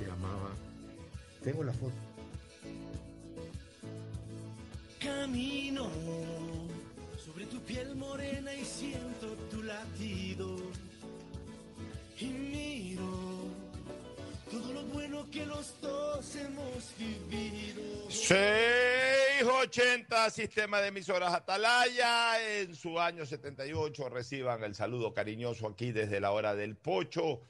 se llamaba. Tengo la foto. Camino sobre tu piel morena y siento tu latido. Y miro todo lo bueno que los dos hemos vivido. 680 Sistema de Emisoras Atalaya. En su año 78 reciban el saludo cariñoso aquí desde la hora del pocho.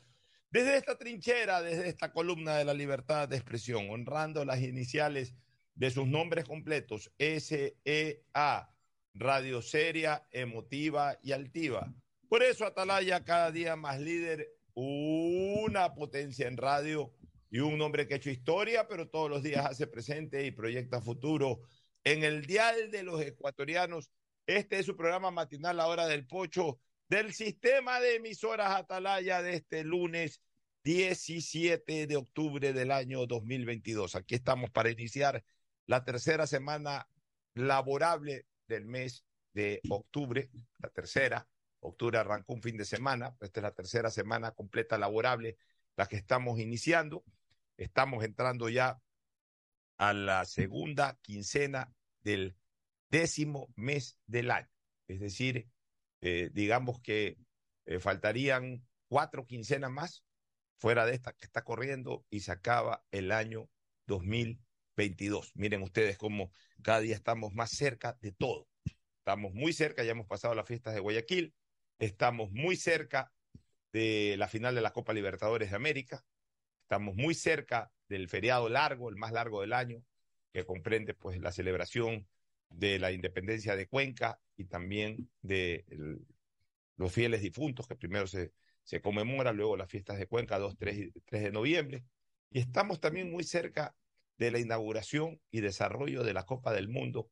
Desde esta trinchera, desde esta columna de la libertad de expresión, honrando las iniciales de sus nombres completos, SEA, Radio Seria, Emotiva y Altiva. Por eso Atalaya cada día más líder, una potencia en radio y un hombre que ha hecho historia, pero todos los días hace presente y proyecta futuro. En el dial de los ecuatorianos, este es su programa matinal, La Hora del Pocho, del sistema de emisoras Atalaya de este lunes 17 de octubre del año 2022. Aquí estamos para iniciar la tercera semana laborable del mes de octubre, la tercera. Octubre arrancó un fin de semana, esta es la tercera semana completa laborable, la que estamos iniciando. Estamos entrando ya a la segunda quincena del décimo mes del año. Es decir, eh, digamos que eh, faltarían cuatro quincenas más fuera de esta que está corriendo y se acaba el año 2020 22. Miren ustedes cómo cada día estamos más cerca de todo. Estamos muy cerca, ya hemos pasado las fiestas de Guayaquil, estamos muy cerca de la final de la Copa Libertadores de América, estamos muy cerca del feriado largo, el más largo del año, que comprende pues la celebración de la independencia de Cuenca y también de los fieles difuntos, que primero se, se conmemora, luego las fiestas de Cuenca, 2, 3, 3 de noviembre. Y estamos también muy cerca de la inauguración y desarrollo de la Copa del Mundo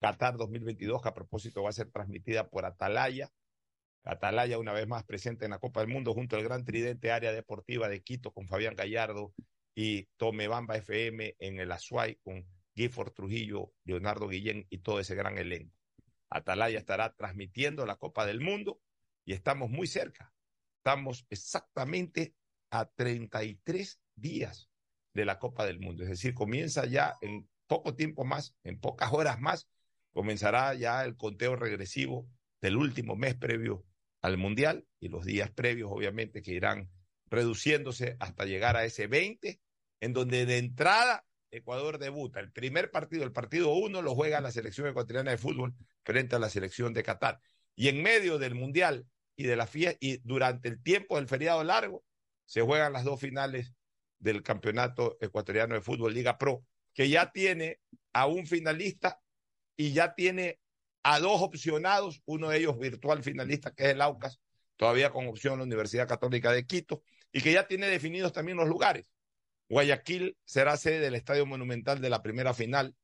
Qatar 2022, que a propósito va a ser transmitida por Atalaya. Atalaya una vez más presente en la Copa del Mundo junto al gran tridente área deportiva de Quito con Fabián Gallardo y Tomebamba FM en el Azuay con Gifford Trujillo, Leonardo Guillén y todo ese gran elenco. Atalaya estará transmitiendo la Copa del Mundo y estamos muy cerca. Estamos exactamente a 33 días de la Copa del Mundo. Es decir, comienza ya en poco tiempo más, en pocas horas más, comenzará ya el conteo regresivo del último mes previo al Mundial y los días previos, obviamente, que irán reduciéndose hasta llegar a ese 20, en donde de entrada Ecuador debuta. El primer partido, el partido uno, lo juega la selección ecuatoriana de fútbol frente a la selección de Qatar. Y en medio del Mundial y de la fiesta, y durante el tiempo del feriado largo, se juegan las dos finales del Campeonato Ecuatoriano de Fútbol Liga Pro, que ya tiene a un finalista y ya tiene a dos opcionados, uno de ellos virtual finalista, que es el Aucas, todavía con opción la Universidad Católica de Quito, y que ya tiene definidos también los lugares. Guayaquil será sede del Estadio Monumental de la primera final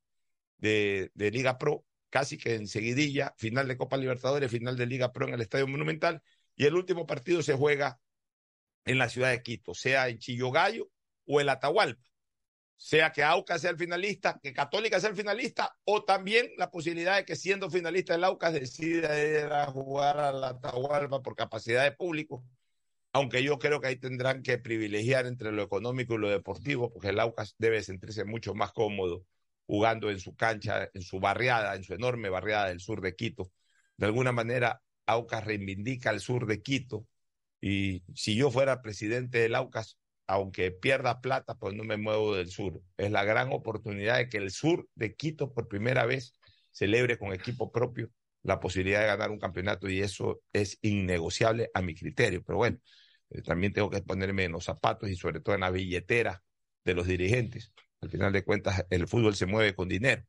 de, Liga Pro, casi que enseguidilla, final de Copa Libertadores, final de Liga Pro en el Estadio Monumental, y el último partido se juega en la ciudad de Quito, sea en Chillogallo o el Atahualpa. Sea que Aucas sea el finalista, que Católica sea el finalista, o también la posibilidad de que siendo finalista el Aucas decida ir a jugar al Atahualpa por capacidad de público. Aunque yo creo que ahí tendrán que privilegiar entre lo económico y lo deportivo, porque el Aucas debe sentirse mucho más cómodo jugando en su cancha, en su barriada, en su enorme barriada del sur de Quito. De alguna manera, Aucas reivindica el sur de Quito. Y si yo fuera presidente del Aucas, aunque pierda plata, pues no me muevo del sur. Es la gran oportunidad de que el sur de Quito por primera vez celebre con equipo propio la posibilidad de ganar un campeonato y eso es innegociable a mi criterio. Pero bueno, también tengo que ponerme en los zapatos y sobre todo en la billetera de los dirigentes. Al final de cuentas, el fútbol se mueve con dinero.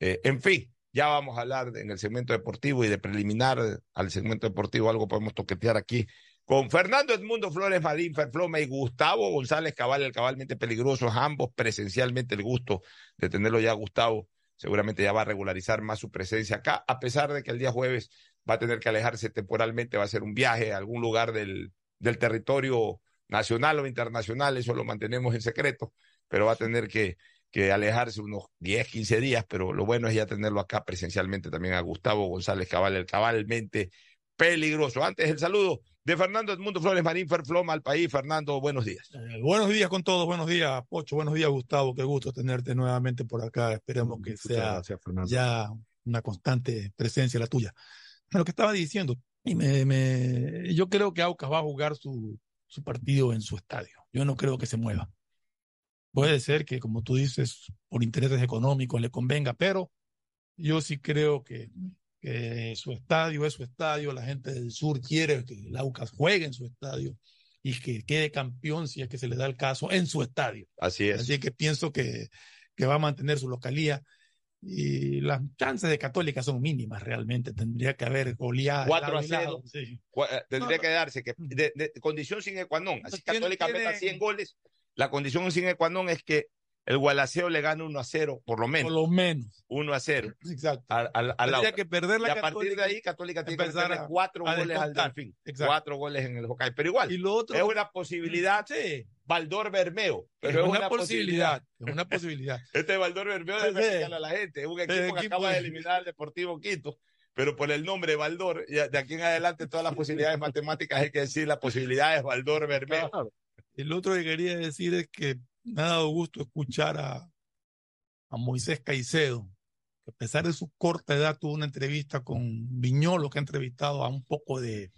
Eh, en fin, ya vamos a hablar en el segmento deportivo y de preliminar al segmento deportivo, algo podemos toquetear aquí con Fernando Edmundo Flores Marín Ferfloma y Gustavo González Cabal, el cabalmente peligrosos, ambos presencialmente el gusto de tenerlo ya Gustavo, seguramente ya va a regularizar más su presencia acá, a pesar de que el día jueves va a tener que alejarse temporalmente, va a hacer un viaje a algún lugar del, del territorio nacional o internacional, eso lo mantenemos en secreto, pero va a tener que, que alejarse unos 10, 15 días, pero lo bueno es ya tenerlo acá presencialmente también a Gustavo González Cabal, el cabalmente peligroso. Antes el saludo de Fernando Edmundo Flores Marín Ferfloma al país. Fernando, buenos días. Eh, buenos días con todos, buenos días, Pocho, buenos días, Gustavo. Qué gusto tenerte nuevamente por acá. Esperemos que Muchas sea gracias, ya una constante presencia la tuya. Lo que estaba diciendo, y me, me- yo creo que Aucas va a jugar su, su partido en su estadio. Yo no creo que se mueva. Puede ser que, como tú dices, por intereses económicos le convenga, pero yo sí creo que, que su estadio es su estadio. La gente del sur quiere que el Aucas juegue en su estadio y que quede campeón, si es que se le da el caso, en su estadio. Así es. Así que pienso que, que va a mantener su localía. Y las chances de Católica son mínimas realmente. Tendría que haber goleadas. Cuatro lado a y lado, cero. sí. Cu- eh, Tendría No, que darse que de, de- condición sin ecuanón. Así Católica tiene- meta 100 goles. La condición sin ecuanón es que el Gualaceo le gane 1 a 0, por lo Por menos lo menos. 1 a 0 Exacto. Tendría Aucas. que perder Y la a partir de ahí, Católica tiene que a- cuatro a goles al. Delfín. Exacto. Cuatro goles en el Hokkaido. Pero igual, Y lo otro. es una posibilidad. Sí, Baldor Bermeo. Pero es una posibilidad. Es una posibilidad. Este Baldor Bermeo debe sí. a la gente. Es un equipo, que acaba de de- eliminar al Deportivo Quito. Pero por el nombre Baldor, ya de aquí en adelante todas las posibilidades matemáticas hay que decir las posibilidades Baldor Bermeo. Claro. Y lo otro que quería decir es que me ha dado gusto escuchar a, a Moisés Caicedo, que a pesar de su corta edad tuvo una entrevista con Viñolo, que ha entrevistado a un poco de,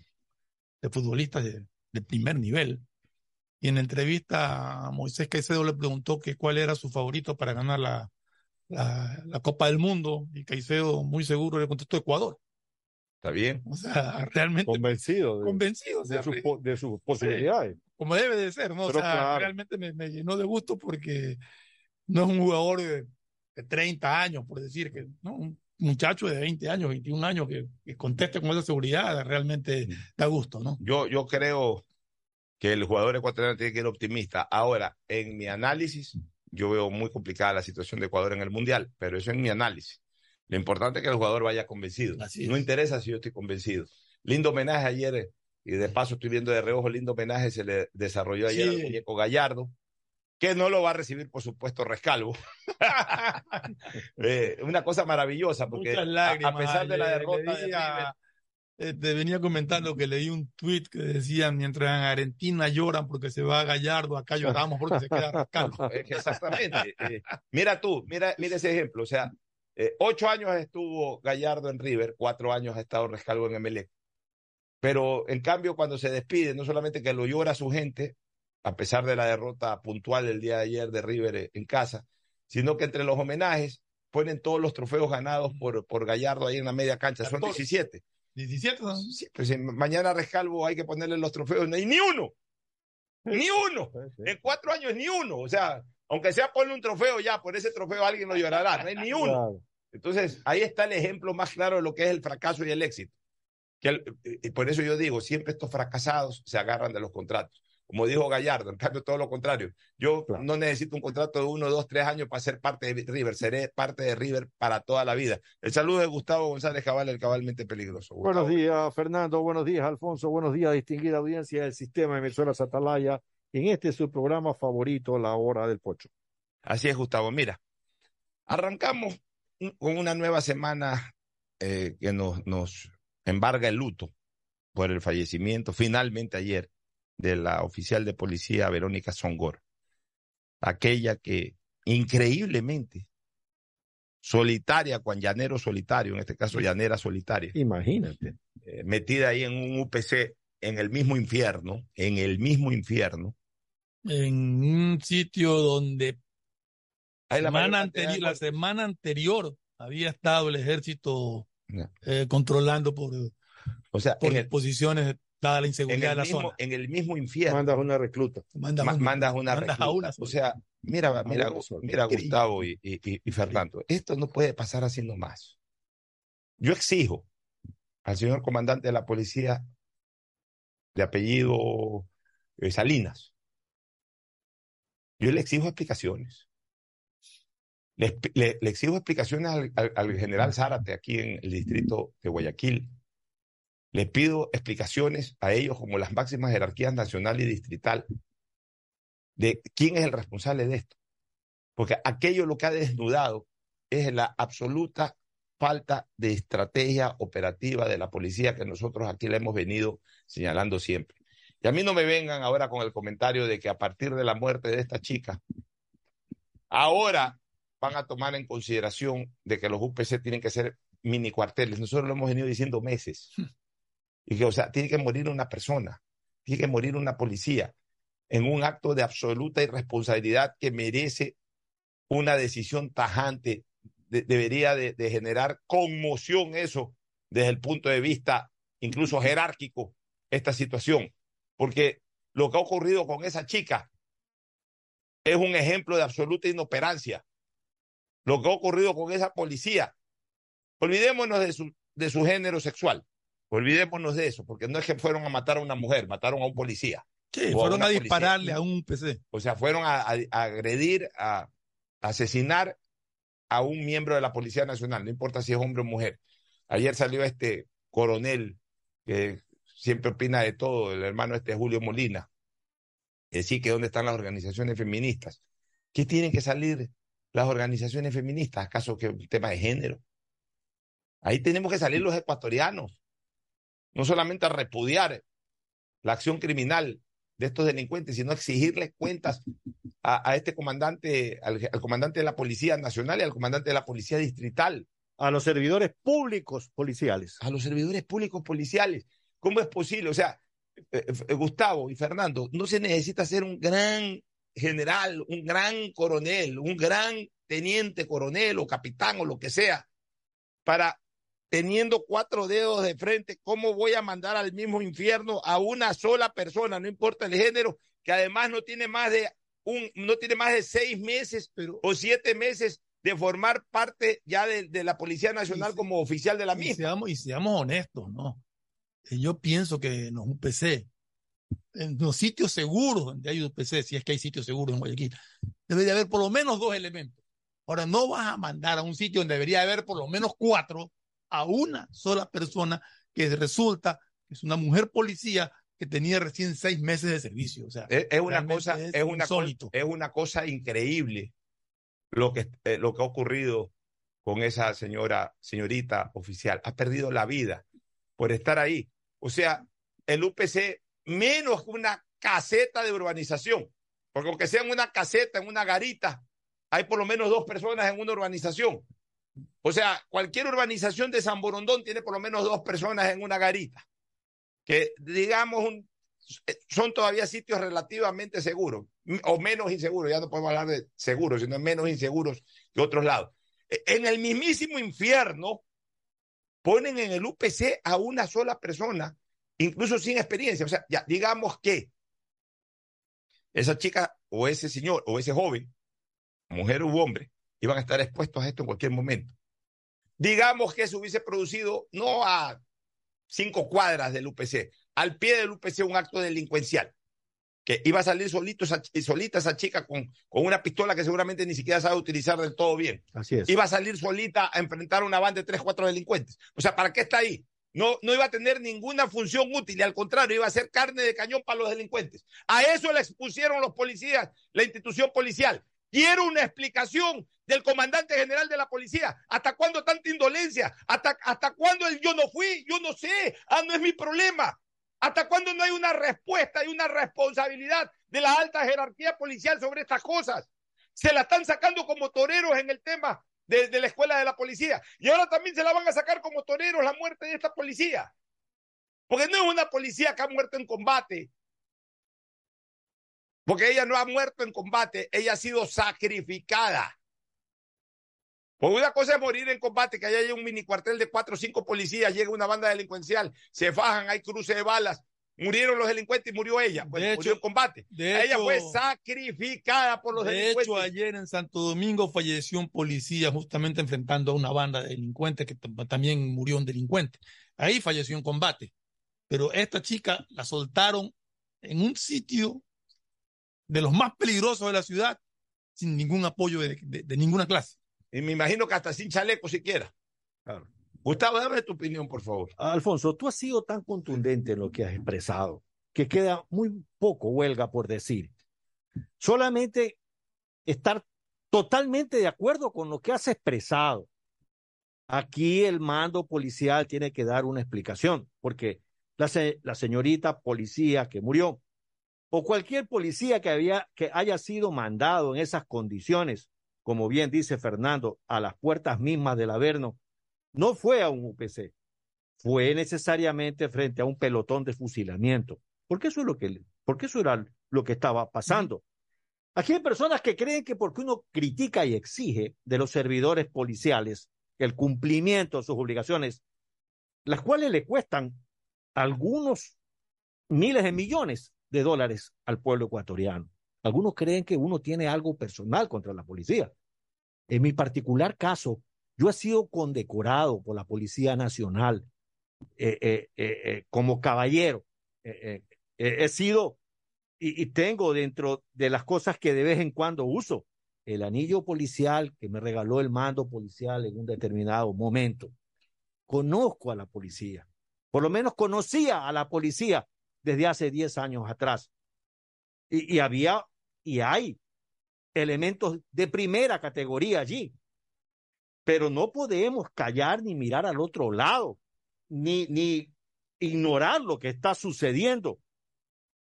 de futbolistas de, de primer nivel. Y en la entrevista a Moisés Caicedo le preguntó que cuál era su favorito para ganar la, la, la Copa del Mundo. Y Caicedo, muy seguro, le contestó Ecuador. ¿Está bien? O sea, realmente Convencido de, convencido. o de sea, po- de sus posibilidades. Como debe de ser, ¿no? O sea, claro. realmente me, me llenó de gusto porque no es un jugador de, de 30 años, por decir que, ¿no? Un muchacho de 20 años, 21 años que, que conteste con esa seguridad, realmente da gusto, ¿no? Yo, yo creo que el jugador ecuatoriano tiene que ir optimista. Ahora, en mi análisis, yo veo muy complicada la situación de Ecuador en el Mundial, pero eso es mi análisis. Lo importante es que el jugador vaya convencido. Así No es. interesa si yo estoy convencido. Lindo homenaje ayer, y de paso estoy viendo de reojo, lindo homenaje se le desarrolló ayer Sí. al muñeco Gallardo, que no lo va a recibir, por supuesto, Rescalvo. Eh, una cosa maravillosa, porque a, lágrimas. a pesar de la derrota de eh, te venía comentando que leí un tuit que decía, mientras en Argentina lloran porque se va Gallardo, acá lloramos porque se queda Rascalvo. Es que exactamente. eh, mira tú, mira, mira ese ejemplo. O sea, ocho años estuvo Gallardo en River, cuatro años ha estado Rescalvo en Emelec. Pero en cambio, cuando se despide, no solamente que lo llora su gente, a pesar de la derrota puntual del día de ayer de River eh, en casa, sino que entre los homenajes ponen todos los trofeos ganados por, por Gallardo ahí en la media cancha. Son 14. 17. 17, ¿no? Sí, pues si mañana Rescalvo hay que ponerle los trofeos, y ni uno. Ni uno. En cuatro años ni uno. O sea, aunque sea ponle un trofeo ya, por ese trofeo alguien lo llorará. No hay ni uno. Entonces, ahí está el ejemplo más claro de lo que es el fracaso y el éxito. Que y por eso yo digo, siempre estos fracasados se agarran de los contratos. Como dijo Gallardo, en cambio todo lo contrario. Yo Claro. no necesito un contrato de uno, dos, tres años para ser parte de River. Seré parte de River para toda la vida. El saludo de Gustavo González Cabal, el cabalmente peligroso. Buenos días, Fernando. Buenos días, Alfonso. Buenos días, distinguida audiencia del sistema de emisoras Atalaya. En este es su programa favorito, La Hora del Pocho. Así es, Gustavo. Mira, arrancamos con una nueva semana eh, que nos, nos embarga el luto por el fallecimiento, finalmente ayer, de la oficial de policía Verónica Songor, aquella que increíblemente solitaria, con llanero solitario, en este caso llanera solitaria, Imagínate. eh, metida ahí en un UPC en el mismo infierno, en el mismo infierno. En un sitio donde la semana anterior había estado el ejército Eh, controlando por, O sea, por en el, posiciones dada la inseguridad de la mismo, zona. en el mismo infierno. Mandas una recluta. Ma- mandas una mandas a recluta. una O sea, mira, mira, mira. Gustavo y, y- y- y Fernando, esto no puede pasar así nomás. Yo exijo al señor comandante de la policía de apellido eh, Salinas, yo le exijo explicaciones. Le, exijo explicaciones al, al- al general Zárate aquí en el distrito de Guayaquil. Le pido explicaciones a ellos como las máximas jerarquías nacional y distrital de quién es el responsable de esto. Porque aquello lo que ha desnudado es la absoluta falta de estrategia operativa de la policía que nosotros aquí le hemos venido señalando siempre. Y a mí no me vengan ahora con el comentario de que a partir de la muerte de esta chica, ahora van a tomar en consideración de que los UPC tienen que ser mini cuarteles. Nosotros lo hemos venido diciendo meses. Y que, o sea, tiene que morir una persona, tiene que morir una policía en un acto de absoluta irresponsabilidad que merece una decisión tajante. debería de, de generar conmoción eso desde el punto de vista incluso jerárquico, esta situación. Porque lo que ha ocurrido con esa chica es un ejemplo de absoluta inoperancia. Lo que ha ocurrido con esa policía. Olvidémonos de su, de su género sexual. Olvidémonos de eso, porque no es que fueron a matar a una mujer, mataron a un policía. Sí, fueron a, a dispararle a un PC. O sea, fueron a, a, a agredir, a, asesinar a un miembro de la Policía Nacional, no importa si es hombre o mujer. Ayer salió este coronel que siempre opina de todo, el hermano este Julio Molina, decir que dónde están las organizaciones feministas. ¿Qué tienen que salir las organizaciones feministas? ¿Acaso que un tema de género? Ahí tenemos que salir los ecuatorianos, no solamente a repudiar la acción criminal de estos delincuentes, sino a exigirles cuentas a, a este comandante, al, al, comandante de la Policía Nacional y al comandante de la Policía Distrital. A los servidores públicos policiales. A los servidores públicos policiales. ¿Cómo es posible? O sea, eh, eh, Gustavo y Fernando, no se necesita ser un gran general, un gran coronel, un gran teniente coronel o capitán o lo que sea, para teniendo cuatro dedos de frente, ¿cómo voy a mandar al mismo infierno a una sola persona, no importa el género, que además no tiene más de un, no tiene más de seis meses pero, o siete meses de formar parte ya de, de la Policía Nacional como oficial de la misma? Y seamos, y seamos honestos, ¿no? Yo pienso que en los UPC, en los sitios seguros donde hay UPC, si es que hay sitios seguros en Guayaquil, debe de haber por lo menos dos elementos. Ahora, no vas a mandar a un sitio donde debería haber por lo menos cuatro a una sola persona que resulta que es una mujer policía que tenía recién seis meses de servicio. O sea, es, es una cosa, es, es una cosa, es una cosa increíble lo que, eh, lo que ha ocurrido con esa señora, señorita oficial. Ha perdido la vida por estar ahí. O sea, el UPC menos que una caseta de urbanización, porque aunque sea en una caseta, en una garita, hay por lo menos dos personas en una urbanización. O sea, cualquier urbanización de San Borondón tiene por lo menos dos personas en una garita, que digamos son todavía sitios relativamente seguros, o menos inseguros, ya no podemos hablar de seguros, sino menos inseguros que otros lados. En el mismísimo infierno ponen en el UPC a una sola persona, incluso sin experiencia. O sea, ya digamos que esa chica o ese señor o ese joven, mujer u hombre, iban a estar expuestos a esto en cualquier momento. Digamos que se hubiese producido no a cinco cuadras del UPC, al pie del UPC un acto delincuencial, que iba a salir solito esa, solita esa chica con, con una pistola que seguramente ni siquiera sabe utilizar del todo bien. Así es. Iba a salir solita a enfrentar una banda de tres, cuatro delincuentes. O sea, ¿para qué está ahí? No, no iba a tener ninguna función útil y al contrario, iba a ser carne de cañón para los delincuentes. A eso le expusieron los policías, la institución policial. Quiero una explicación del comandante general de la policía. ¿Hasta cuándo tanta indolencia? ¿Hasta, hasta cuándo el yo no fui? Yo no sé. Ah, no es mi problema. ¿Hasta cuándo no hay una respuesta y una responsabilidad de la alta jerarquía policial sobre estas cosas? Se la están sacando como toreros en el tema de, la escuela de la policía. Y ahora también se la van a sacar como toreros la muerte de esta policía. Porque no es una policía que ha muerto en combate, porque ella no ha muerto en combate, ella ha sido sacrificada. Porque una cosa es morir en combate, que haya un mini cuartel de cuatro o cinco policías, llega una banda delincuencial, se fajan, hay cruce de balas, murieron los delincuentes y murió ella, pues de murió hecho, en combate. De ella hecho, fue sacrificada por los de delincuentes. De hecho, ayer en Santo Domingo falleció un policía justamente enfrentando a una banda de delincuentes que también murió un delincuente. Ahí falleció en combate. Pero esta chica la soltaron en un sitio de los más peligrosos de la ciudad sin ningún apoyo de, de, de ninguna clase. Y me imagino que hasta sin chaleco siquiera. Claro. Gustavo, dame tu opinión, por favor. Alfonso, tú has sido tan contundente en lo que has expresado que queda muy poco huelga por decir. Solamente estar totalmente de acuerdo con lo que has expresado. Aquí el mando policial tiene que dar una explicación, porque la, se- la señorita policía que murió, o cualquier policía que, que haya sido mandado en esas condiciones, como bien dice Fernando, a las puertas mismas del Averno, no fue a un UPC, fue necesariamente frente a un pelotón de fusilamiento, porque eso es lo que, porque eso era lo que estaba pasando. Aquí hay personas que creen que porque uno critica y exige de los servidores policiales el cumplimiento de sus obligaciones, las cuales le cuestan algunos miles de millones de dólares al pueblo ecuatoriano. Algunos creen que uno tiene algo personal contra la policía. En mi particular caso, yo he sido condecorado por la Policía Nacional eh, eh, eh, como caballero. He sido y, tengo dentro de las cosas que de vez en cuando uso el anillo policial que me regaló el mando policial en un determinado momento. Conozco a la policía, por lo menos conocía a la policía desde hace 10 años atrás. Y había y hay elementos de primera categoría allí. Pero no podemos callar ni mirar al otro lado, ni, ni ignorar lo que está sucediendo.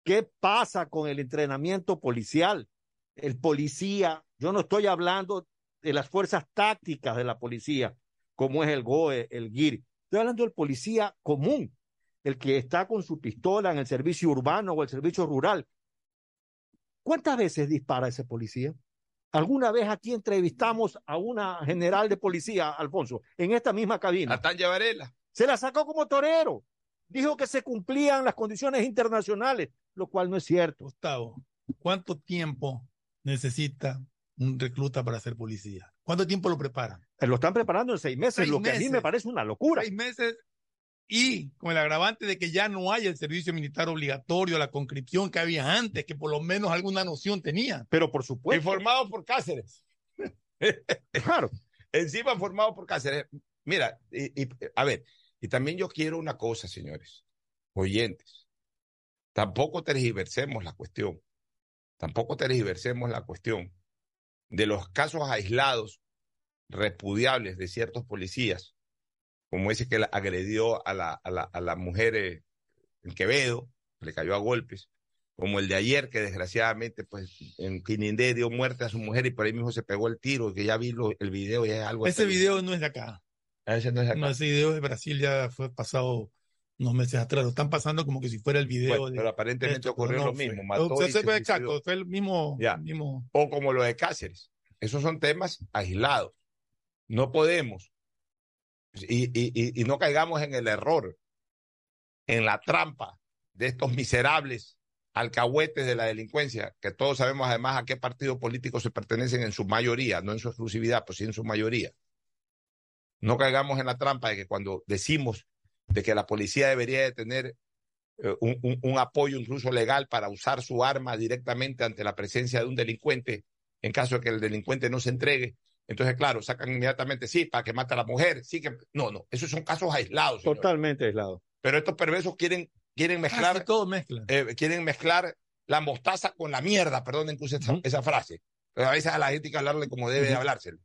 ¿Qué pasa con el entrenamiento policial? El policía, yo no estoy hablando de las fuerzas tácticas de la policía, como es el GOE, el GIR. Estoy hablando del policía común, el que está con su pistola en el servicio urbano o el servicio rural. ¿Cuántas veces dispara ese policía? Alguna vez aquí entrevistamos a una general de policía, Alfonso, en esta misma cabina. A Tanya Varela. Se la sacó como torero. Dijo que se cumplían las condiciones internacionales, lo cual no es cierto. Gustavo, ¿cuánto tiempo necesita un recluta para ser policía? ¿Cuánto tiempo lo preparan? Eh, Lo están preparando en seis meses, Seis lo que a mí meses. me parece una locura. Seis meses y con el agravante de que ya no hay el servicio militar obligatorio, la conscripción que había antes, que por lo menos alguna noción tenía. Pero por supuesto, Informado por Cáceres. claro, Encima formado por Cáceres. Mira, y, y, a ver, y también yo quiero una cosa, señores, oyentes. Tampoco tergiversemos la cuestión. Tampoco tergiversemos la cuestión de los casos aislados repudiables de ciertos policías, como ese que agredió a la, a la, a la mujer eh, en Quevedo, le cayó a golpes, como el de ayer, que desgraciadamente, pues, en Quinindé dio muerte a su mujer y por ahí mismo se pegó el tiro, que ya vi lo- el video y es algo Ese video no es de acá. Ah, ese no es acá. No, ese video de Brasil ya fue pasado unos meses atrás. Lo están pasando como que si fuera el video Bueno, de. pero aparentemente ocurrió no lo fue. mismo. Mató se se fue- exacto, fue el mismo. Ya. mismo O como lo de Cáceres. Esos son temas aislados. No podemos. Y, y, y, no caigamos en el error, en la trampa de estos miserables alcahuetes de la delincuencia, que todos sabemos además a qué partido político se pertenecen en su mayoría, no en su exclusividad, pues sí en su mayoría. No caigamos en la trampa de que cuando decimos de que la policía debería de tener eh, un, un apoyo incluso legal para usar su arma directamente ante la presencia de un delincuente, en caso de que el delincuente no se entregue. Entonces, claro, sacan inmediatamente, sí, para que mate a la mujer, sí que... No, no, esos son casos aislados. señor. totalmente aislado. Pero estos perversos quieren, quieren Casi mezclar todo mezcla. eh, quieren mezclar la mostaza con la mierda, perdonen que use esa, frase. Pero a veces a la gente hay que hablarle como debe de Ujú. hablárselo.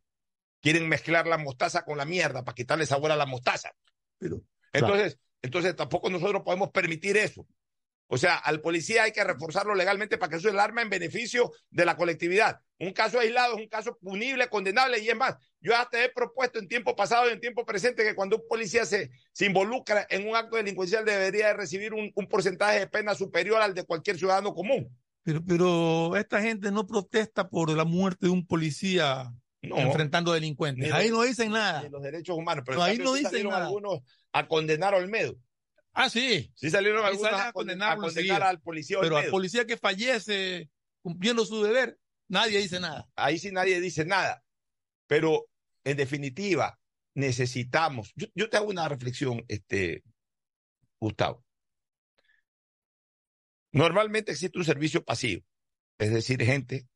Quieren mezclar la mostaza con la mierda para quitarle sabor a la mostaza. Pero Entonces, entonces tampoco nosotros podemos permitir eso. O sea, al policía hay que reforzarlo legalmente para que use el arma en beneficio de la colectividad. Un caso aislado es un caso punible, condenable y es más. Yo hasta he propuesto en tiempo pasado y en tiempo presente que cuando un policía se, se involucra en un acto delincuencial debería de recibir un, un porcentaje de pena superior al de cualquier ciudadano común. Pero, pero esta gente no protesta por la muerte de un policía No, enfrentando delincuentes. Ahí no dicen nada. de los derechos humanos. Pero No, ahí no dicen nada. algunos a condenar a Olmedo. Ah, sí. Sí salieron algunos a, condenar, a al policía Pero al policía que fallece cumpliendo su deber, nadie dice nada. ahí sí nadie dice nada. Pero en definitiva, necesitamos. Yo, yo te hago una reflexión, este, Gustavo. Normalmente existe un servicio pasivo, es decir, gente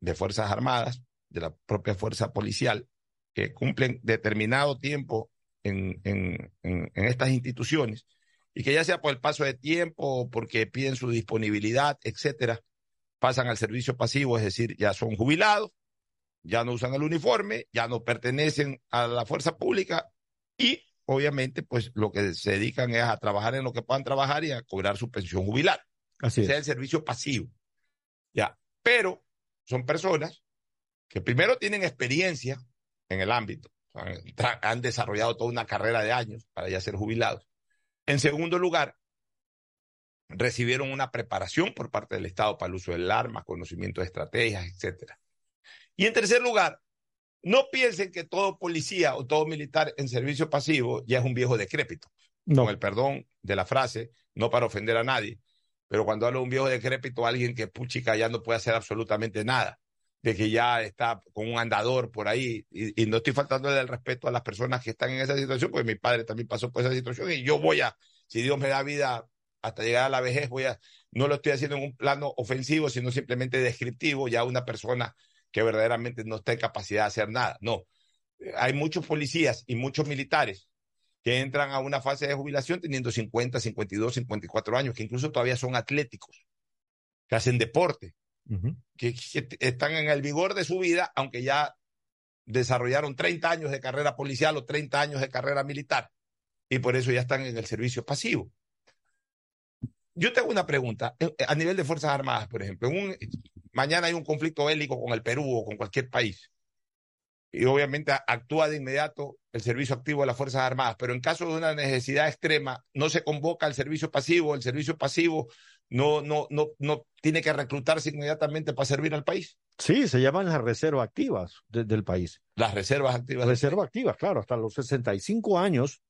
de Fuerzas Armadas, de la propia fuerza policial, que cumplen determinado tiempo en, en, en, en estas instituciones y que ya sea por el paso de tiempo o porque piden su disponibilidad, etcétera, pasan al servicio pasivo, es decir, ya son jubilados ya no usan el uniforme, ya no pertenecen a la fuerza pública y obviamente pues lo que se dedican es a trabajar en lo que puedan trabajar y a cobrar su pensión jubilar. Así sea es. el servicio pasivo. Ya, pero son personas que primero tienen experiencia en el ámbito, han, desarrollado toda una carrera de años para ya ser jubilados. En segundo lugar, recibieron una preparación por parte del Estado para el uso del arma, conocimiento de estrategias, etcétera. Y en tercer lugar, no piensen que todo policía o todo militar en servicio pasivo ya es un viejo decrépito No, con el perdón de la frase, no para ofender a nadie, pero cuando hablo de un viejo decrépito, alguien que puchica ya no puede hacer absolutamente nada, de que ya está con un andador por ahí, y, no estoy faltando el respeto a las personas que están en esa situación, porque mi padre también pasó por esa situación y yo voy a, si Dios me da vida hasta llegar a la vejez, voy a, no lo estoy haciendo en un plano ofensivo, sino simplemente descriptivo, ya una persona que verdaderamente no está en capacidad de hacer nada. No, hay muchos policías y muchos militares que entran a una fase de jubilación teniendo 50, 52, 54 años, que incluso todavía son atléticos, que hacen deporte, Que, están en el vigor de su vida, aunque ya desarrollaron 30 años de carrera policial o 30 años de carrera militar, y por eso ya están en el servicio pasivo. Yo tengo una pregunta, eh, a nivel de Fuerzas Armadas, por ejemplo, mañana hay un conflicto bélico con el Perú o con cualquier país, y obviamente actúa de inmediato el servicio activo de las Fuerzas Armadas, pero en caso de una necesidad extrema no se convoca al servicio pasivo, el servicio pasivo no, no, no, no tiene que reclutarse inmediatamente para servir al país. Sí, se llaman las reservas activas de- del país. Las reservas activas. del Reserva activa, claro, hasta los 65 años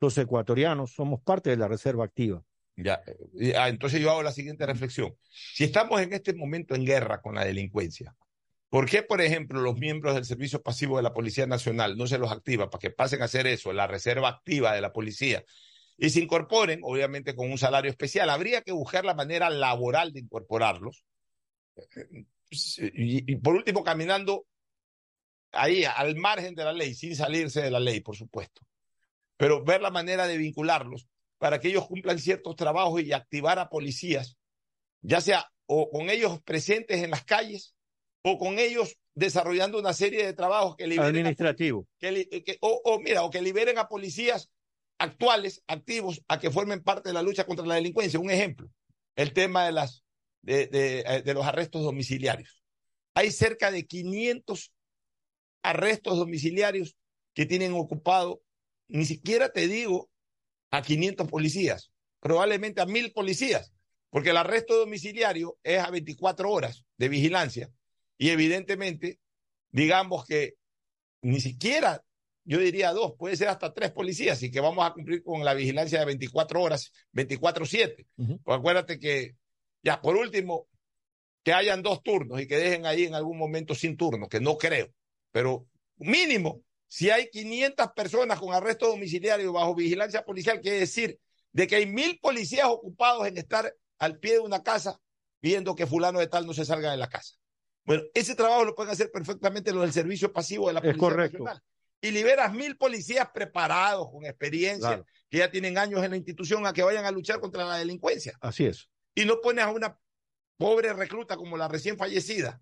los ecuatorianos somos parte de la reserva activa. Ya, eh, ah, entonces yo hago la siguiente reflexión. Si estamos en este momento en guerra con la delincuencia, ¿por qué, por ejemplo, los miembros del servicio pasivo de la Policía Nacional no se los activa para que pasen a hacer eso, la reserva activa de la policía, y se incorporen, obviamente con un salario especial? Habría que buscar la manera laboral de incorporarlos. Y, y por último, caminando ahí al margen de la ley, sin salirse de la ley, por supuesto. Pero ver la manera de vincularlos para que ellos cumplan ciertos trabajos y activar a policías, ya sea o con ellos presentes en las calles o con ellos desarrollando una serie de trabajos que liberen, a, Administrativo. que li- que- o, o mira, o que liberen a policías actuales, activos, a que formen parte de la lucha contra la delincuencia. Un ejemplo, el tema de, las, de, de, eh, los arrestos domiciliarios. Hay cerca de 500 arrestos domiciliarios que tienen ocupado, ni siquiera te digo a 500 policías, probablemente a mil policías, porque el arresto domiciliario es a 24 horas de vigilancia y evidentemente, digamos que ni siquiera, yo diría dos, puede ser hasta tres policías y que vamos a cumplir con la vigilancia de 24 horas, 24/7. Ujú. Pues acuérdate que, ya por último, que hayan dos turnos y que dejen ahí en algún momento sin turno, que no creo, pero mínimo, si hay 500 personas con arresto domiciliario bajo vigilancia policial, quiere decir de que hay mil policías ocupados en estar al pie de una casa viendo que fulano de tal no se salga de la casa. Bueno, ese trabajo lo pueden hacer perfectamente los del servicio pasivo de la Es Policía correcto. Nacional. Y liberas mil policías preparados, con experiencia, Claro. que ya tienen años en la institución, a que vayan a luchar contra la delincuencia. Así es. Y no pones a una pobre recluta como la recién fallecida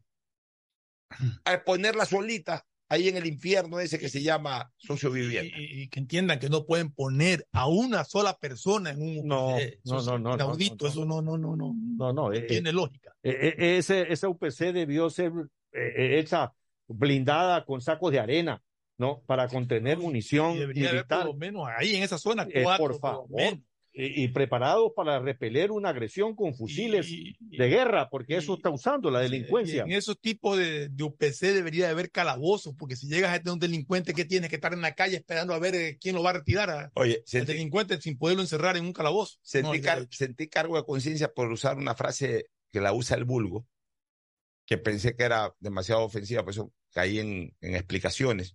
a ponerla solita ahí en el infierno ese que se llama sociovivienda. Y, y- y que entiendan que no pueden poner a una sola persona en un No, eh, no, eso no, no, no, no, eso no, no, no, no, No, no. eh, tiene lógica. eh, eh, ese, esa UPC debió ser eh, eh, hecha blindada con sacos de arena, ¿no? Para contener munición Y debería haber por militar lo menos ahí en esa zona Eh, cuatro, por lo favor, y, y preparados para repeler una agresión con fusiles Y- y- de guerra, porque eso y- está usando la y delincuencia. En esos tipos de, de UPC debería de haber calabozos, porque si llegas a tener un delincuente que tienes que estar en la calle esperando a ver eh, quién lo va a retirar a- Oye, al sentí, delincuente sin poderlo encerrar en un calabozo. No sentí hay car- sentí cargo de conciencia por usar una frase que la usa el vulgo, que pensé que era demasiado ofensiva, por eso caí en, en explicaciones.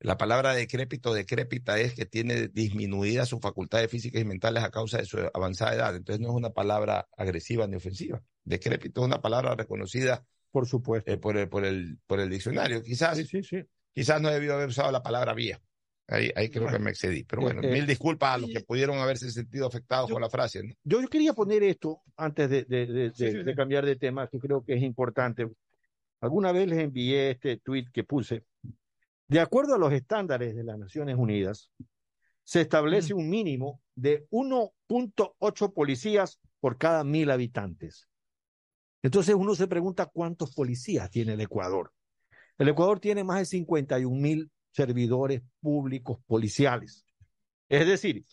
La palabra decrépito, decrépita es que tiene disminuidas sus facultades físicas y mentales a causa de su avanzada edad. Entonces no es una palabra agresiva ni ofensiva. Decrépito es una palabra reconocida Por supuesto. eh, por, el, por, el, por el diccionario. Quizás, Sí, sí, sí. quizás no debió haber usado la palabra viejo. Ahí, ahí creo que me excedí. Pero bueno, Eh, eh, mil disculpas a los que pudieron haberse sentido afectados yo- por la frase. ¿no? Yo, yo quería poner esto antes de, de- de- Sí, de- sí, de sí. cambiar de tema, que creo que es importante. alguna vez les envié este tweet que puse. De acuerdo a los estándares de las Naciones Unidas, se establece un mínimo de 1.8 policías por cada mil habitantes. Entonces uno se pregunta cuántos policías tiene el Ecuador. El Ecuador tiene más de 51 mil servidores públicos policiales. Es decir,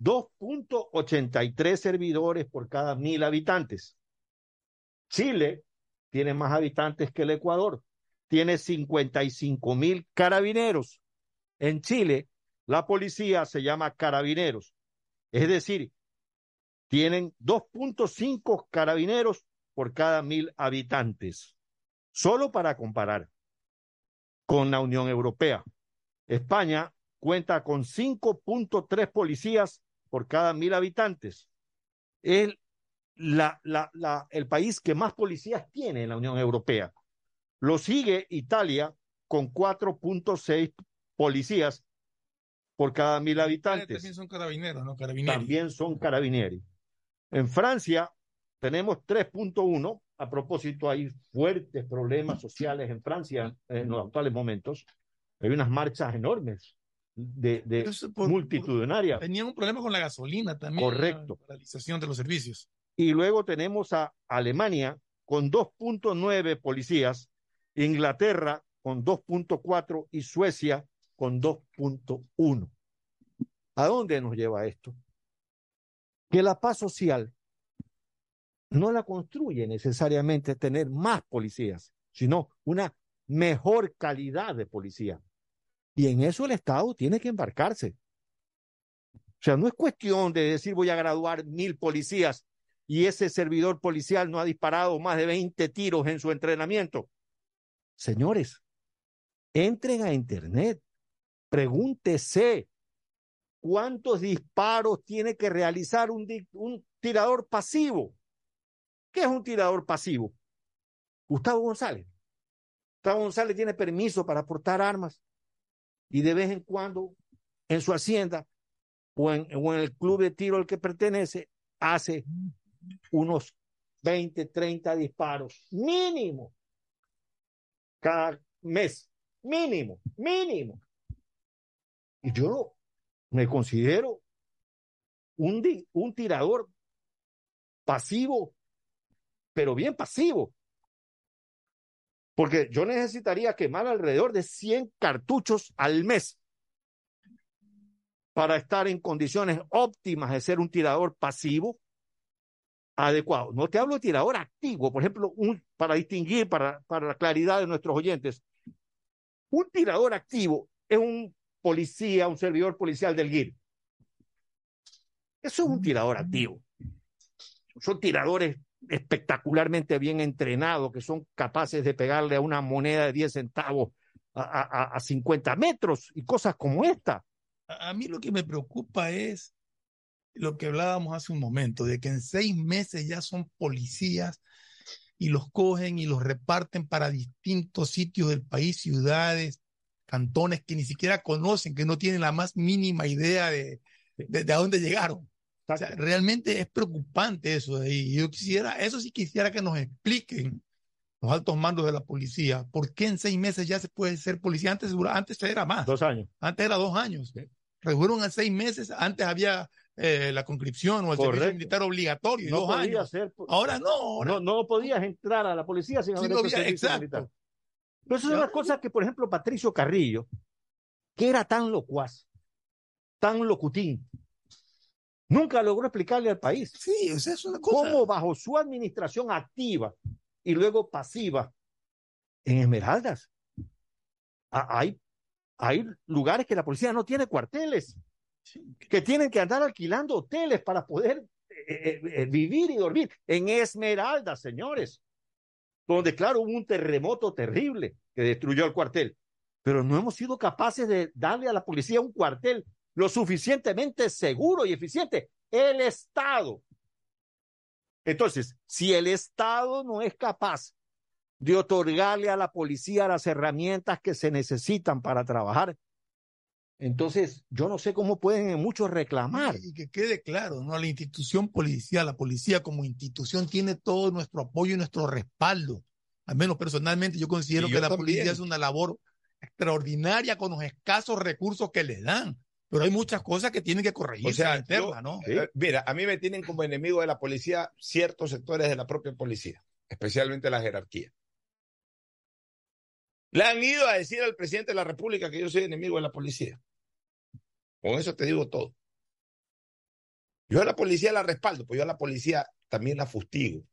2.83 servidores por cada mil habitantes. Chile tiene más habitantes que el Ecuador. Tiene 55 mil carabineros. En Chile, la policía se llama carabineros. Es decir, tienen 2.5 carabineros por cada mil habitantes. Solo para comparar con la Unión Europea. España cuenta con 5.3 policías por cada mil habitantes. Es la, la, la, el país que más policías tiene en la Unión Europea. Lo sigue Italia con 4.6 policías por cada mil habitantes. También son carabineros, ¿no? Carabineros. También son carabineros. En Francia tenemos 3.1. A propósito, hay fuertes problemas sociales en Francia en los actuales momentos. Hay unas marchas enormes de, de por, multitudinarias. Tenían un problema con la gasolina también. Correcto. La paralización de los servicios. Y luego tenemos a Alemania con 2.9 policías, Inglaterra con 2.4 y Suecia con 2.1. ¿A dónde nos lleva esto? Que la paz social no la construye necesariamente tener más policías, sino una mejor calidad de policía. Y en eso el Estado tiene que embarcarse. O sea, no es cuestión de decir voy a graduar mil policías y ese servidor policial no ha disparado más de 20 tiros en su entrenamiento. Señores, entren a Internet, pregúntese cuántos disparos tiene que realizar un, un tirador pasivo. ¿Qué es un tirador pasivo? Gustavo González. Gustavo González tiene permiso para portar armas y de vez en cuando en su hacienda o en, el club de tiro al que pertenece hace unos 20, 30 disparos mínimo cada mes. Mínimo, mínimo. Y yo me considero un, un tirador pasivo pero bien pasivo. Porque yo necesitaría quemar alrededor de 100 cartuchos al mes para estar en condiciones óptimas de ser un tirador pasivo adecuado. No te hablo de tirador activo, por ejemplo, para distinguir, para, la claridad de nuestros oyentes. Un tirador activo es un policía, un servidor policial del GIR. Eso es un tirador activo. Son tiradores espectacularmente bien entrenados, que son capaces de pegarle a una moneda de 10 centavos a, a, a 50 metros y cosas como esta. A mí lo que me preocupa es lo que hablábamos hace un momento, de que en seis meses ya son policías y los cogen y los reparten para distintos sitios del país, ciudades, cantones que ni siquiera conocen, que no tienen la más mínima idea de, de, de a dónde llegaron. O sea, realmente es preocupante eso de ahí. Yo quisiera, eso sí quisiera que nos expliquen los altos mandos de la policía, ¿por qué en seis meses ya se puede ser policía? Antes, antes era más. Dos años. Antes era dos años. Redujeron a seis meses, antes había eh, la conscripción o el Correcto. servicio militar obligatorio, No dos podía años. ser. Ahora no, ahora No, no podías entrar a la policía sin Sí, haber no había- exacto. militar. Pero eso es una cosa que, por ejemplo, Patricio Carrillo, que era tan locuaz, tan locutín, nunca logró explicarle al país Sí, o sea, es una cosa. cómo bajo su administración activa y luego pasiva en Esmeraldas hay lugares que la policía no tiene cuarteles, que tienen que andar alquilando hoteles para poder eh, eh, eh, vivir y dormir en Esmeraldas, señores, donde claro hubo un terremoto terrible que destruyó el cuartel, pero no hemos sido capaces de darle a la policía un cuartel lo suficientemente seguro y eficiente. El Estado. Entonces, si el Estado no es capaz de otorgarle a la policía las herramientas que se necesitan para trabajar, entonces yo no sé cómo pueden muchos reclamar. Y que quede claro, ¿no? La institución policial, la policía como institución tiene todo nuestro apoyo y nuestro respaldo. Al menos personalmente yo considero que la también. policía hace una labor extraordinaria con los escasos recursos que les dan. Pero hay muchas cosas que tienen que corregirse O sea, interna, yo- ¿no? Eh, Mira, a mí me tienen como enemigo de la policía ciertos sectores de la propia policía, especialmente la jerarquía. Le han ido a decir al presidente de la República que yo soy enemigo de la policía. Con eso te digo todo. Yo a la policía la respaldo, pues yo a la policía también la fustigo.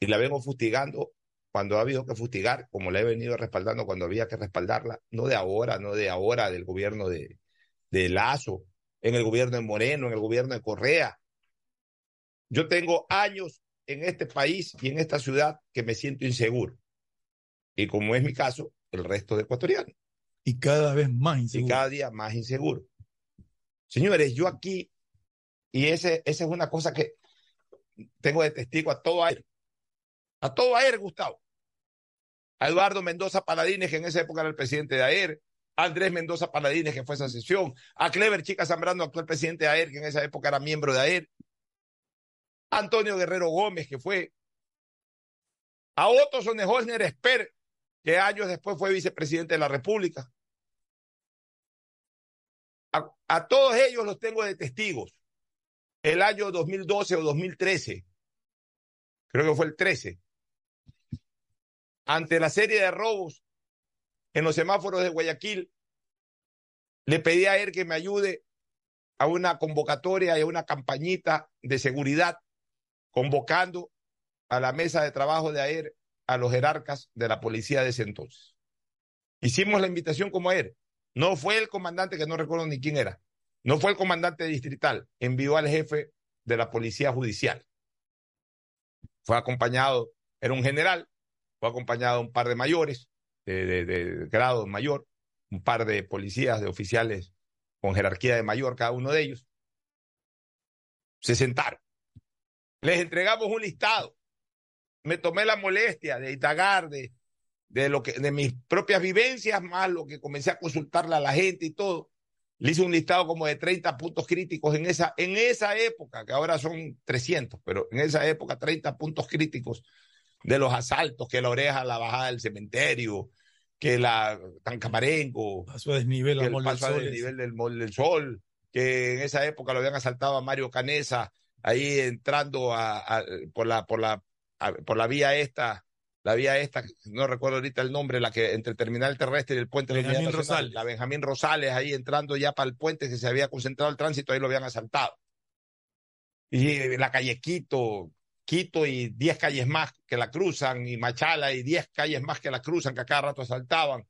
Y la vengo fustigando cuando ha habido que fustigar, como la he venido respaldando cuando había que respaldarla, no de ahora, no de ahora, del gobierno de, de Lazo, en el gobierno de Moreno, en el gobierno de Correa. Yo tengo años en este país y en esta ciudad que me siento inseguro. Y como es mi caso, el resto de ecuatorianos. Y cada vez más Y inseguro. cada día más inseguro. Señores, yo aquí, y ese, esa es una cosa que tengo de testigo a todo aire. A todo aire, Gustavo. A Eduardo Mendoza Paladines, que en esa época era el presidente de AER. A Andrés Mendoza Paladines, que fue esa sesión. A Clever Chica Zambrano, actual presidente de AER, que en esa época era miembro de AER. A Antonio Guerrero Gómez, que fue. A Otto Sonneholner Esper, que años después fue vicepresidente de la República. A, todos ellos los tengo de testigos. El año 2012 o 2013, creo que fue el 13, ante la serie de robos en los semáforos de Guayaquil, le pedí a él que me ayude a una convocatoria y a una campañita de seguridad, convocando a la mesa de trabajo de AER a los jerarcas de la policía de ese entonces. Hicimos la invitación como AER. No fue el comandante, que no recuerdo ni quién era, no fue el comandante distrital, envió al jefe de la policía judicial. Fue acompañado, era un general, fue acompañado de un par de mayores, de, de grado mayor, un par de policías, de oficiales con jerarquía de mayor, cada uno de ellos. Se sentaron. Les entregamos un listado. Me tomé la molestia de indagar de, de, lo que, de mis propias vivencias, más lo que comencé a consultarle a la gente y todo. Le hice un listado como de 30 puntos críticos en esa, en esa época, que ahora son 300, pero en esa época 30 puntos críticos de los asaltos, que la oreja, la bajada del cementerio, que la Tancamarengo, Pasó a desnivel que el paso Sol, del Sol, que en esa época lo habían asaltado a Mario Canesa, ahí entrando a, a- por la, por la, a- por la vía esta, la vía esta, no recuerdo ahorita el nombre, la que entre el terminal terrestre y el puente de la Benjamín Rosales. la Benjamín Rosales, ahí entrando ya para el puente que se había concentrado el tránsito, ahí lo habían asaltado. Y la calle Quito, Quito y 10 calles más que la cruzan, y Machala y 10 calles más que la cruzan, que a cada rato asaltaban,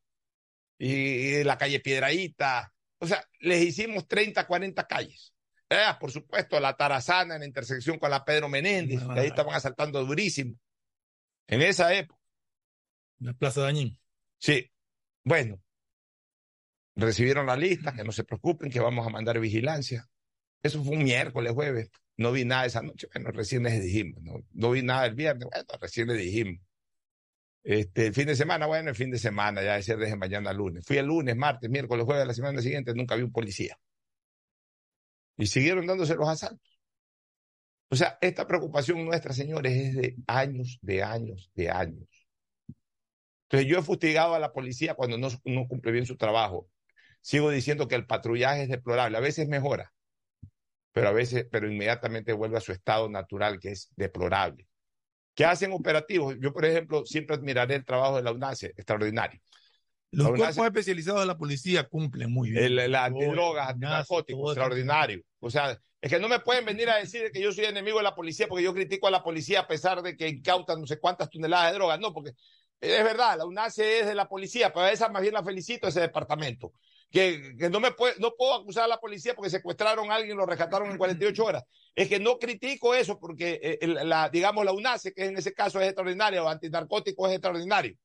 y, y la calle Piedraíta. O sea, les hicimos 30, 40 calles. Eh, por supuesto, la Tarazana en la intersección con la Pedro Menéndez, que ahí estaban asaltando durísimo. En esa época. La Plaza Dañín. Sí. Bueno, recibieron la lista, que no se preocupen, que vamos a mandar vigilancia. Eso fue un miércoles, jueves. No vi nada esa noche. Bueno, recién les dijimos. No, no vi nada el viernes. Bueno, recién les dijimos. Este, el fin de semana, bueno, el fin de semana, ya ese desde mañana lunes. Fui el lunes, martes, miércoles, jueves, la semana siguiente, nunca vi un policía. Y siguieron dándose los asaltos. O sea, esta preocupación nuestra, señores, es de años, de años, de años. Entonces yo he fustigado a la policía cuando no, no cumple bien su trabajo. Sigo diciendo que el patrullaje es deplorable. A veces mejora, pero a veces, pero inmediatamente vuelve a su estado natural, que es deplorable. ¿Qué hacen operativos? Yo, por ejemplo, siempre admiraré el trabajo de la UNACE, extraordinario. Los cuerpos especializados de la policía cumplen muy bien. El, la antinarcóticos, todo. extraordinario. O sea, es que no me pueden venir a decir que yo soy enemigo de la policía porque yo critico a la policía a pesar de que incautan no sé cuántas toneladas de drogas. No, porque es verdad, la UNACE es de la policía, pero a esa más bien la felicito, ese departamento. Que, que no me puede, no puedo acusar a la policía porque secuestraron a alguien y lo rescataron en 48 horas. Es que no critico eso porque, eh, la, digamos, la UNACE, que en ese caso es extraordinaria, o antinarcótico es extraordinario.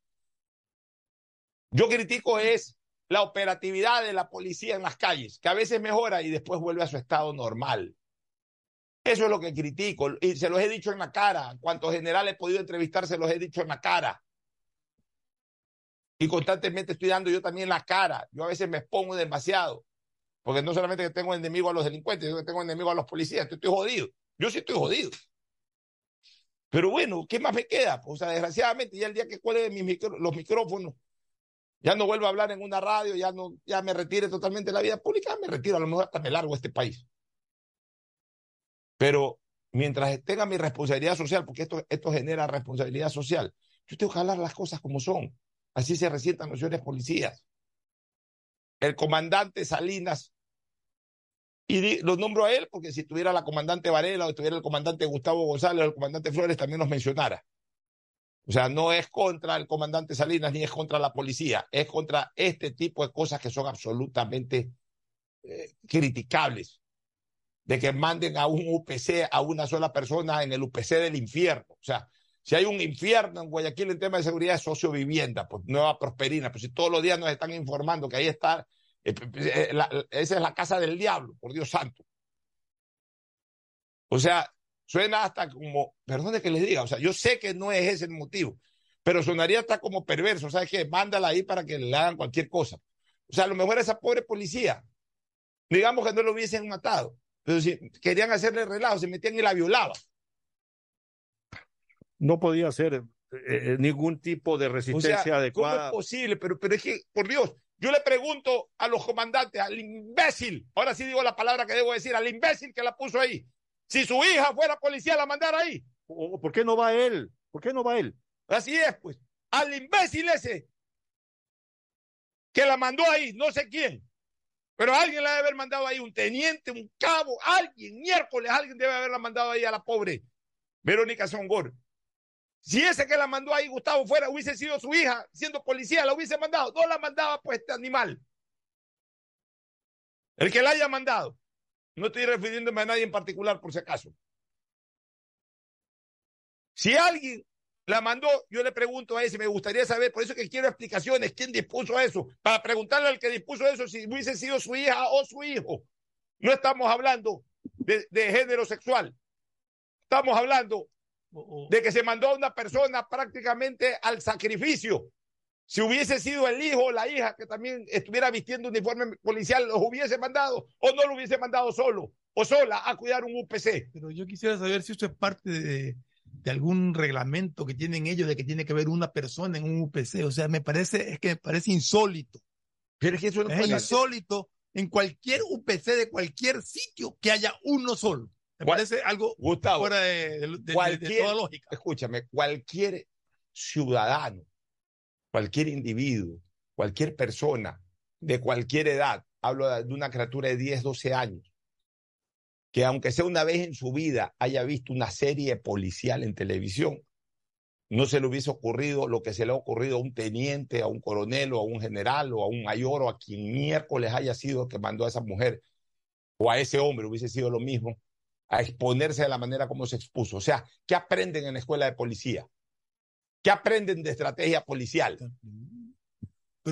Yo critico es la operatividad de la policía en las calles, que a veces mejora y después vuelve a su estado normal. Eso es lo que critico y se los he dicho en la cara. Cuantos generales he podido entrevistar, se los he dicho en la cara. Y constantemente estoy dando yo también la cara. Yo a veces me expongo demasiado. Porque no solamente que tengo enemigo a los delincuentes, yo que tengo enemigo a los policías. Yo estoy jodido. Yo sí estoy jodido. Pero bueno, ¿qué más me queda? Pues, o sea, desgraciadamente, ya el día que cuelgue mis micro, los micrófonos, ya no vuelvo a hablar en una radio, ya no, ya me retire totalmente de la vida pública, me retiro, a lo mejor hasta me largo este país. Pero mientras tenga mi responsabilidad social, porque esto, esto genera responsabilidad social, yo tengo que hablar las cosas como son. Así se resientan los señores policías. El comandante Salinas, y lo nombro a él porque si tuviera la comandante Varela o estuviera el comandante Gustavo González o el comandante Flores también nos mencionara. O sea, no es contra el comandante Salinas ni es contra la policía, es contra este tipo de cosas que son absolutamente eh, criticables. De que manden a un UPC a una sola persona en el UPC del infierno. O sea, si hay un infierno en Guayaquil en tema de seguridad, es sociovivienda, pues Nueva Prosperina. Pues si todos los días nos están informando que ahí está, eh, eh, esa es la casa del diablo, por Dios santo. O sea, suena hasta como, perdone que les diga, o sea, yo sé que no es ese el motivo, pero sonaría hasta como perverso, ¿sabes qué? Mándala ahí para que le hagan cualquier cosa. O sea, a lo mejor esa pobre policía, digamos que no lo hubiesen matado, pero si querían hacerle relajo, se metían y la violaban no podía hacer eh, eh, ningún tipo de resistencia adecuada. ¿Cómo es posible? Pero, pero es que, por Dios, yo le pregunto a los comandantes, al imbécil, ahora sí digo la palabra que debo decir, al imbécil que la puso ahí. Si su hija fuera policía, la mandara ahí. ¿Por qué no va él? ¿Por qué no va él? Así es, pues. Al imbécil ese que la mandó ahí, no sé quién. Pero alguien la debe haber mandado ahí, un teniente, un cabo, alguien, miércoles, alguien debe haberla mandado ahí a la pobre Verónica Songor. Si ese que la mandó ahí, Gustavo, fuera, hubiese sido su hija, siendo policía, la hubiese mandado. No la mandaba, pues, este animal. El que la haya mandado. No estoy refiriéndome a nadie en particular, por si acaso. Si alguien la mandó, yo le pregunto a ese, me gustaría saber, por eso que quiero explicaciones, quién dispuso eso, para preguntarle al que dispuso eso si hubiese sido su hija o su hijo. No estamos hablando de, de género sexual. Estamos hablando de que se mandó a una persona prácticamente al sacrificio. Si hubiese sido el hijo o la hija que también estuviera vistiendo uniforme policial, los hubiese mandado o no lo hubiese mandado solo o sola a cuidar un UPC. Pero yo quisiera saber si esto es parte de, algún reglamento que tienen ellos de que tiene que haber una persona en un UPC. O sea, me parece, es que me parece insólito. Pero es que eso es insólito en cualquier UPC de cualquier sitio que haya uno solo. Me parece algo fuera de, toda lógica. Escúchame, cualquier ciudadano, cualquier individuo, cualquier persona de cualquier edad, hablo de una criatura de 10, 12 años, que aunque sea una vez en su vida haya visto una serie policial en televisión, no se le hubiese ocurrido lo que se le ha ocurrido a un teniente, a un coronel o a un general o a un mayor o a quien miércoles haya sido que mandó a esa mujer o a ese hombre, hubiese sido lo mismo a exponerse de la manera como se expuso. O sea, ¿qué aprenden en la escuela de policía? ¿Qué aprenden de estrategia policial?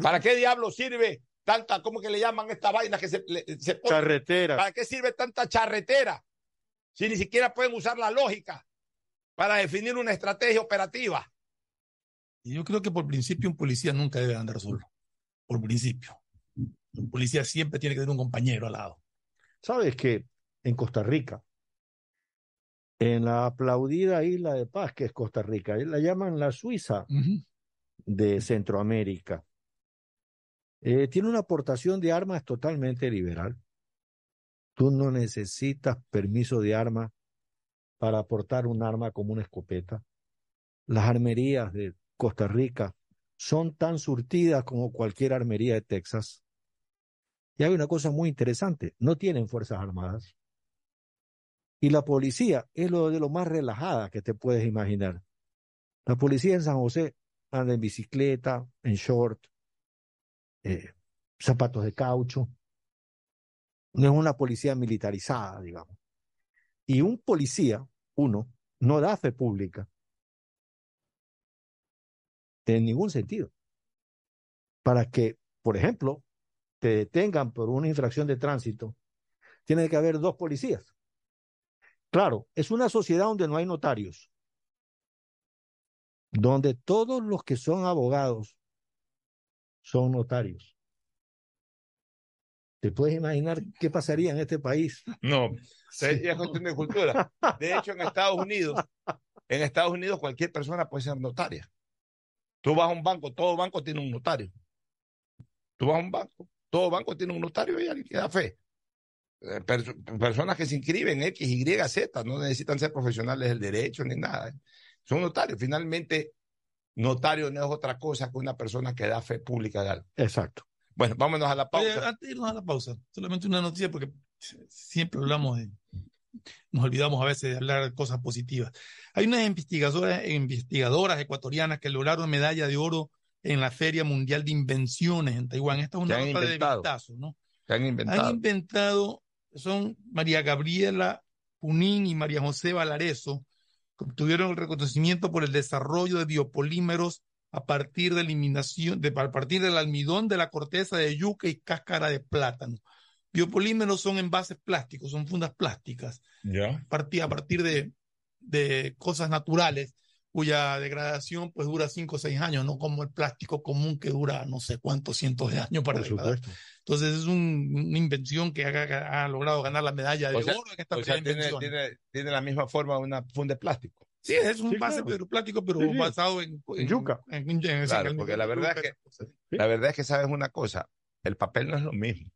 ¿Para qué diablo sirve tanta, cómo que le llaman esta vaina que se, se Charretera. ¿Para qué sirve tanta charretera? Si ni siquiera pueden usar la lógica para definir una estrategia operativa. Y yo creo que por principio un policía nunca debe andar solo. Por principio. Un policía siempre tiene que tener un compañero al lado. ¿Sabes que en Costa Rica en la aplaudida isla de Paz, que es Costa Rica. La llaman la Suiza de Centroamérica. Eh, tiene una aportación de armas totalmente liberal. Tú no necesitas permiso de arma para aportar un arma como una escopeta. Las armerías de Costa Rica son tan surtidas como cualquier armería de Texas. Y hay una cosa muy interesante, no tienen fuerzas armadas. Y la policía es lo de lo más relajada que te puedes imaginar. La policía en San José anda en bicicleta, en short, eh, zapatos de caucho. No es una policía militarizada, digamos. Y un policía, uno, no da fe pública. En ningún sentido. Para que, por ejemplo, te detengan por una infracción de tránsito, tiene que haber dos policías. Claro, es una sociedad donde no hay notarios, donde todos los que son abogados son notarios. ¿Te puedes imaginar qué pasaría en este país? No, es cuestión de cultura. De hecho, en Estados Unidos, En Estados Unidos cualquier persona puede ser notaria. Tú vas a un banco, todo banco tiene un notario. Tú vas a un banco, todo banco tiene un notario y alguien que da fe. Eh, perso- personas que se inscriben X, Y, Z, no necesitan ser profesionales del derecho ni nada. ¿eh? Son notarios. Finalmente, notario no es otra cosa que una persona que da fe pública de algo. Exacto. Bueno, vámonos a la Oye, pausa. antes de irnos a la pausa, solamente una noticia porque siempre hablamos de, nos olvidamos a veces de hablar de cosas positivas. Hay unas investigadoras, investigadoras ecuatorianas que lograron medalla de oro en la Feria Mundial de Invenciones en Taiwán. Esta es una ¿Qué han nota de vistazo, ¿no? Han inventado. Son María Gabriela Punín y María José Valareso, que obtuvieron el reconocimiento por el desarrollo de biopolímeros a partir de eliminación, de, a partir del almidón de la corteza de yuca y cáscara de plátano. Biopolímeros son envases plásticos, son fundas plásticas, Ya. partí- a partir de, de cosas naturales cuya degradación pues dura cinco o seis años, no como el plástico común que dura no sé cuántos cientos de años para Por degradar. supuesto. Entonces es un- una invención que ha, ha logrado ganar la medalla de O sea- oro en esta O sea, tiene, tiene, tiene la misma forma de una funda de plástico. Sí, es un Sí, base claro. pero plástico, pero Sí, sí. basado en, en- Yuca. en- en- en- Claro, en- porque la verdad es que- Sí. La verdad es que sabes una cosa, el papel no es lo mismo.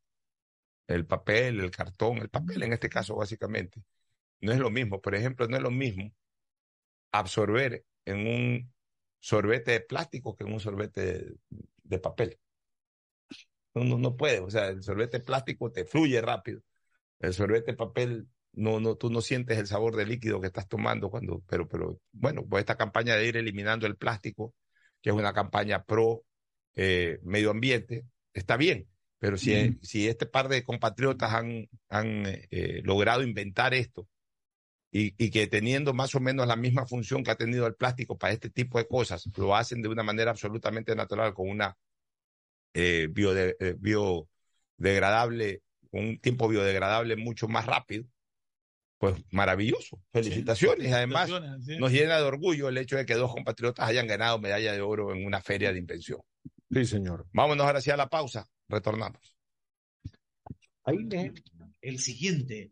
El papel, el cartón, el papel en este caso básicamente, no es lo mismo. Por ejemplo, no es lo mismo absorber en un sorbete de plástico que en un sorbete de, de papel. No, no, no puede, o sea, el sorbete de plástico te fluye rápido. El sorbete de papel, no, no, tú no sientes el sabor del líquido que estás tomando cuando, pero, pero bueno, pues esta campaña de ir eliminando el plástico, que es una campaña pro eh, medio ambiente, está bien. Pero si, si este par de compatriotas han, han eh, logrado inventar esto y, y que teniendo más o menos la misma función que ha tenido el plástico para este tipo de cosas, lo hacen de una manera absolutamente natural, con una eh, biode- eh, biodegradable, con un tiempo biodegradable mucho más rápido, pues maravilloso. Felicitaciones. Además, Felicitaciones, sí. nos llena de orgullo el hecho de que dos compatriotas hayan ganado medalla de oro en una feria de invención. Sí, señor. Vámonos ahora sí a la pausa. Retornamos. Ahí El siguiente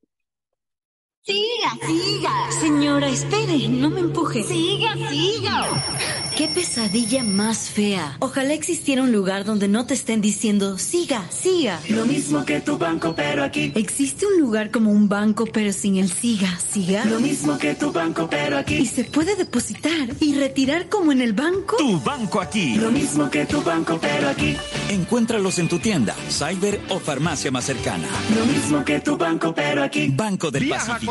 Siga, siga. Señora, espere, no me empuje. Siga, siga. Qué pesadilla más fea. Ojalá existiera un lugar donde no te estén diciendo, siga, siga. Lo mismo que tu banco, pero aquí. ¿Existe un lugar como un banco pero sin el siga, siga? Lo mismo que tu banco, pero ¿Y aquí. se puede depositar y retirar como en el banco? Tu banco aquí. Lo mismo que tu banco, pero aquí. Encuéntralos en tu tienda, cyber o farmacia más cercana. Lo mismo que tu banco, pero aquí. Banco del Viaja Pacífico.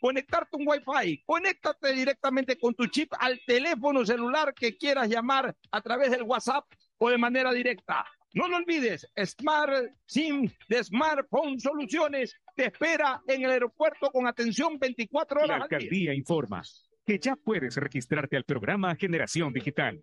conectarte un Wi-Fi. Conéctate directamente con tu chip al teléfono celular que quieras llamar a través del WhatsApp o de manera directa. No lo olvides, Smart SIM de Smartphone Soluciones te espera en el aeropuerto con atención 24 La horas al día. alcaldía informa que ya puedes registrarte al programa Generación Digital.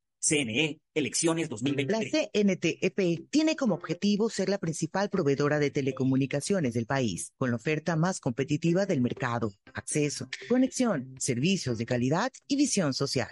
CNE, elecciones La 2023. CNTEP E tiene como objetivo ser la principal proveedora de telecomunicaciones del país, con la oferta más competitiva del mercado, acceso, conexión, servicios de calidad y visión social.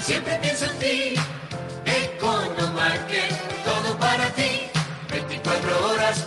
Siempre pienso en ti. Economarket, todo para ti. 24 horas,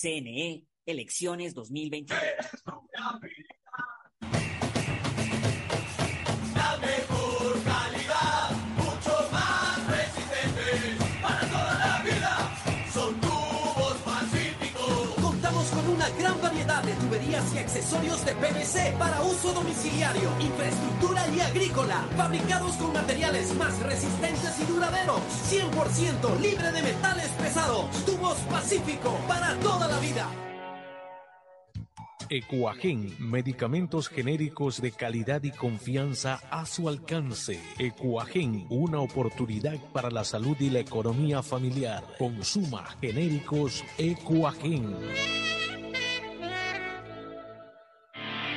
CNE, elecciones 2023. accesorios de PVC para uso domiciliario, infraestructura y agrícola, fabricados con materiales más resistentes y duraderos, 100% libre de metales pesados. Tubos Pacífico para toda la vida. Ecuagen, medicamentos genéricos de calidad y confianza a su alcance. Ecuagen, una oportunidad para la salud y la economía familiar. Consuma genéricos Ecuagen.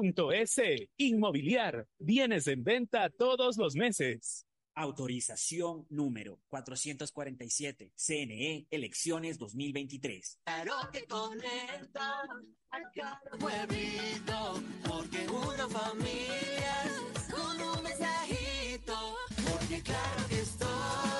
www.inmobiliariapublica.es. Inmobiliar, bienes en venta todos los meses. Autorización número 447. CNE, elecciones 2023. Claro que conecta a cada pueblito, porque una familia con un mensajito, porque claro que estoy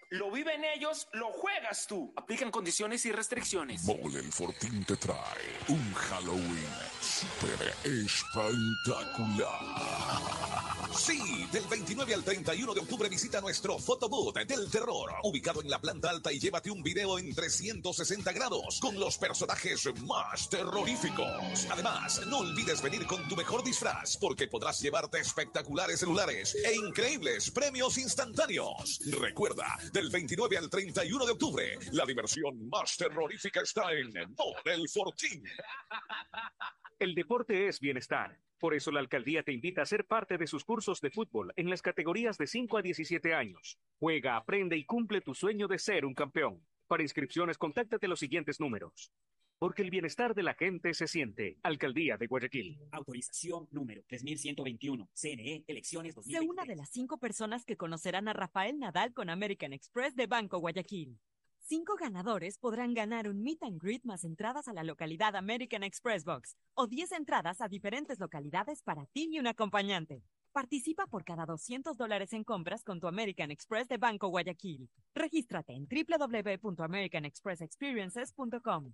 Lo viven ellos, lo juegas tú. Aplican condiciones y restricciones. Mole El Fortín te trae un Halloween súper espectacular. Sí, del 29 al 31 de octubre visita nuestro Photobooth del terror, ubicado en la planta alta y llévate un video en 360 grados con los personajes más terroríficos. Además, no olvides venir con tu mejor disfraz porque podrás llevarte espectaculares celulares e increíbles premios instantáneos. Recuerda, del 29 al 31 de octubre, la diversión más terrorífica está en Model 14. El deporte es bienestar. Por eso la alcaldía te invita a ser parte de sus cursos de fútbol en las categorías de 5 a 17 años. Juega, aprende y cumple tu sueño de ser un campeón. Para inscripciones, contáctate los siguientes números. Porque el bienestar de la gente se siente. Alcaldía de Guayaquil. Autorización número 3121. CNE, elecciones Sé una de las cinco personas que conocerán a Rafael Nadal con American Express de Banco Guayaquil. Cinco ganadores podrán ganar un meet and greet más entradas a la localidad American Express Box o 10 entradas a diferentes localidades para ti y un acompañante. Participa por cada 200 dólares en compras con tu American Express de Banco Guayaquil. Regístrate en www.americanexpressexperiences.com.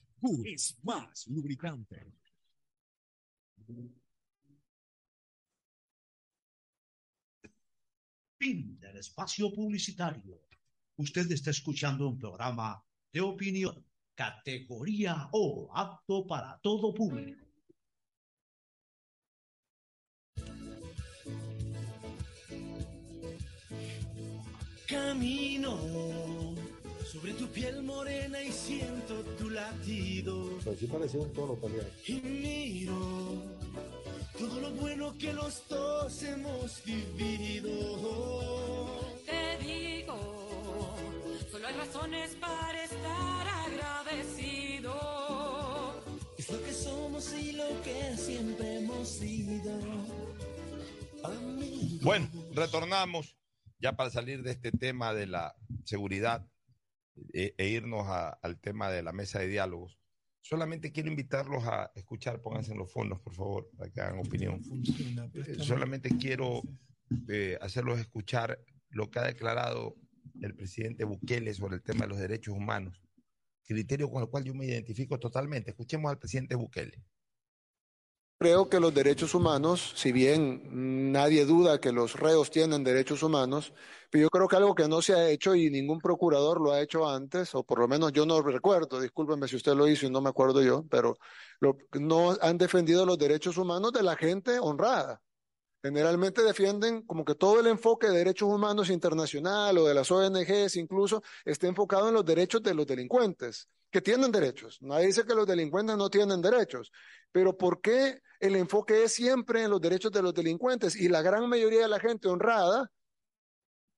Es más lubricante. Fin del espacio publicitario. Usted está escuchando un programa de opinión, categoría O, apto para todo público. Camino sobre tu piel morena y siento tu latido. Así parecía un toro también. Y miro todo lo bueno que los dos hemos vivido. Te digo, solo hay razones para estar agradecido. Es lo que somos y lo que siempre hemos sido. Amigos. Bueno, retornamos ya para salir de este tema de la seguridad e, e irnos a- al tema de la mesa de diálogos. Solamente quiero invitarlos a escuchar, pónganse en los fondos, por favor, para que hagan opinión. Eh, Solamente quiero eh, hacerlos escuchar lo que ha declarado el presidente Bukele sobre el tema de los derechos humanos, criterio con el cual yo me identifico totalmente. Escuchemos al presidente Bukele. Creo que los derechos humanos, si bien nadie duda que los reos tienen derechos humanos, pero yo creo que algo que no se ha hecho y ningún procurador lo ha hecho antes, o por lo menos yo no recuerdo, discúlpenme si usted lo hizo y no me acuerdo yo, pero lo- no han defendido los derechos humanos de la gente honrada. Generalmente defienden como que todo el enfoque de derechos humanos internacional o de las ONGs incluso está enfocado en los derechos de los delincuentes, que tienen derechos. Nadie dice que los delincuentes no tienen derechos, pero ¿por qué el enfoque es siempre en los derechos de los delincuentes? Y la gran mayoría de la gente honrada,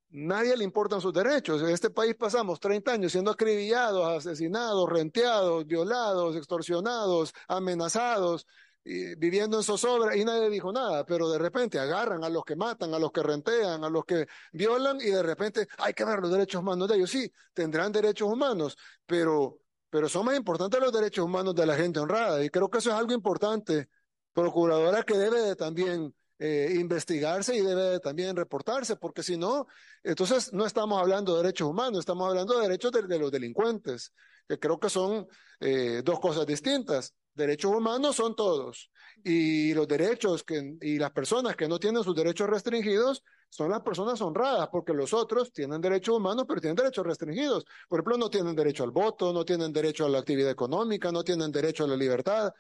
nadie le importan sus derechos. En este país pasamos 30 años siendo acribillados, asesinados, renteados, violados, extorsionados, amenazados viviendo en zozobra y nadie dijo nada, pero de repente agarran a los que matan, a los que rentean, a los que violan y de repente hay que ver los derechos humanos de ellos. Sí, tendrán derechos humanos, pero, pero son más importantes los derechos humanos de la gente honrada y creo que eso es algo importante, procuradora, que debe de también eh, investigarse y debe de también reportarse, porque si no, entonces no estamos hablando de derechos humanos, estamos hablando de derechos de, de los delincuentes, que creo que son eh, dos cosas distintas. Derechos humanos son todos y los derechos que, y las personas que no tienen sus derechos restringidos son las personas honradas, porque los otros tienen derechos humanos, pero tienen derechos restringidos. Por ejemplo, no tienen derecho al voto, no tienen derecho a la actividad económica, no tienen derecho a la libertad.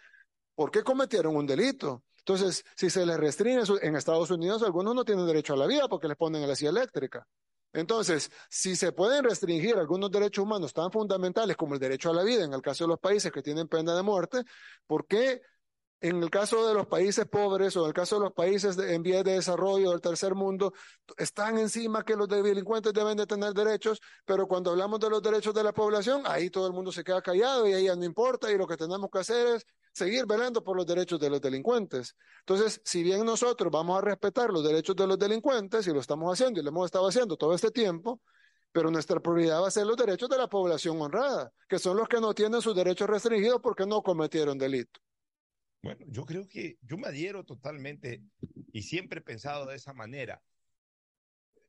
¿Por qué cometieron un delito? Entonces, si se les restringe en Estados Unidos, algunos no tienen derecho a la vida porque les ponen la silla eléctrica. Entonces, si se pueden restringir algunos derechos humanos tan fundamentales como el derecho a la vida, en el caso de los países que tienen pena de muerte, ¿por qué en el caso de los países pobres o en el caso de los países en vías de desarrollo del tercer mundo, están encima que los delincuentes deben de tener derechos, pero cuando hablamos de los derechos de la población, ahí todo el mundo se queda callado y ahí ya no importa y lo que tenemos que hacer es seguir velando por los derechos de los delincuentes. Entonces, si bien nosotros vamos a respetar los derechos de los delincuentes y lo estamos haciendo y lo hemos estado haciendo todo este tiempo, pero nuestra prioridad va a ser los derechos de la población honrada, que son los que no tienen sus derechos restringidos porque no cometieron delito. Bueno, yo creo que yo me adhiero totalmente y siempre he pensado de esa manera.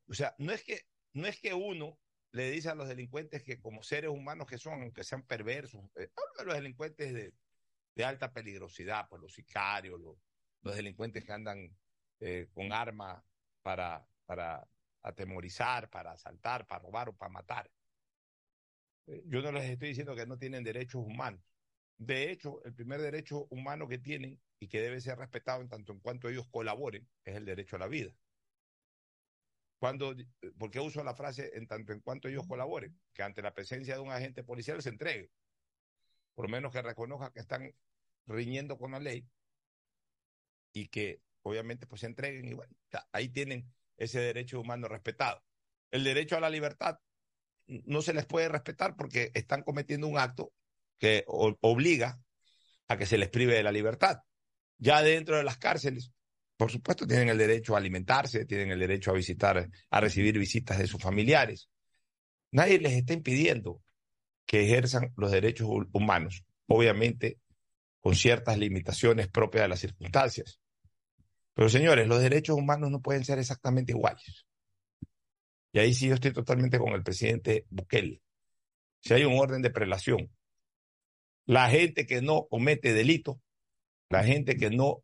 O sea, no es que, no es que uno le dice a los delincuentes que como seres humanos que son, aunque sean perversos, eh, hablo de los delincuentes de, de alta peligrosidad, pues los sicarios, los, delincuentes que andan eh, con armas para, para atemorizar, para asaltar, para robar o para matar. Eh, Yo no les estoy diciendo que no tienen derechos humanos. De hecho, el primer derecho humano que tienen y que debe ser respetado en tanto en cuanto ellos colaboren es el derecho a la vida. Cuando, ¿Por qué uso la frase en tanto en cuanto ellos colaboren? Que ante la presencia de un agente policial se entregue. Por lo menos que reconozca que están riñendo con la ley y que obviamente pues se entreguen y bueno, ahí tienen ese derecho humano respetado. El derecho a la libertad no se les puede respetar porque están cometiendo un acto que obliga a que se les prive de la libertad. Ya dentro de las cárceles, por supuesto, tienen el derecho a alimentarse, tienen el derecho a visitar, a recibir visitas de sus familiares. Nadie les está impidiendo que ejerzan los derechos hu- humanos, obviamente con ciertas limitaciones propias de las circunstancias. Pero señores, los derechos humanos no pueden ser exactamente iguales. Y ahí sí yo estoy totalmente con el presidente Bukele. Si hay un orden de prelación, la gente que no comete delito, la gente que no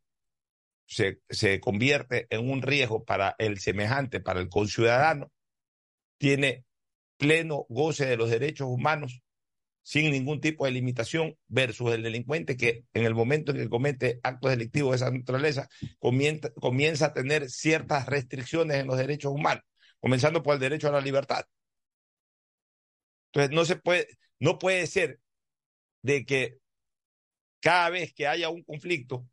se, se convierte en un riesgo para el semejante, para el conciudadano, tiene pleno goce de los derechos humanos sin ningún tipo de limitación versus el delincuente que en el momento en que comete actos delictivos de esa naturaleza comienza, comienza a tener ciertas restricciones en los derechos humanos, comenzando por el derecho a la libertad. Entonces no se puede, no puede ser de que cada vez que haya un conflicto,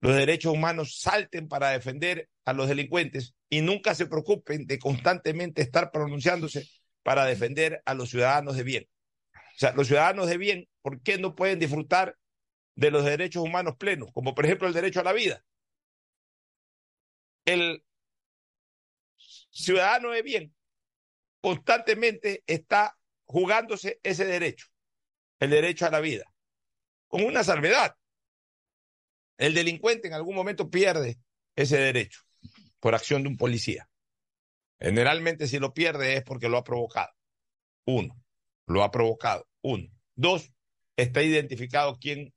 los derechos humanos salten para defender a los delincuentes y nunca se preocupen de constantemente estar pronunciándose para defender a los ciudadanos de bien. O sea, los ciudadanos de bien, ¿por qué no pueden disfrutar de los derechos humanos plenos? Como por ejemplo el derecho a la vida. El ciudadano de bien constantemente está jugándose ese derecho, el derecho a la vida, con una salvedad. El delincuente en algún momento pierde ese derecho por acción de un policía. Generalmente si lo pierde es porque lo ha provocado. Uno, lo ha provocado. Uno. Dos, está identificado quién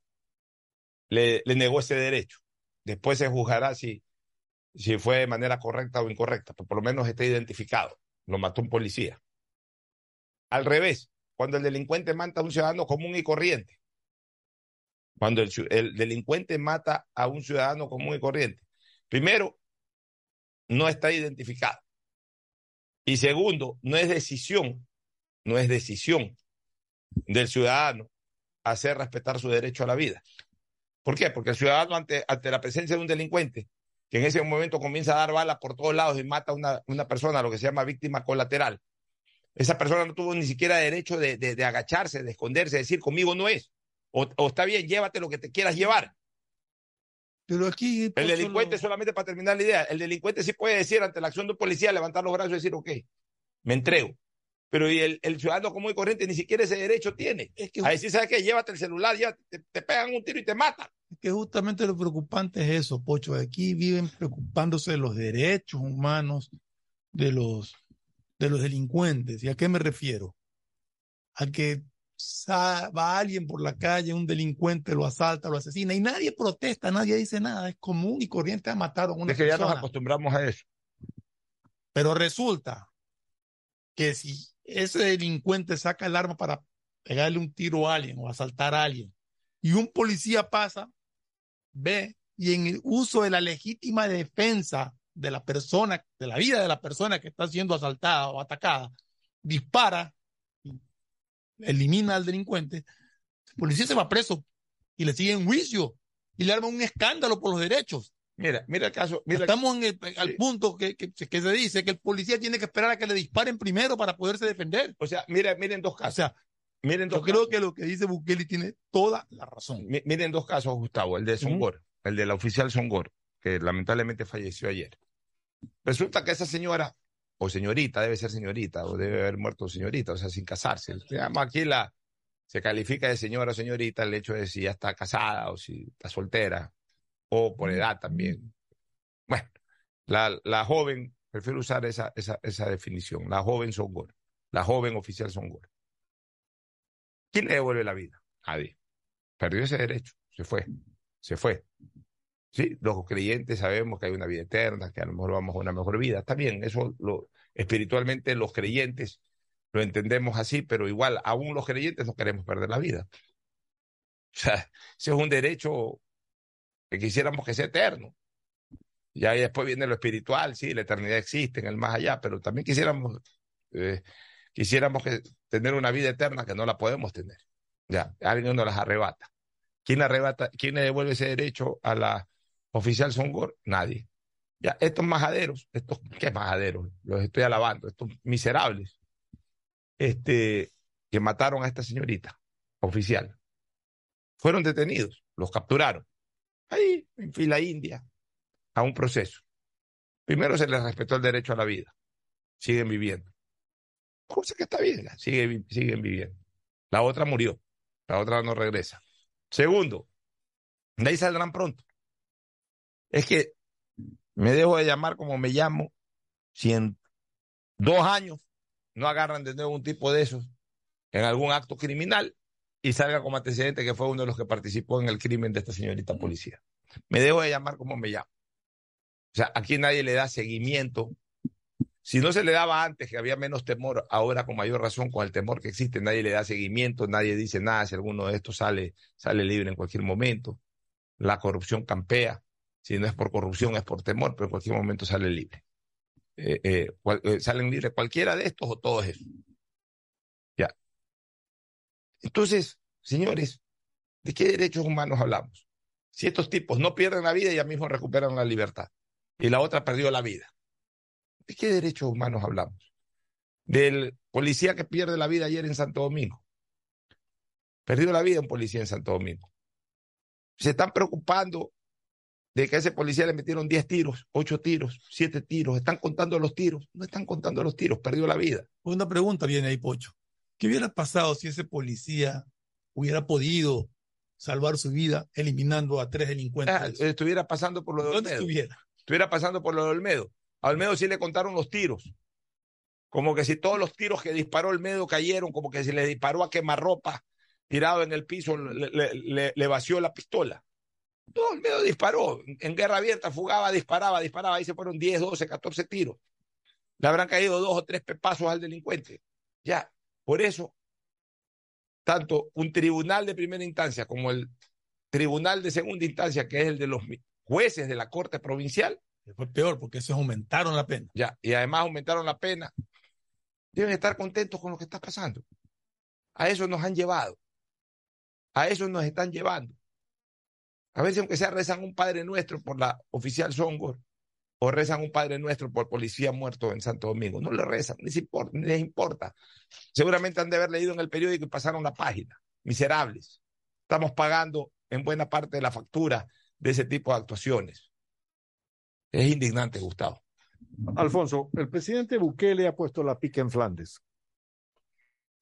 le, negó ese derecho. Después se juzgará si, si fue de manera correcta o incorrecta, pero por lo menos está identificado. Lo mató un policía. Al revés, cuando el delincuente mata a un ciudadano común y corriente, cuando el delincuente mata a un ciudadano común y corriente, primero, no está identificado. Y segundo, no es decisión, no es decisión del ciudadano hacer respetar su derecho a la vida. ¿Por qué? Porque el ciudadano ante, ante la presencia de un delincuente, que en ese momento comienza a dar balas por todos lados y mata a una, una persona, lo que se llama víctima colateral, esa persona no tuvo ni siquiera derecho de, de- de agacharse, de esconderse, de decir conmigo no es. O, o está bien, llévate lo que te quieras llevar. Pero aquí. El delincuente, lo- solamente para terminar la idea, el delincuente sí puede decir ante la acción de un policía, levantar los brazos y decir, ok, me entrego. Pero y el, el ciudadano común y corriente ni siquiera ese derecho tiene. a decir, ¿sabes qué? Llévate el celular, ya te, te pegan un tiro y te matan. Es que justamente lo preocupante es eso, Pocho. Aquí viven preocupándose de los derechos humanos de los, de los delincuentes. ¿Y a qué me refiero? A que va alguien por la calle, un delincuente lo asalta, lo asesina y nadie protesta, nadie dice nada. Es común y corriente ha matado a una Es que ya nos acostumbramos a eso. Pero resulta que si ese delincuente saca el arma para pegarle un tiro a alguien o asaltar a alguien y un policía pasa, ve y en el uso de la legítima defensa de la persona, de la vida de la persona que está siendo asaltada o atacada, dispara, elimina al delincuente, el policía se va preso y le sigue en juicio y le arma un escándalo por los derechos. Mira, mira el caso. Mira, Estamos en el- al punto que, que, que se dice que el policía tiene que esperar a que le disparen primero para poderse defender. O sea, mira, miren dos casos. O sea, miren yo dos creo casos. que lo que dice Bukele tiene toda la razón. Mi- Miren dos casos, Gustavo. El de Songor, el de la oficial Songor, que lamentablemente falleció ayer. Resulta que esa señora, o señorita, debe ser señorita, o debe haber muerto señorita, o sea, sin casarse. Se llama aquí la, se califica de señora o señorita el hecho de si ya está casada o si está soltera, o por edad también. Bueno, la, la joven, prefiero usar esa, esa, esa definición, la joven Songor, la joven oficial Songor. ¿Quién le devuelve la vida? Nadie. Perdió ese derecho, se fue, se fue. Sí, los creyentes sabemos que hay una vida eterna, que a lo mejor vamos a una mejor vida. Está bien, eso lo, espiritualmente los creyentes lo entendemos así, pero igual aún los creyentes no queremos perder la vida. O sea, ese es un derecho que quisiéramos que sea eterno. Y ahí después viene lo espiritual, sí, la eternidad existe en el más allá, pero también quisiéramos, eh, quisiéramos que tener una vida eterna que no la podemos tener. Ya, alguien nos las arrebata. ¿Quién arrebata, quién le devuelve ese derecho a la oficial Songor? Nadie. Ya, estos majaderos, estos, ¿qué majaderos? Los estoy alabando, estos miserables, este, que mataron a esta señorita oficial, fueron detenidos, los capturaron. Ahí, en fila india, a un proceso. Primero se les respetó el derecho a la vida. Siguen viviendo. Cosa que está bien, sigue, vi- siguen viviendo. La otra murió, la otra no regresa. Segundo, de ahí saldrán pronto. Es que me dejo de llamar como me llamo si en dos años no agarran de nuevo un tipo de esos en algún acto criminal y salga como antecedente que fue uno de los que participó en el crimen de esta señorita policía. Me dejo de llamar como me llamo. O sea, aquí nadie le da seguimiento. Si no se le daba antes, que había menos temor, ahora con mayor razón, con el temor que existe, nadie le da seguimiento, nadie dice nada, si alguno de estos sale, sale libre en cualquier momento. La corrupción campea. Si no es por corrupción, es por temor, pero en cualquier momento sale libre. Eh, eh, eh, salen libres cualquiera de estos o todos esos. Entonces, señores, ¿de qué derechos humanos hablamos? Si estos tipos no pierden la vida, ya mismo recuperan la libertad. Y la otra perdió la vida. ¿De qué derechos humanos hablamos? Del policía que pierde la vida ayer en Santo Domingo. Perdió la vida un policía en Santo Domingo. Se están preocupando de que a ese policía le metieron 10 tiros, 8 tiros, 7 tiros. Están contando los tiros. No están contando los tiros. Perdió la vida. Una pregunta viene ahí, Pocho. ¿Qué hubiera pasado si ese policía hubiera podido salvar su vida eliminando a tres delincuentes? Ah, estuviera pasando por lo de ¿Dónde Olmedo. estuviera? Estuviera pasando por lo de Olmedo. A Olmedo sí le contaron los tiros. Como que si todos los tiros que disparó Olmedo cayeron, como que si le disparó a quemarropa tirado en el piso, le, le- le- le vació la pistola. No, Olmedo disparó. En guerra abierta fugaba, disparaba, disparaba. Ahí se fueron 10, 12, 14 tiros. Le habrán caído dos o tres pepazos al delincuente. Ya, por eso, tanto un tribunal de primera instancia como el tribunal de segunda instancia, que es el de los jueces de la Corte Provincial, Fue peor porque eso aumentaron la pena. ya, y además aumentaron la pena, deben estar contentos con lo que está pasando. A eso nos han llevado. A eso nos están llevando. A veces, aunque sea, rezan un Padre Nuestro por la oficial Songor o rezan un Padre Nuestro por policía muerto en Santo Domingo. No le rezan, ni, se importa, ni les importa. Seguramente han de haber leído en el periódico y pasaron la página. Miserables. Estamos pagando en buena parte de la factura de ese tipo de actuaciones. Es indignante, Gustavo. Alfonso, el presidente Bukele ha puesto la pica en Flandes.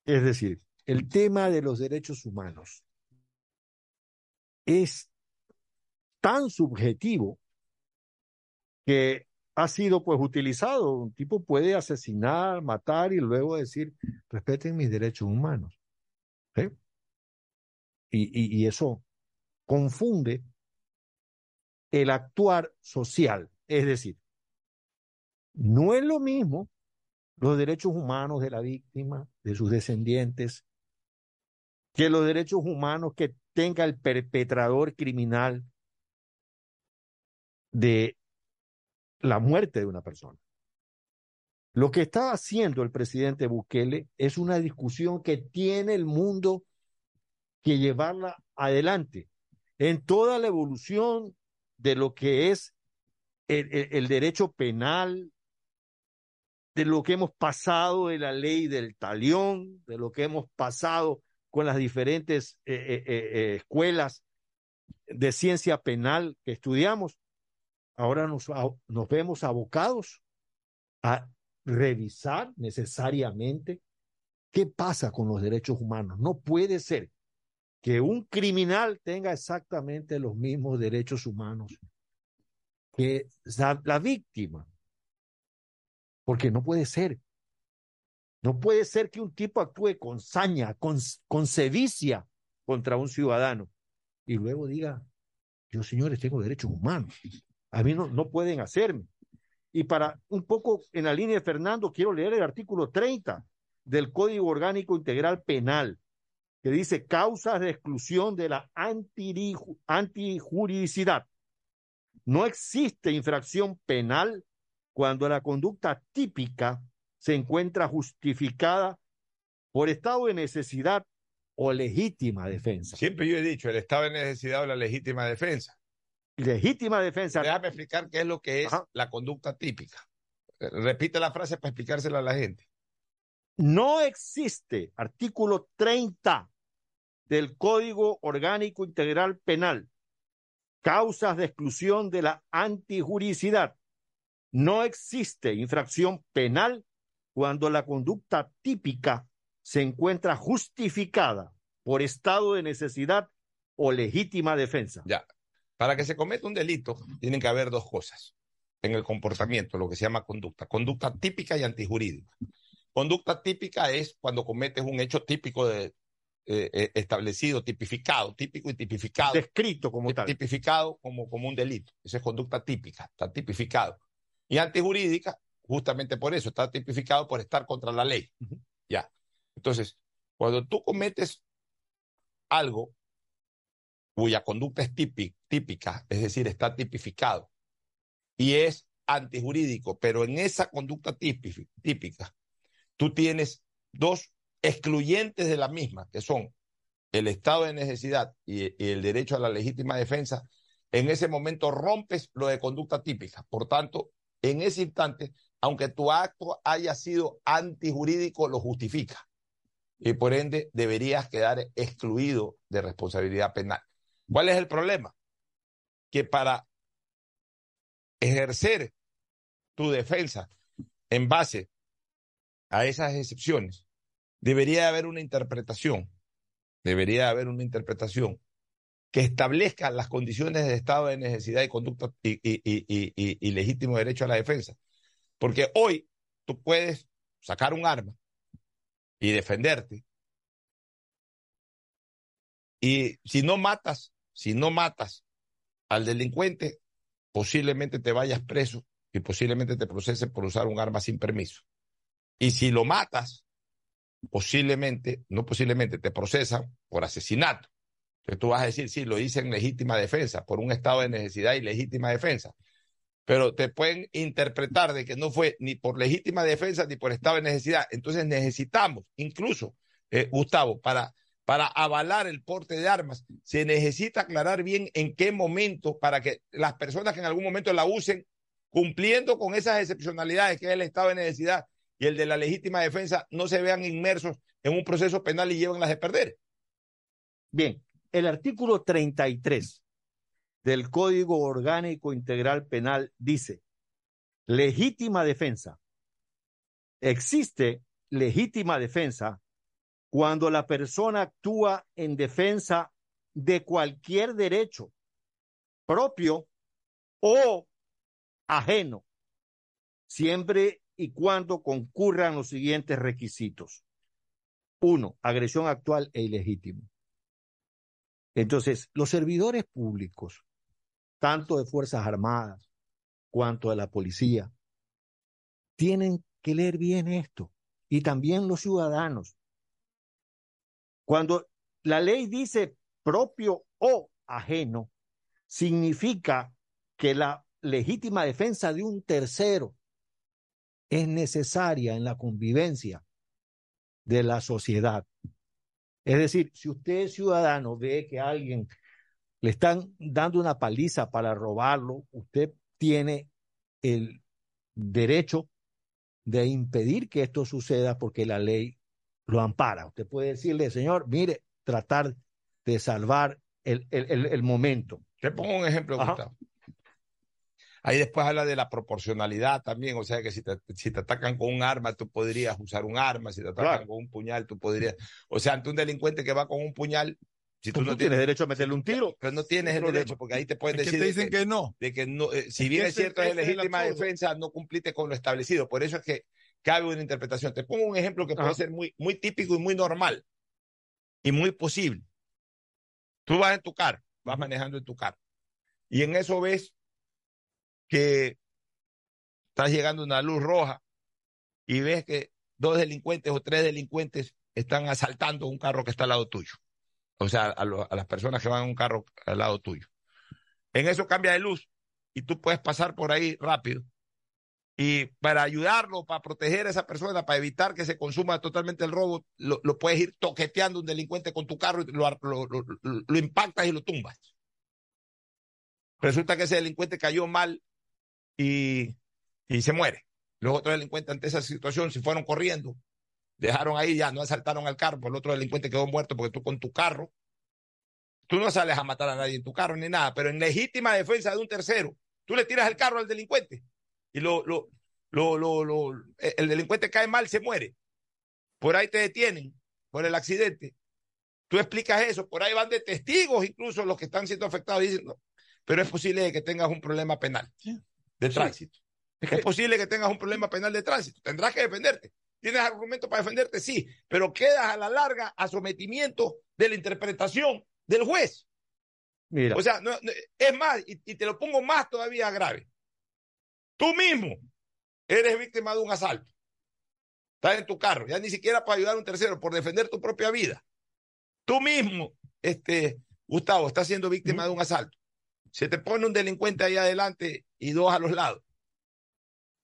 Es decir, el tema de los derechos humanos es tan subjetivo que ha sido pues utilizado. Un tipo puede asesinar, matar y luego decir, respeten mis derechos humanos. Y, y- y eso confunde el actuar social. Es decir, no es lo mismo los derechos humanos de la víctima, de sus descendientes, que los derechos humanos que tenga el perpetrador criminal de la muerte de una persona. Lo que está haciendo el presidente Bukele es una discusión que tiene el mundo que llevarla adelante en toda la evolución de lo que es el, derecho penal, de lo que hemos pasado de la ley del talión, de lo que hemos pasado con las diferentes eh, eh, eh, escuelas de ciencia penal que estudiamos. Ahora nos, a- nos vemos abocados a revisar necesariamente qué pasa con los derechos humanos. No puede ser que un criminal tenga exactamente los mismos derechos humanos que la, la víctima. Porque no puede ser. No puede ser que un tipo actúe con saña, con, con sevicia contra un ciudadano y luego diga, yo señores tengo derechos humanos. A mí no, no pueden hacerme. Y para un poco en la línea de Fernando, quiero leer el artículo 30 del Código Orgánico Integral Penal, que dice causas de exclusión de la antijuridicidad. No existe infracción penal cuando la conducta típica se encuentra justificada por estado de necesidad o legítima defensa. Siempre yo he dicho, el estado de necesidad o la legítima defensa. Legítima defensa. Déjame explicar qué es lo que es la conducta típica. Repite la frase para explicársela a la gente. No existe artículo 30 del Código Orgánico Integral Penal. Causas de exclusión de la antijuridicidad. No existe infracción penal cuando la conducta típica se encuentra justificada por estado de necesidad o legítima defensa. Ya. Para que se cometa un delito, tienen que haber dos cosas en el comportamiento, lo que se llama conducta. Conducta típica y antijurídica. Conducta típica es cuando cometes un hecho típico de, eh, eh, establecido, tipificado, típico y tipificado. Descrito como tal. Tipificado como, como un delito. Esa es conducta típica, está tipificado. Y antijurídica, justamente por eso, está tipificado por estar contra la ley. Ya. Entonces, cuando tú cometes algo cuya conducta es típi- típica, es decir, está tipificado, y es antijurídico, pero en esa conducta típica, tú tienes dos excluyentes de la misma, que son el estado de necesidad y el derecho a la legítima defensa, en ese momento rompes lo de conducta típica. Por tanto, en ese instante, aunque tu acto haya sido antijurídico, lo justifica. Y por ende, deberías quedar excluido de responsabilidad penal. ¿Cuál es el problema? Que para ejercer tu defensa en base a esas excepciones, debería haber una interpretación, debería haber una interpretación que establezca las condiciones de estado de necesidad y conducta y, y- legítimo derecho a la defensa. Porque hoy tú puedes sacar un arma y defenderte. Y si no matas, si no matas al delincuente, posiblemente te vayas preso y posiblemente te procesen por usar un arma sin permiso. Y si lo matas, posiblemente, no posiblemente, te procesan por asesinato. Entonces tú vas a decir, sí, lo hice en legítima defensa, por un estado de necesidad y legítima defensa. Pero te pueden interpretar de que no fue ni por legítima defensa ni por estado de necesidad. Entonces necesitamos, incluso, eh, Gustavo, para, para avalar el porte de armas, se necesita aclarar bien en qué momento para que las personas que en algún momento la usen, cumpliendo con esas excepcionalidades que es el estado de necesidad y el de la legítima defensa, no se vean inmersos en un proceso penal y lleven las de perder. Bien, el artículo 33 del Código Orgánico Integral Penal dice, legítima defensa. Existe legítima defensa cuando la persona actúa en defensa de cualquier derecho propio o ajeno, siempre y cuando concurran los siguientes requisitos. Uno, agresión actual e ilegítima. Entonces, los servidores públicos, tanto de Fuerzas Armadas cuanto de la policía, tienen que leer bien esto. Y también los ciudadanos. Cuando la ley dice propio o ajeno, significa que la legítima defensa de un tercero es necesaria en la convivencia de la sociedad. Es decir, si usted ciudadano ve que a alguien le están dando una paliza para robarlo, usted tiene el derecho de impedir que esto suceda porque la ley lo ampara. Usted puede decirle, señor, mire, tratar de salvar el, el, el, el momento. Te pongo un ejemplo, Ajá. Gustavo. Ahí después habla de la proporcionalidad también, o sea que si te, si te atacan con un arma, tú podrías usar un arma, si te atacan Claro. con un puñal, tú podrías, o sea, ante un delincuente que va con un puñal, si tú Tú no tienes derecho a meterle un tiro. pero no tienes el derecho, porque ahí te pueden Es que decir te de dicen que no. de que no, eh, si Es bien que es cierto es legítima defensa, no cumpliste con lo establecido. Por eso es que cabe una interpretación. Te pongo un ejemplo que puede Ajá. ser muy, muy típico y muy normal y muy posible. Tú vas en tu carro, vas manejando en tu carro y en eso ves que estás llegando a una luz roja y ves que dos delincuentes o tres delincuentes están asaltando un carro que está al lado tuyo. O sea, a, lo- a las personas que van en un carro al lado tuyo. En eso cambia de luz y tú puedes pasar por ahí rápido. Y para ayudarlo, para proteger a esa persona, para evitar que se consuma totalmente el robo, lo, lo puedes ir toqueteando un delincuente con tu carro y lo, lo- lo- impactas y lo tumbas. Resulta que ese delincuente cayó mal y, y se muere. Los otros delincuentes ante esa situación se fueron corriendo, dejaron ahí ya, no asaltaron al carro, pues el otro delincuente quedó muerto porque tú con tu carro, tú no sales a matar a nadie en tu carro ni nada, pero en legítima defensa de un tercero, tú le tiras el carro al delincuente y lo, lo, lo, lo, lo- el delincuente cae mal, se muere. Por ahí te detienen por el accidente. Tú explicas eso, por ahí van de testigos incluso los que están siendo afectados, dicen, no, pero es posible que tengas un problema penal de tránsito. Es posible que tengas un problema penal de tránsito. Tendrás que defenderte. ¿Tienes argumento para defenderte? Sí, pero quedas a la larga a sometimiento de la interpretación del juez. Mira, O sea, no- no- es más, y, y te lo pongo más todavía grave. Tú mismo eres víctima de un asalto. Estás en tu carro, ya ni siquiera para ayudar a un tercero, por defender tu propia vida. Tú mismo, este, Gustavo, estás siendo víctima de un asalto. Se te pone un delincuente ahí adelante y dos a los lados.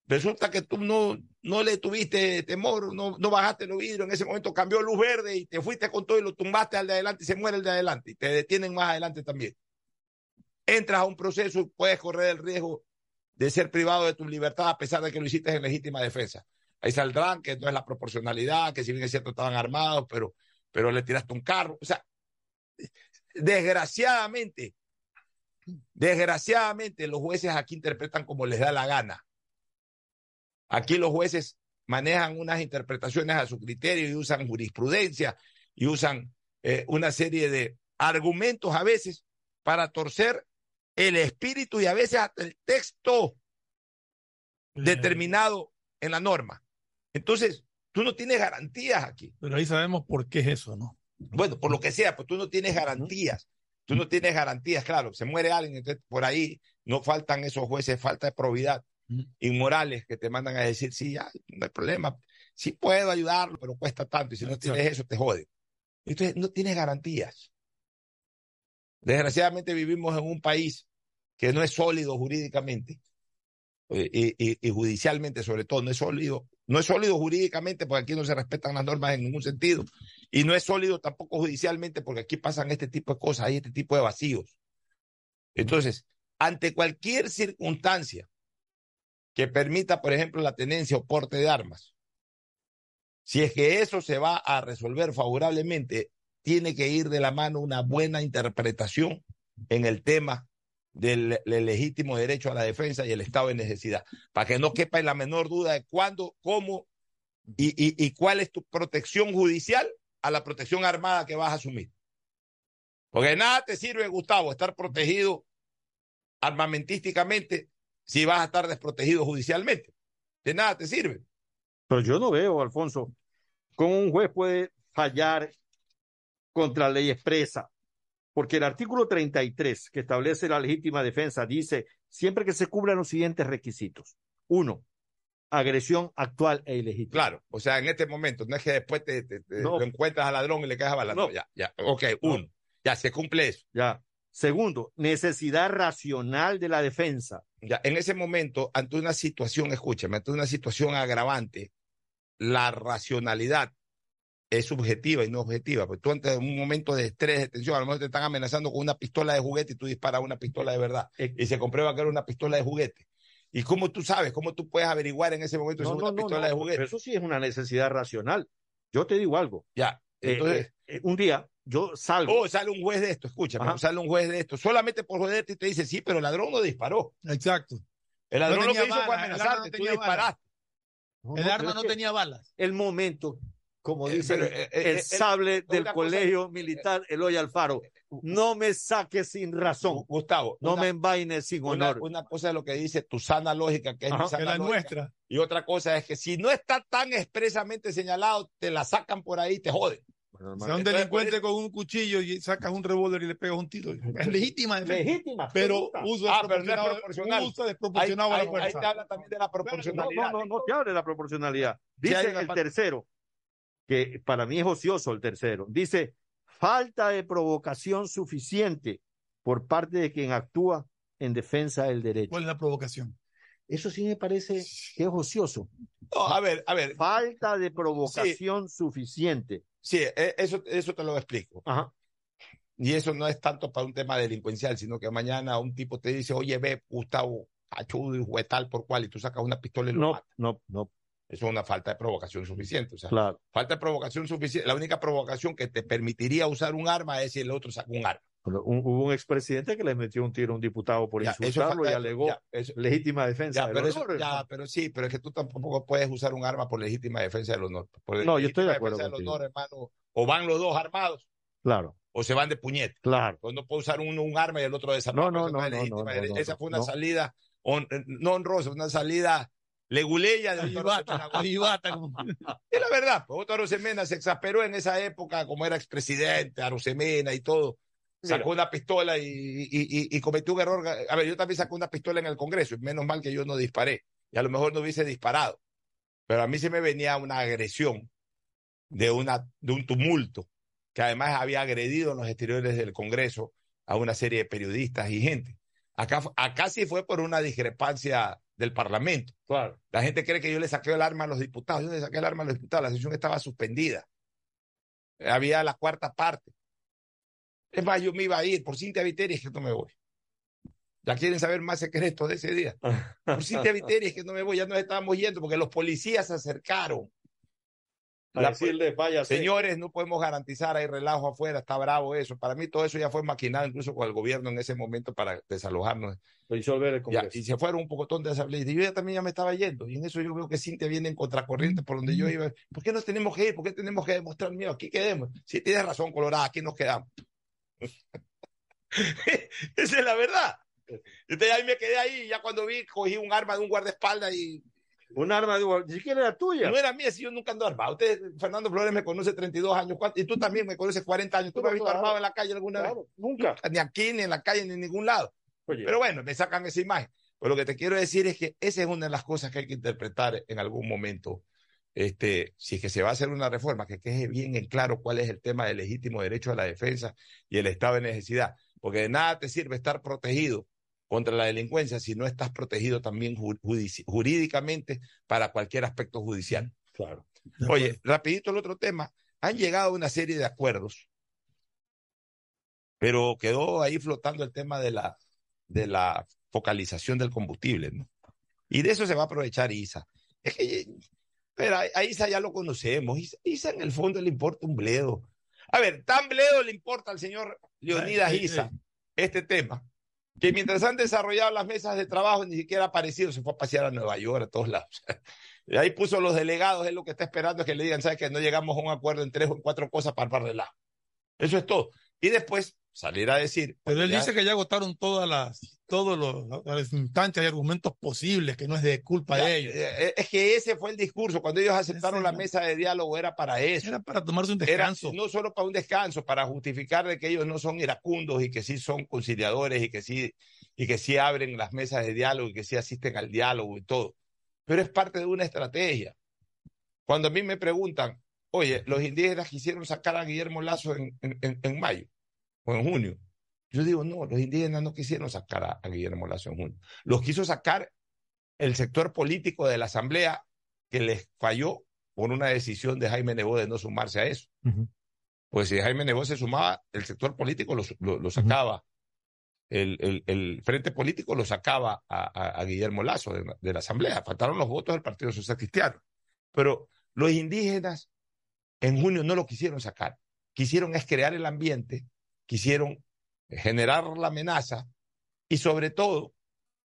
Resulta que tú no, no le tuviste temor, no, no bajaste los vidrios, en ese momento cambió luz verde y te fuiste con todo y lo tumbaste al de adelante y se muere el de adelante y te detienen más adelante también. Entras a un proceso y puedes correr el riesgo de ser privado de tu libertad a pesar de que lo hiciste en legítima defensa. Ahí saldrán que no es la proporcionalidad, que si bien es cierto estaban armados, pero, pero le tiraste un carro. O sea, desgraciadamente, desgraciadamente los jueces aquí interpretan como les da la gana. Aquí los jueces manejan unas interpretaciones a su criterio y usan jurisprudencia y usan eh, una serie de argumentos a veces para torcer el espíritu y a veces hasta el texto determinado en la norma. Entonces, tú no tienes garantías aquí. Pero ahí sabemos por qué es eso, ¿no? Bueno, por lo que sea, pues tú no tienes garantías. Tú no tienes garantías, claro. Se muere alguien, entonces por ahí no faltan esos jueces, falta de probidad inmorales que te mandan a decir, sí, ya, no hay problema, sí puedo ayudarlo, pero cuesta tanto y si no tienes eso te jode. Entonces no tienes garantías. Desgraciadamente vivimos en un país que no es sólido jurídicamente eh, y, judicialmente sobre todo, no es sólido, no es sólido jurídicamente porque aquí no se respetan las normas en ningún sentido y no es sólido tampoco judicialmente porque aquí pasan este tipo de cosas, hay este tipo de vacíos. Entonces, ante cualquier circunstancia que permita, por ejemplo, la tenencia o porte de armas. Si es que eso se va a resolver favorablemente, tiene que ir de la mano una buena interpretación en el tema del, legítimo derecho a la defensa y el estado de necesidad, para que no quepa en la menor duda de cuándo, cómo y, y, y cuál es tu protección judicial a la protección armada que vas a asumir. Porque nada te sirve, Gustavo, estar protegido armamentísticamente si vas a estar desprotegido judicialmente. De nada te sirve. Pero yo no veo, Alfonso, cómo un juez puede fallar contra ley expresa. Porque el artículo 33, que establece la legítima defensa, dice siempre que se cumplan los siguientes requisitos. Uno, agresión actual e ilegítima. Claro, o sea, en este momento, no es que después te, te- te- No. encuentras al ladrón y le caes a bala. No, No. ya, ya. Ok, uno. Ya se cumple eso. Ya. Segundo, necesidad racional de la defensa. Ya, en ese momento, ante una situación, escúchame, ante una situación agravante, la racionalidad es subjetiva y no objetiva. Pues tú ante un momento de estrés, de tensión, a lo mejor te están amenazando con una pistola de juguete y tú disparas una pistola de verdad. Eh, Y se comprueba que era una pistola de juguete. ¿Y cómo tú sabes? ¿Cómo tú puedes averiguar en ese momento si No, es no, una no, pistola no, de juguete? pero eso sí es una necesidad racional. Yo te digo algo. Ya, Eh, entonces... eh, eh, un día yo salgo. Oh, sale un juez de esto, escúchame, Ajá. sale un juez de esto, solamente por joderte y te dice, sí, pero el ladrón no disparó. Exacto. El ladrón No lo que hizo fue amenazarte, tú tenía disparaste. No, El no, arma es no tenía balas. El momento, como Eh, dice pero, el, eh, eh, el sable del una cosa- colegio militar Eloy Alfaro, no me saques sin razón, Gustavo, no una- me envaines sin honor. una cosa es lo que dice tu sana lógica, que es mi Ajá, sana Que la lógica, nuestra. Y otra cosa es que si no está tan expresamente señalado, te la sacan por ahí y te joden. Bueno, un delincuente con un cuchillo y sacas un revólver y le pegas un tiro. Es legítima legítima, Pero uso Ah, pero no es desproporcionado, proporcional. un uso Ahí, desproporcionado a ahí- la ahí te habla también de la No, proporcionalidad. no, no, no te hable de la proporcionalidad. Dice el parte- tercero, que para mí es ocioso el tercero. Dice, falta de provocación suficiente por parte de quien actúa en defensa del derecho. ¿Cuál es la provocación? Eso sí me parece que es ocioso. No, a ver, a ver, Falta de provocación suficiente. sí, eh, eso, eso te lo explico. Ajá. Y eso no es tanto para un tema delincuencial, sino que mañana un tipo te dice, oye, ve, Gustavo, achudo y juez tal por cual, y tú sacas una pistola y lo No, matas. no, no, Eso es una falta de provocación suficiente. O sea, claro. falta de provocación suficiente. La única provocación que te permitiría usar un arma es si el otro saca un arma. Un- hubo un expresidente que le metió un tiro a un diputado por Ya, insultarlo y alegó ya, eso- legítima defensa Ya, del pero, eso- honor. ya, pero sí, pero es que tú tampoco puedes usar un arma por legítima defensa del honor. Por No, yo estoy de acuerdo defensa del contigo. honor, hermano, o van los dos armados Claro, o se van de puñete. claro. Pues no puede usar uno un arma y el otro desarmado. No, no, no, no, no, Esa fue una no. salida hon- no honrosa, una salida leguleya de Avivata, avivata, como- Es la verdad, pues Otto Arosemena se exasperó en esa época, como era expresidente, Arosemena y todo. Sacó una pistola y, y- y- y cometió un error. A ver, yo también saqué una pistola en el Congreso, y menos mal que yo no disparé. Y a lo mejor no hubiese disparado. Pero a mí se me venía una agresión de, una, de un tumulto, que además había agredido en los exteriores del Congreso a una serie de periodistas y gente. Acá, acá sí fue por una discrepancia del Parlamento. Claro. La gente cree que yo le saqué el arma a los diputados. Yo le saqué el arma a los diputados. La sesión estaba suspendida. Había la cuarta parte. Es más, yo me iba a ir por Cintia Viteri, es que no me voy. Ya quieren saber más secretos de ese día. Por Cintia Viteri, es que no me voy. Ya nos estábamos yendo porque los policías se acercaron. La- decirle, váyase. Señores, no podemos garantizar, hay relajo afuera, está bravo eso. Para mí todo eso ya fue maquinado incluso con el gobierno en ese momento para desalojarnos. Disolver el Ya, y se fueron un pocotón de asambleístas. Y yo ya también ya me estaba yendo. Y en eso yo veo que Cintia viene en contracorriente por donde yo iba. ¿Por qué nos tenemos que ir? ¿Por qué tenemos que demostrar miedo? Aquí quedemos. Si tienes razón, Colorada, aquí nos quedamos. Esa es la verdad. Entonces ahí me quedé ahí. Ya cuando vi, cogí un arma de un guardaespaldas y Un arma de ni siquiera era tuya. no era mía, si yo nunca ando armado. Usted, Fernando Flores, me conoce 32 años. Y tú también me conoces 40 años. ¿Tú me has visto Claro. armado en la calle alguna Claro, vez? nunca. Ni aquí, ni en la calle, ni en ningún lado. Oye, Pero bueno, me sacan esa imagen. Pero lo que te quiero decir es que esa es una de las cosas que hay que interpretar en algún momento. Este, si es que se va a hacer una reforma, que quede bien en claro cuál es el tema del legítimo derecho a la defensa y el estado de necesidad. Porque de nada te sirve estar protegido contra la delincuencia si no estás protegido también jurídicamente para cualquier aspecto judicial. claro. Oye, rapidito el otro tema. Han llegado una serie de acuerdos, pero quedó ahí flotando el tema de la, de la focalización del combustible, ¿no? Y de eso se va a aprovechar ISA. Es que, pero a, a ISA ya lo conocemos. ISA, ISA en el fondo le importa un bledo. A ver, tan bledo le importa al señor Leonidas Ay, sí, Isa sí. este tema, que mientras han desarrollado las mesas de trabajo ni siquiera ha aparecido, se fue a pasear a Nueva York, a todos lados. Y ahí puso los delegados, él lo que está esperando es que le digan, ¿sabes que No llegamos a un acuerdo en tres o cuatro cosas para para relajo. Eso es todo. Y después salir a decir. Pero él ya- dice que ya agotaron todas las, todos los, las instancias y argumentos posibles, que no es de culpa ya, de ellos. eh, Es que ese fue el discurso. Cuando ellos aceptaron Ese la mesa de diálogo era para eso. Era para tomarse un Era descanso. no solo para un descanso, para justificar de que ellos no son iracundos y que sí son conciliadores y que sí, y que sí abren las mesas de diálogo y que sí asisten al diálogo y todo. Pero es parte de una estrategia. Cuando a mí me preguntan, oye, los indígenas quisieron sacar a Guillermo Lazo en- en mayo o en junio, yo digo, no, los indígenas no quisieron sacar a, a Guillermo Lazo en junio. Los quiso sacar el sector político de la Asamblea que les falló por una decisión de Jaime Nebot de no sumarse a eso. Pues si Jaime Nebot se sumaba, el sector político lo, lo- lo sacaba, el, el- el frente político lo sacaba a, a- a Guillermo Lazo de, de la Asamblea. Faltaron los votos del Partido Social Cristiano. Pero los indígenas en junio no lo quisieron sacar. Quisieron es crear el ambiente, quisieron generar la amenaza y sobre todo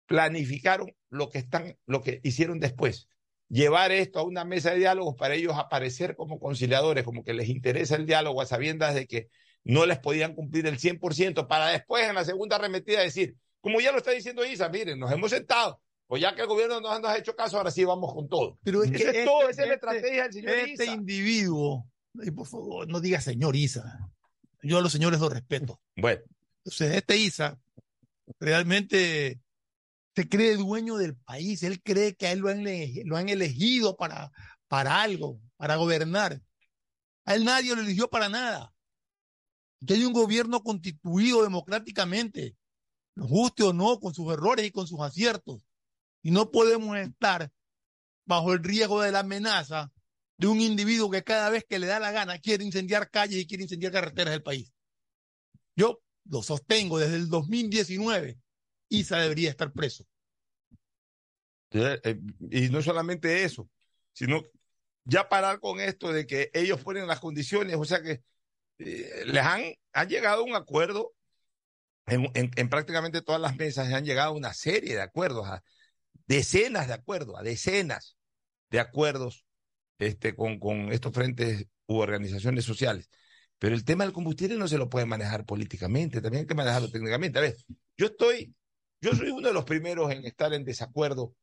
planificaron lo que están, lo que hicieron después. Llevar esto a una mesa de diálogos para ellos aparecer como conciliadores, como que les interesa el diálogo a sabiendas de que no les podían cumplir el 100% para después en la segunda arremetida decir, como ya lo está diciendo Isa, miren, nos hemos sentado, pues ya que el gobierno nos ha hecho caso, ahora sí vamos con todo. Pero es Eso que es todo, este- esa es la este- estrategia del señor Este Isa. individuo, y por favor, no diga señor Isa. Yo a los señores los respeto. Bueno, Entonces, este Isa realmente se cree dueño del país. Él cree que a él lo han, ele- lo han elegido para, para algo, para gobernar. A él nadie lo eligió para nada. Que hay un gobierno constituido democráticamente, nos guste o no, con sus errores y con sus aciertos. Y no podemos estar bajo el riesgo de la amenaza de un individuo que cada vez que le da la gana quiere incendiar calles y quiere incendiar carreteras del país. Yo lo sostengo desde el 2019. Isa debería estar preso. Eh, Y no solamente eso, sino ya parar con esto de que ellos ponen las condiciones, o sea que eh, les han, han llegado a un acuerdo en, en- en prácticamente todas las mesas, han llegado a una serie de acuerdos, a decenas de acuerdos, a decenas de acuerdos este, con, con estos frentes u organizaciones sociales. Pero el tema del combustible no se lo puede manejar políticamente, también hay que manejarlo técnicamente. A ver, yo estoy, yo soy uno de los primeros en estar en desacuerdo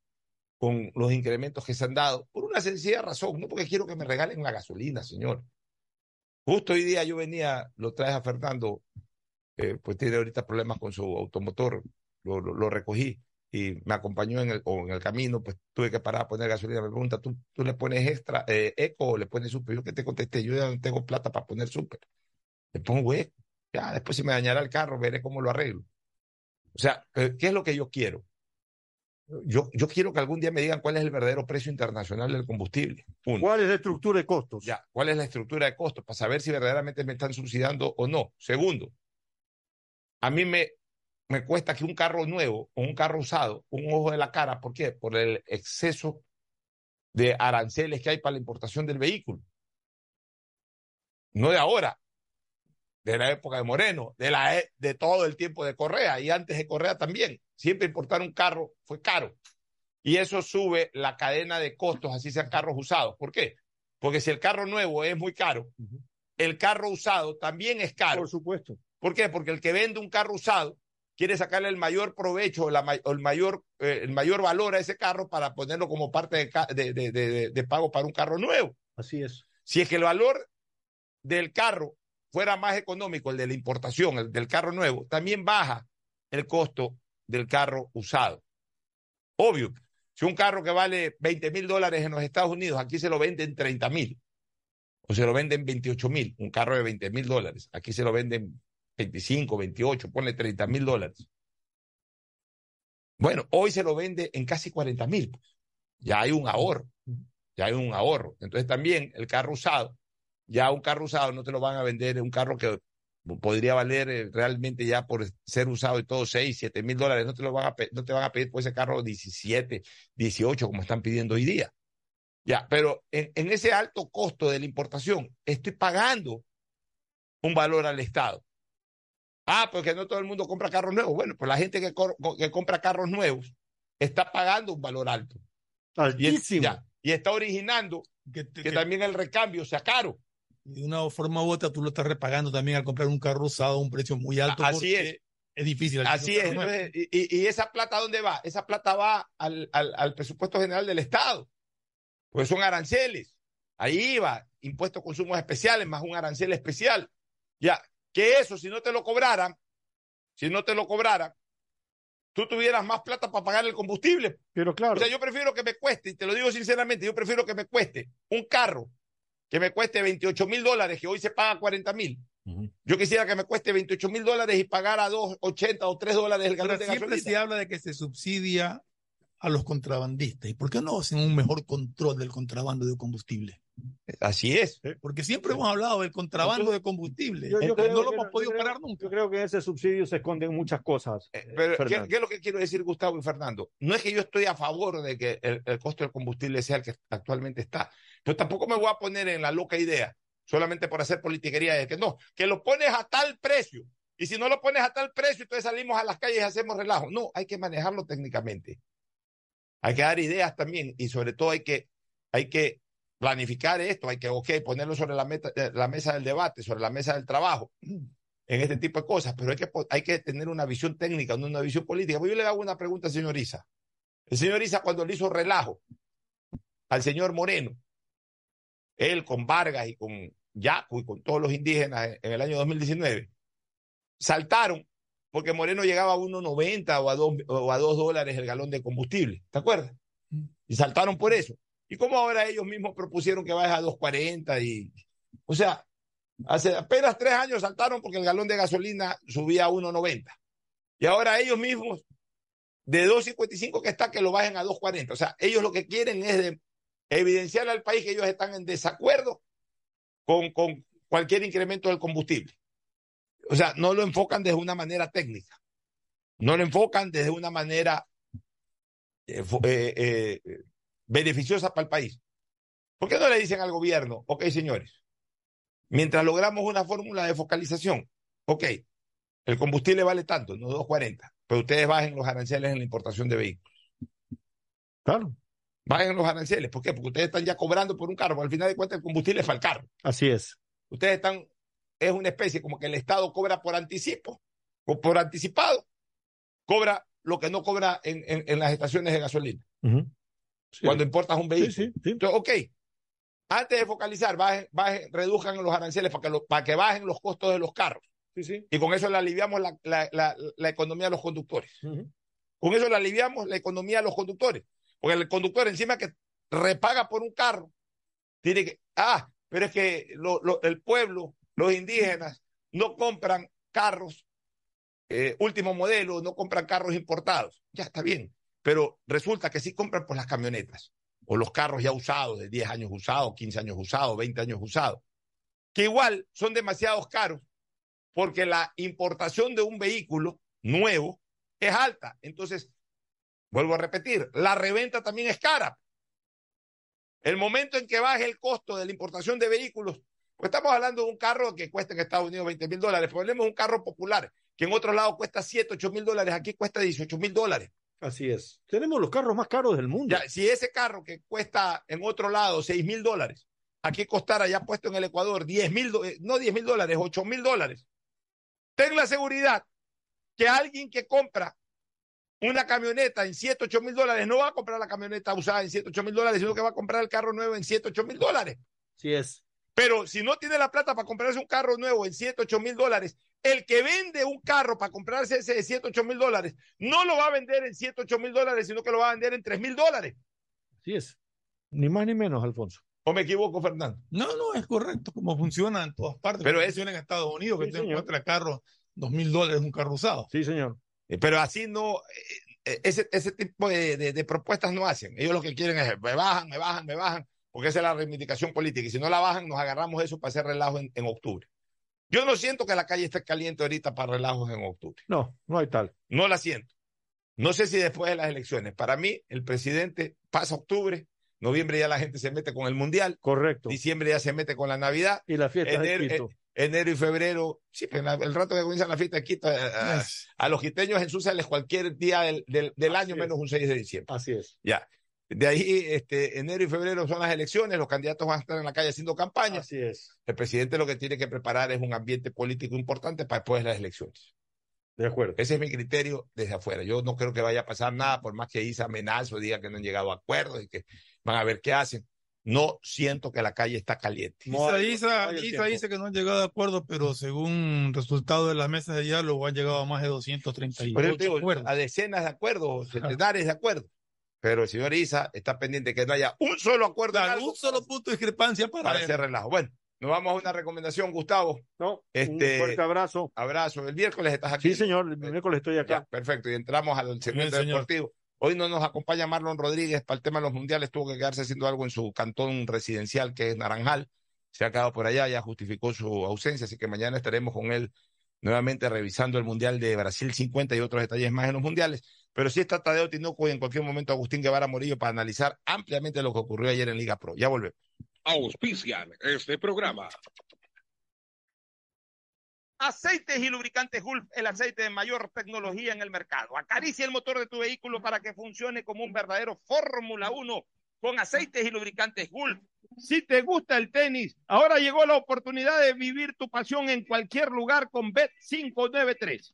con los incrementos que se han dado, por una sencilla razón, no porque quiero que me regalen la gasolina, señor. Justo hoy día yo venía, lo traes a Fernando, eh, pues tiene ahorita problemas con su automotor, lo, lo- lo recogí y me acompañó en el, o en el camino, pues tuve que parar a poner gasolina. Me pregunta, ¿tú, tú le pones extra, eh, eco o le pones super? Yo que te contesté, yo ya no tengo plata para poner super. Le pongo eco. Ya, después si me dañará el carro, veré cómo lo arreglo. O sea, eh, ¿qué es lo que yo quiero? Yo, yo quiero que algún día me digan cuál es el verdadero precio internacional del combustible. Uno. ¿Cuál es la estructura de costos? Ya, ¿cuál es la estructura de costos? Para saber si verdaderamente me están subsidiando o no. Segundo, a mí me, me cuesta que un carro nuevo o un carro usado, un ojo de la cara, ¿por qué? Por el exceso de aranceles que hay para la importación del vehículo. No de ahora, de la época de Moreno, de, la, e- de todo el tiempo de Correa y antes de Correa también. Siempre importar un carro fue caro. Y eso sube la cadena de costos, así sean carros usados. ¿Por qué? Porque si el carro nuevo es muy caro, el carro usado también es caro. Por supuesto. ¿Por qué? Porque el que vende un carro usado quiere sacarle el mayor provecho la o el, mayor, eh, el mayor valor a ese carro para ponerlo como parte de- de pago para un carro nuevo. Así es. Si es que el valor del carro fuera más económico, el de la importación, el del carro nuevo, también baja el costo del carro usado. Obvio, si un carro que vale 20 mil dólares en los Estados Unidos, aquí se lo venden 30 mil o se lo venden 28 mil, un carro de 20 mil dólares, aquí se lo venden 25, 28, ponle 30 mil dólares. Bueno, hoy se lo vende en casi 40 mil. Ya hay un ahorro, ya hay un ahorro. Entonces también el carro usado, ya un carro usado no te lo van a vender, un carro que podría valer eh, realmente ya por ser usado y todo 6, 7 mil dólares, no te lo van a, no te van a pedir por ese carro 17, 18 como están pidiendo hoy día. Ya, pero en ese alto costo de la importación estoy pagando un valor al Estado. Ah, porque no todo el mundo compra carros nuevos. Bueno, pues la gente que, compra carros nuevos está pagando un valor alto. Y, es- ya, y está originando que, también el recambio sea caro. De una forma u otra, tú lo estás repagando también al comprar un carro usado a un precio muy alto. Así es. Es difícil. Así es. Entonces, y, y- y esa plata, ¿dónde va? Esa plata va al, al, al presupuesto general del Estado. Pues son aranceles. Ahí va, impuestos consumos especiales más un arancel especial. Ya, que eso, si no te lo cobraran, si no te lo cobraran, tú tuvieras más plata para pagar el combustible. Pero claro. O sea, yo prefiero que me cueste, y te lo digo sinceramente, yo prefiero que me cueste un carro que me cueste 28 mil dólares, que hoy se paga 40 mil, Yo quisiera que me cueste 28 mil dólares y pagar a 2.80 o 3 dólares el galón Pero de siempre gasolina. se habla de que se subsidia a los contrabandistas. ¿Y por qué no hacen un mejor control del contrabando de combustible? Así es. Porque siempre hemos hablado del contrabando de combustible. Yo- yo Eh, no lo hemos podido yo creo- parar nunca. Yo creo que en ese subsidio se esconden muchas cosas. eh, Pero, ¿qué, es lo que quiero decir, Gustavo y Fernando? No es que yo estoy a favor de que el, el costo del combustible sea el que actualmente está, pero tampoco me voy a poner en la loca idea, solamente por hacer politiquería, de que no, que lo pones a tal precio. Y si no lo pones a tal precio, entonces salimos a las calles y hacemos relajo. No, hay que manejarlo técnicamente. Hay que dar ideas también y sobre todo hay que, hay que planificar esto, hay que, ok, ponerlo sobre la, meta- eh, la mesa del debate, sobre la mesa del trabajo, en este tipo de cosas, pero hay que, po- hay que tener una visión técnica, no una visión política. Pues yo le hago una pregunta al señor Isa. El señor Isa cuando le hizo relajo al señor Moreno, él con Vargas y con Yaco y con todos los indígenas en, en el año 2019, saltaron porque Moreno llegaba a 1.90 o a 2 o a 2 dólares el galón de combustible, ¿te acuerdas? Y saltaron por eso. ¿Y cómo ahora ellos mismos propusieron que vaya a 2.40? Y, o sea, hace apenas tres años saltaron porque el galón de gasolina subía a 1.90. Y ahora ellos mismos, de 2.55 que está, que lo bajen a 2.40. O sea, ellos lo que quieren es de evidenciar al país que ellos están en desacuerdo con, con cualquier incremento del combustible. O sea, no lo enfocan desde una manera técnica. No lo enfocan desde una manera eh, eh, eh, beneficiosa para el país. ¿Por qué no le dicen al gobierno, ok, señores, mientras logramos una fórmula de focalización, ok, el combustible vale tanto, no 2.40, pero ustedes bajen los aranceles en la importación de vehículos. Claro. Bajen los aranceles. ¿Por qué? Porque ustedes están ya cobrando por un carro. Al final de cuentas, el combustible es para el carro. Así es. Ustedes están, es una especie como que el Estado cobra por anticipo, o por anticipado, cobra lo que no cobra en, en- en las estaciones de gasolina. Cuando importas un vehículo. Entonces, ok, antes de focalizar, bajen, bajen, reduzcan los aranceles para que, lo- para que bajen los costos de los carros. Y con eso le aliviamos la, la- la- la economía a los conductores. Con eso le aliviamos la economía a los conductores. Porque el conductor encima que repaga por un carro, tiene que, ah, pero es que lo- lo- el pueblo, los indígenas, no compran carros eh, último modelo, no compran carros importados. Ya está bien. Pero resulta que sí compran por las camionetas o los carros ya usados, de 10 años usados, 15 años usados, 20 años usados, que igual son demasiados caros porque la importación de un vehículo nuevo es alta. Entonces, vuelvo a repetir, la reventa también es cara. El momento en que baje el costo de la importación de vehículos, pues estamos hablando de un carro que cuesta en Estados Unidos 20 mil dólares, ponemos un carro popular que en otros lados cuesta 7, 8 mil dólares, aquí cuesta 18 mil dólares. Así es. Tenemos los carros más caros del mundo. Ya, si ese carro que cuesta en otro lado 6 mil dólares, aquí costara ya puesto en el Ecuador 10 mil, eh, no 10 mil dólares, 8 mil dólares. Ten la seguridad que alguien que compra una camioneta en 7, 8 mil dólares no va a comprar la camioneta usada en 7, 8 mil dólares, sino que va a comprar el carro nuevo en 7, 8 mil dólares. Así es. Pero si no tiene la plata para comprarse un carro nuevo en 7, 8 mil dólares, el que vende un carro para comprarse ese de 7, 8 mil dólares, no lo va a vender en 7, 8 mil dólares, sino que lo va a vender en 3 mil dólares. Así es. Ni más ni menos, Alfonso. ¿O me equivoco, Fernando? No, no, es correcto, como funciona en todas partes. Pero es- en Estados Unidos, que Sí, te señor. encuentras carro, dos mil dólares un carro usado. Sí, señor. Eh, Pero así no, eh, eh, ese, ese tipo de, de- de propuestas no hacen. Ellos lo que quieren es, me bajan, me bajan, me bajan, porque esa es la reivindicación política. Y si no la bajan, nos agarramos eso para hacer relajo en, en octubre. Yo no siento que la calle esté caliente ahorita para relajos en octubre. No, no hay tal. No la siento. No sé si después de las elecciones. Para mí, el presidente pasa octubre, noviembre ya la gente se mete con el mundial, Correcto. diciembre ya se mete con la Navidad, Y la fiesta enero, de Quito. eh, enero y febrero, sí, pero la- el rato que comienza la fiesta de Quito, eh, a, a los quiteños ensuciales cualquier día del, del- del año es. menos un 6 de diciembre. Así es. Ya. De ahí, este, enero y febrero son las elecciones, los candidatos van a estar en la calle haciendo campaña. Así es. El presidente lo que tiene que preparar es un ambiente político importante para después de las elecciones. De acuerdo. Ese es mi criterio desde afuera. Yo no creo que vaya a pasar nada, por más que Isa amenaza o diga que no han llegado a acuerdos y que van a ver qué hacen. No siento que la calle está caliente. Isa, Isa, Isa dice que no han llegado a acuerdo, pero según resultado de las mesas de diálogo han llegado a más de 238 Por eso te digo, acuerdos. a decenas de acuerdos, centenares de acuerdos. Pero el señor Isa está pendiente que no haya un solo acuerdo un solo punto de discrepancia para, para hacer relajo. Bueno, Nos vamos a una recomendación, Gustavo. No, Este, un fuerte abrazo. Abrazo. El miércoles estás aquí. Sí, señor, el miércoles estoy acá. Ya, perfecto. Y entramos al segmento señor. deportivo. Hoy no nos acompaña Marlon Rodríguez para el tema de los mundiales. Tuvo que quedarse haciendo algo en su cantón residencial, que es Naranjal. Se ha quedado por allá, ya justificó su ausencia. Así que mañana estaremos con él nuevamente revisando el Mundial de Brasil 50 y otros detalles más en los mundiales. Pero sí está Tadeo Tinoco y en cualquier momento Agustín Guevara Morillo para analizar ampliamente lo que ocurrió ayer en Liga Pro. Ya volvemos. Auspician este programa. Aceites y lubricantes Gulf, el aceite de mayor tecnología en el mercado. Acaricia el motor de tu vehículo para que funcione como un verdadero Fórmula 1 con aceites y lubricantes Gulf. Si te gusta el tenis, ahora llegó la oportunidad de vivir tu pasión en cualquier lugar con Bet593.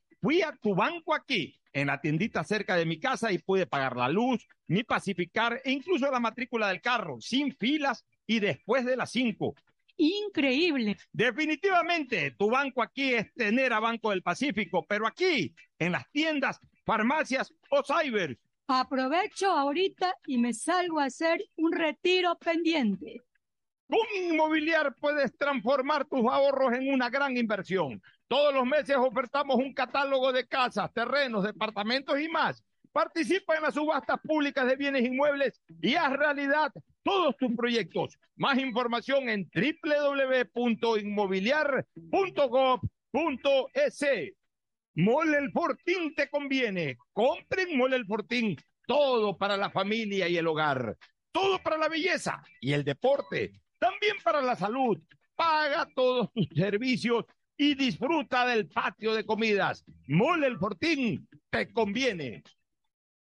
Fui a tu banco aquí, en la tiendita cerca de mi casa y pude pagar la luz, mi pacificar e incluso la matrícula del carro, sin filas y después de las cinco. Increíble. Definitivamente, tu banco aquí es tener a Banco del Pacífico, pero aquí, en las tiendas, farmacias o cyber. Aprovecho ahorita y me salgo a hacer un retiro pendiente. Con Inmobiliar puedes transformar tus ahorros en una gran inversión. Todos los meses ofertamos un catálogo de casas, terrenos, departamentos y más. Participa en las subastas públicas de bienes inmuebles y haz realidad todos tus proyectos. Más información en www.inmobiliar.gov.es. Mole el Fortín te conviene. Compren Mole el Fortín. Todo para la familia y el hogar. Todo para la belleza y el deporte. También para la salud. Paga todos tus servicios y disfruta del patio de comidas. Mole el Fortín te conviene.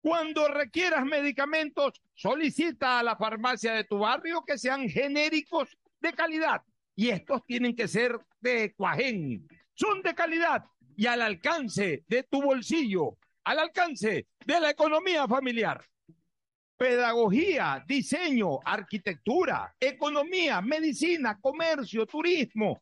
Cuando requieras medicamentos, solicita a la farmacia de tu barrio que sean genéricos de calidad. Y estos tienen que ser de Cuajén. Son de calidad y al alcance de tu bolsillo, al alcance de la economía familiar. Pedagogía, diseño, arquitectura, economía, medicina, comercio, turismo,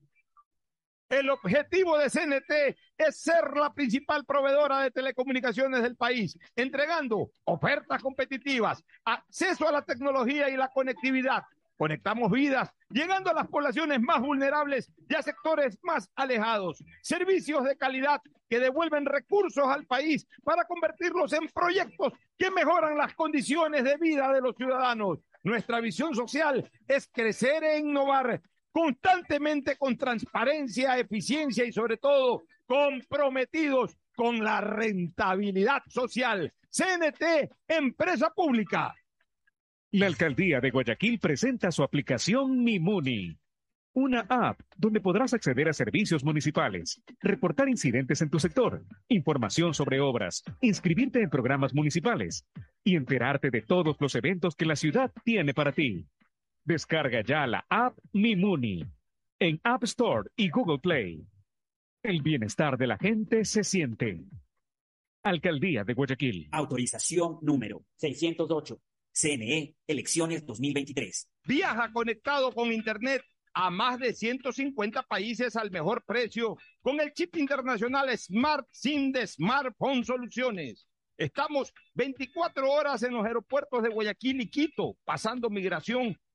El objetivo de CNT es ser la principal proveedora de telecomunicaciones del país, entregando ofertas competitivas, acceso a la tecnología y la conectividad. Conectamos vidas, llegando a las poblaciones más vulnerables y a sectores más alejados. Servicios de calidad que devuelven recursos al país para convertirlos en proyectos que mejoran las condiciones de vida de los ciudadanos. Nuestra visión social es crecer e innovar constantemente con transparencia, eficiencia y sobre todo comprometidos con la rentabilidad social. CNT, empresa pública. La alcaldía de Guayaquil presenta su aplicación Mimuni, una app donde podrás acceder a servicios municipales, reportar incidentes en tu sector, información sobre obras, inscribirte en programas municipales y enterarte de todos los eventos que la ciudad tiene para ti. Descarga ya la app Mimuni en App Store y Google Play. El bienestar de la gente se siente. Alcaldía de Guayaquil. Autorización número 608. CNE, elecciones 2023. Viaja conectado con Internet a más de 150 países al mejor precio con el chip internacional Smart SIM de Smartphone Soluciones. Estamos 24 horas en los aeropuertos de Guayaquil y Quito, pasando migración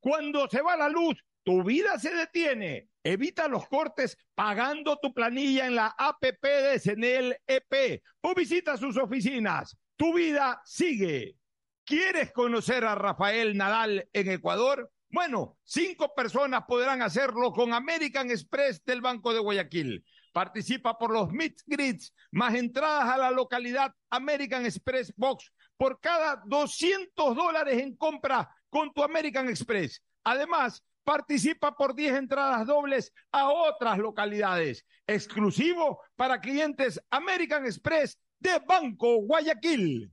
Cuando se va la luz, tu vida se detiene. Evita los cortes pagando tu planilla en la APP de Senel EP o visita sus oficinas. Tu vida sigue. ¿Quieres conocer a Rafael Nadal en Ecuador? Bueno, cinco personas podrán hacerlo con American Express del Banco de Guayaquil. Participa por los Meet más entradas a la localidad American Express Box por cada 200 dólares en compra con tu American Express. Además, participa por 10 entradas dobles a otras localidades, exclusivo para clientes American Express de Banco Guayaquil.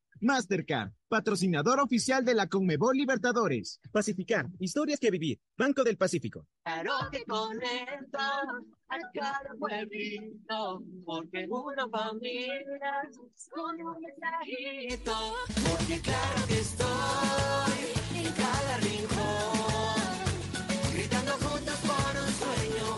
Mastercard, patrocinador oficial de la Conmebol Libertadores. Pacificar, historias que vivir. Banco del Pacífico. Claro que conecta a cada pueblito, porque una familia con un mensajito, porque claro que estoy en cada rincón, gritando juntos por un sueño,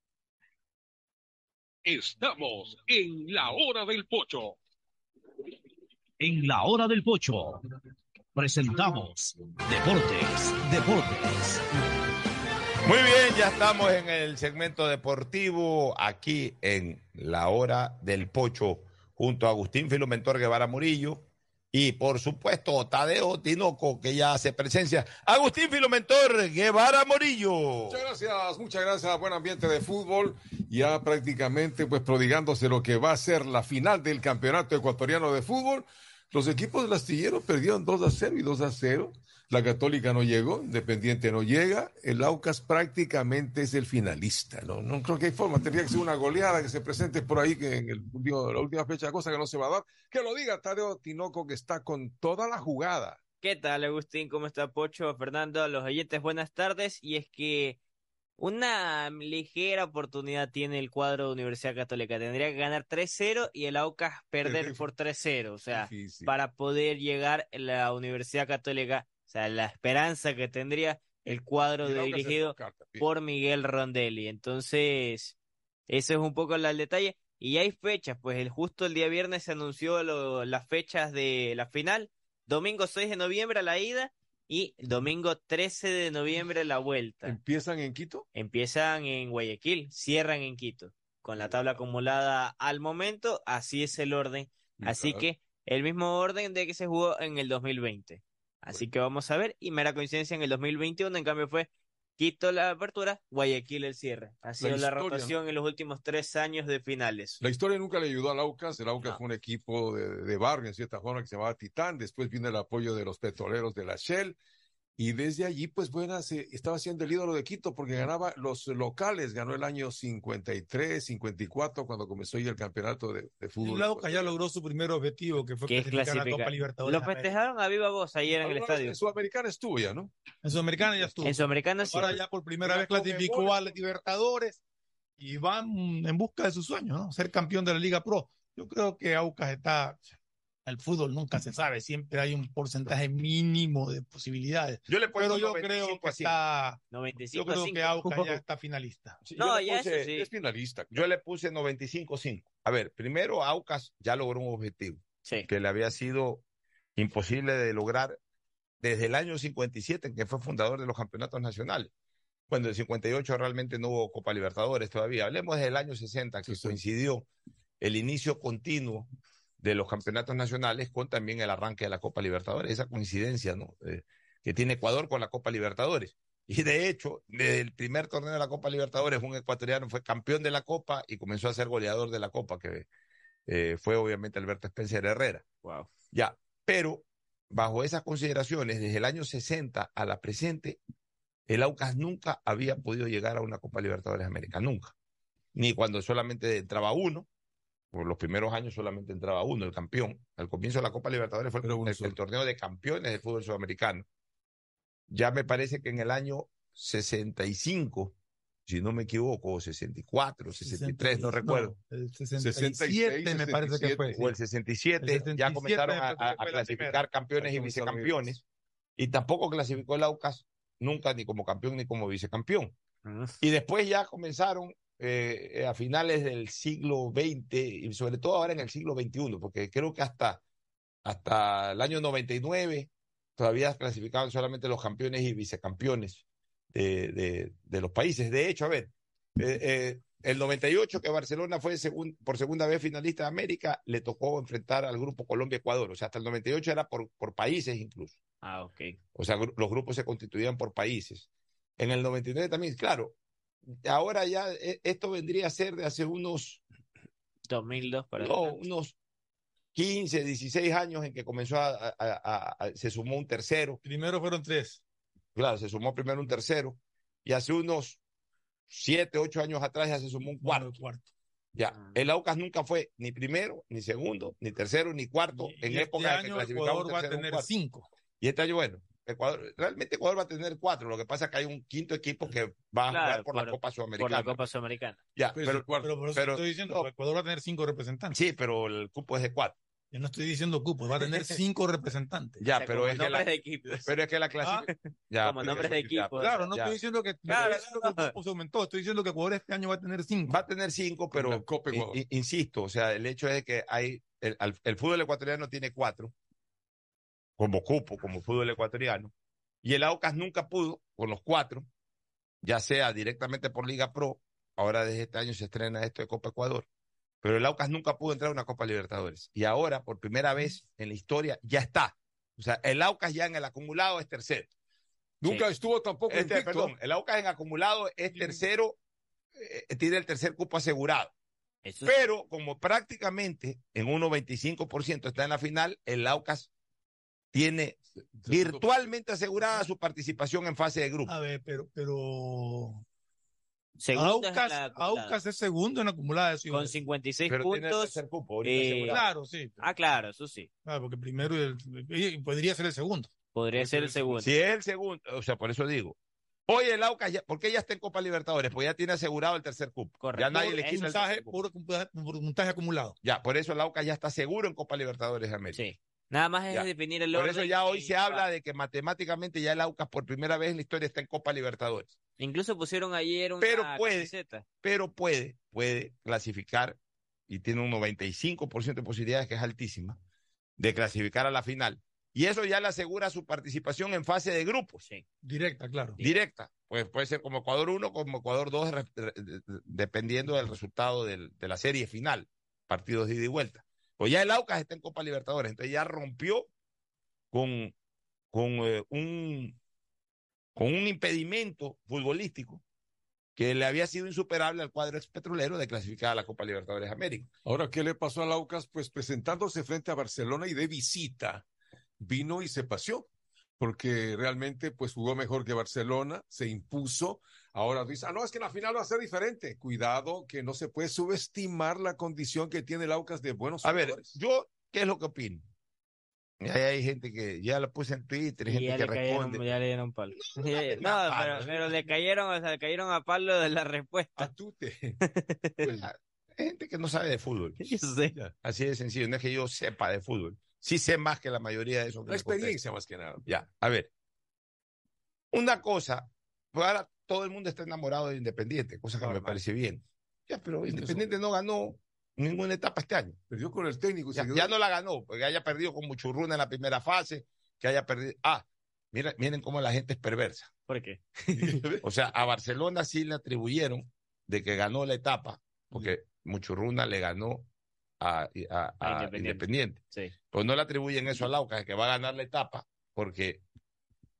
Estamos en la hora del pocho. En la hora del pocho presentamos Deportes, Deportes. Muy bien, ya estamos en el segmento deportivo aquí en la hora del pocho junto a Agustín Filomentor Guevara Murillo y por supuesto Tadeo Tinoco que ya hace presencia. Agustín Filomentor Guevara Murillo. Muchas gracias, muchas gracias. Buen ambiente de fútbol. Ya prácticamente pues prodigándose lo que va a ser la final del campeonato ecuatoriano de fútbol. Los equipos del astillero perdieron 2 a 0 y 2 a 0. La Católica no llegó, Independiente no llega. El Aucas prácticamente es el finalista. No, no creo que hay forma. Tendría que ser una goleada que se presente por ahí que en el, último- la última fecha, cosa que no se va a dar. Que lo diga Tadeo Tinoco que está con toda la jugada. ¿Qué tal, Agustín? ¿Cómo está Pocho? Fernando, los oyentes, buenas tardes. Y es que una ligera oportunidad tiene el cuadro de Universidad Católica. Tendría que ganar 3-0 y el Aucas perder por 3-0. O sea, para poder llegar la Universidad Católica, sea, la esperanza que tendría el cuadro dirigido por Miguel Rondelli. Entonces, eso es un poco el detalle. Y hay fechas, pues el justo el día viernes se anunció lo- las fechas de la final. Domingo 6 de noviembre la ida y domingo 13 de noviembre la vuelta. ¿Empiezan en Quito? Empiezan en Guayaquil, cierran en Quito. Con la tabla acumulada al momento, así es el orden. Así claro. que el mismo orden de que se jugó en el 2020. Así que vamos a ver. Y mera coincidencia en el 2021, en cambio fue Quito la apertura, Guayaquil el cierre. Ha sido la, rotación en los últimos tres años de finales. La historia nunca le ayudó al Aucas. El Aucas fue un equipo de, de barrio, en cierta forma, que se llamaba Titán. Después vino el apoyo de los petroleros de la Shell. Y desde allí, pues Buenas eh, estaba siendo el ídolo de Quito porque ganaba los locales, ganó el año 53, 54, cuando comenzó ya el campeonato de, de Y fútbol. Lauca ya logró su primer objetivo, que fue clasificar a la. Copa Libertadores. Lo festejaron a viva voz ayer en el estadio. En Sudamericana estuvo ya, ¿no? En Sudamericana ya estuvo. En Sudamericana sí. Ahora ya por primera vez clasificó a Libertadores y van en busca de su sueño, ¿no? Ser campeón de la Liga Pro. Yo creo que Aucas está. El fútbol nunca se sabe, siempre hay un porcentaje mínimo de posibilidades. Yo le Pero pongo yo 95 creo que a 100. está. 95 Yo creo cinco. que Aucas ya está finalista. Sí, No, yo le ya puse- sí. Es finalista. Yo le puse 95-5. A ver, primero Aucas ya logró un objetivo Sí. que le había sido imposible de lograr desde el año 57, en que fue fundador de los campeonatos nacionales. Cuando en el 58 realmente no hubo Copa Libertadores todavía. Hablemos desde el año 60, que coincidió el inicio continuo de los campeonatos nacionales con también el arranque de la Copa Libertadores. Esa coincidencia, ¿no? Eh, que tiene Ecuador con la Copa Libertadores. Y de hecho, desde el primer torneo de la Copa Libertadores, un ecuatoriano fue campeón de la Copa y comenzó a ser goleador de la Copa, que eh, fue obviamente Alberto Spencer Herrera. Wow. Ya, pero bajo esas consideraciones, desde el año 60 a la presente, el Aucas nunca había podido llegar a una Copa Libertadores de América, nunca. Ni cuando solamente entraba uno, por los primeros años solamente entraba uno, el campeón. Al comienzo de la Copa Libertadores fue el, el- el torneo de campeones del fútbol sudamericano. Ya me parece que en el año 65, si no me equivoco, o 64, 63, no recuerdo. el 67 me parece que fue. O el 67, El 67 ya comenzaron me a, clasificar campeones y vicecampeones. Y tampoco clasificó el Aucas nunca ni como campeón ni como vicecampeón. Y después ya comenzaron eh, a finales del siglo XX y sobre todo ahora en el siglo XXI, porque creo que hasta, hasta el año 99 todavía clasificaban solamente los campeones y vicecampeones de, de- de los países. De hecho, a ver, eh, eh, el 98 que Barcelona fue segun- por segunda vez finalista de América, le tocó enfrentar al grupo Colombia-Ecuador. O sea, hasta el 98 era por, por países incluso. Ah, ok. O sea, gru- los grupos se constituían por países. En el 99 también, claro. Ahora ya eh, esto vendría a ser de hace unos, 2002 para no, adelante. unos 15, 16 años en que comenzó a, a- a- a- se sumó un tercero. Primero fueron tres. Claro, se sumó primero un tercero. Y hace unos 7, 8 años atrás ya se sumó un cuarto. Ya, Ah. el Aucas nunca fue ni primero, ni segundo, ni tercero, ni cuarto en y este época en que año clasificaba un Ecuador va a tener cuarto. cinco. Y este año, bueno, Ecuador, realmente Ecuador va a tener cuatro. Lo que pasa es que hay un quinto equipo que va a jugar por, por- la Copa por Sudamericana. la Copa Sudamericana. Ya, Pues, pero, pero por eso pero- estoy diciendo no, que Ecuador va a tener cinco representantes. sí, pero el cupo es de cuatro. Yo no estoy diciendo cupo, va a tener cinco representantes. Ya, O sea, pero es que la, nombres de equipos. pero es que la clasificación. ya, Como nombres de ya, equipos. Claro, no ya. estoy diciendo que, no Claro, estoy diciendo que el cupo se aumentó, estoy diciendo que Ecuador este año va a tener cinco. Va a tener cinco, pero insisto, o sea, el hecho es que hay el, al- el fútbol ecuatoriano tiene cuatro como cupo, como fútbol ecuatoriano, y el Aucas nunca pudo con los cuatro, ya sea directamente por Liga Pro, ahora desde este año se estrena esto de Copa Ecuador, pero el Aucas nunca pudo entrar a una Copa Libertadores, y ahora por primera vez en la historia ya está, o sea, el Aucas ya en el acumulado es tercero. Nunca estuvo tampoco Este, invicto. perdón, el Aucas en acumulado es tercero, eh, tiene el tercer cupo asegurado. Eso Pero como prácticamente en un 95% está en la final, el Aucas tiene virtualmente asegurada su participación en fase de grupo. A ver, pero, pero Segundo es Aucas, es segundo en acumulada. sí, Con hombre. 56 Pero tiene el puntos. tercer cupo, eh. Claro, sí. Ah, claro, eso sí. Claro, porque primero y el- y podría ser el segundo. Podría ser el segundo. Si es el segundo, o sea, por eso digo. Hoy el Aucas, ya, ¿por qué ya está en Copa Libertadores? Pues ya tiene asegurado el tercer cupo. Correcto. Ya nadie le quita el puntaje, puntaje acumulado. Ya, por eso el Aucas ya está seguro en Copa Libertadores de América. Sí. Nada más es Ya. definir el Por orden. eso ya hoy se habla de que matemáticamente ya el Aucas por primera vez en la historia está en Copa Libertadores. Incluso pusieron ayer una Pero puede. camiseta. pero puede, puede clasificar y tiene un 95% de posibilidades, que es altísima, de clasificar a la final. Y eso ya le asegura su participación en fase de grupos, Sí. Directa, claro. directa. Pues puede ser como Ecuador 1, como Ecuador 2, re- re- dependiendo del resultado del- de la serie final, partidos de ida y vuelta. Pues ya el Aucas está en Copa Libertadores, entonces ya rompió con, con, eh, un, con un impedimento futbolístico que le había sido insuperable al cuadro expetrolero de clasificar a la Copa Libertadores América. Ahora, ¿qué le pasó al Aucas? Pues presentándose frente a Barcelona y de visita, vino y se paseó. porque realmente pues jugó mejor que Barcelona, se impuso. Ahora dice, ah, no, es que en la final va a ser diferente. Cuidado, que no se puede subestimar la condición que tiene el Aucas de buenos A ver, yo, ¿qué es lo que opino? Hay gente que ya lo puse en Twitter, hay Y gente ya que cayeron, responde. ya le dieron palo. no, palo. pero, pero le cayeron, o sea, le cayeron a palo de la respuesta. Hay gente que no sabe de fútbol. Yo sé. Así de sencillo, no es que yo sepa de fútbol. Sí sé más que la mayoría de esos. La experiencia más que nada. Ya, a ver. Una cosa, pues ahora todo el mundo está enamorado de Independiente, cosa que me parece bien. Ya, pero Independiente no ganó ninguna etapa este año. Perdió con el técnico. Ya, no la ganó, porque haya perdido con Muchurruna en la primera fase, que haya perdido. Ah, mira, miren cómo la gente es perversa. ¿Por qué? O sea, a Barcelona sí le atribuyeron de que ganó la etapa, porque Muchurruna le ganó a, a- a A Independiente. Independiente. Sí. Pues no le atribuyen eso al Aucas, que va a ganar la etapa, porque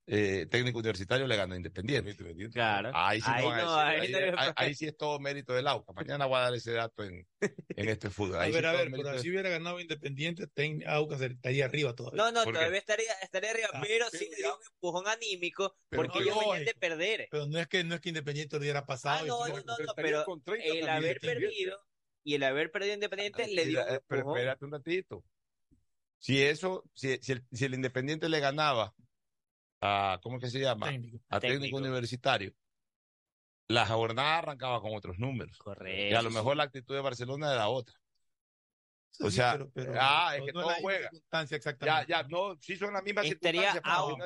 eh, técnico universitario le ganó a Independiente. Claro. Ahí sí, Ahí no van a no, decir, ahí ahí- no hay- ahí- ahí sí es todo mérito del Aucas. Mañana voy a dar ese dato en, en este fútbol. A ver, a ver, pero de- si hubiera ganado Independiente, Ten- estaría arriba todavía. No, no, todavía estaría, estaría arriba, pero sí le dio un empujón anímico Pero porque no, ellos venían de perder. Pero no es que no es que Independiente lo hubiera pasado. Ah, no, no, no, pero con 30 el haber perdido y el haber perdido Independiente le dio un eh, pero espérate un ratito. Si eso, si, si el, si el Independiente le ganaba a, ¿cómo es que se llama? Técnico. A técnico, Técnico. universitario, la jornada arrancaba con otros números. Correcto. Y a lo mejor la actitud de Barcelona era otra. Sí, O sea, pero- pero ah, es que no todo juega. circunstancia Ya, exactamente. ya, no, sí son las mismas Estaría circunstancias. a un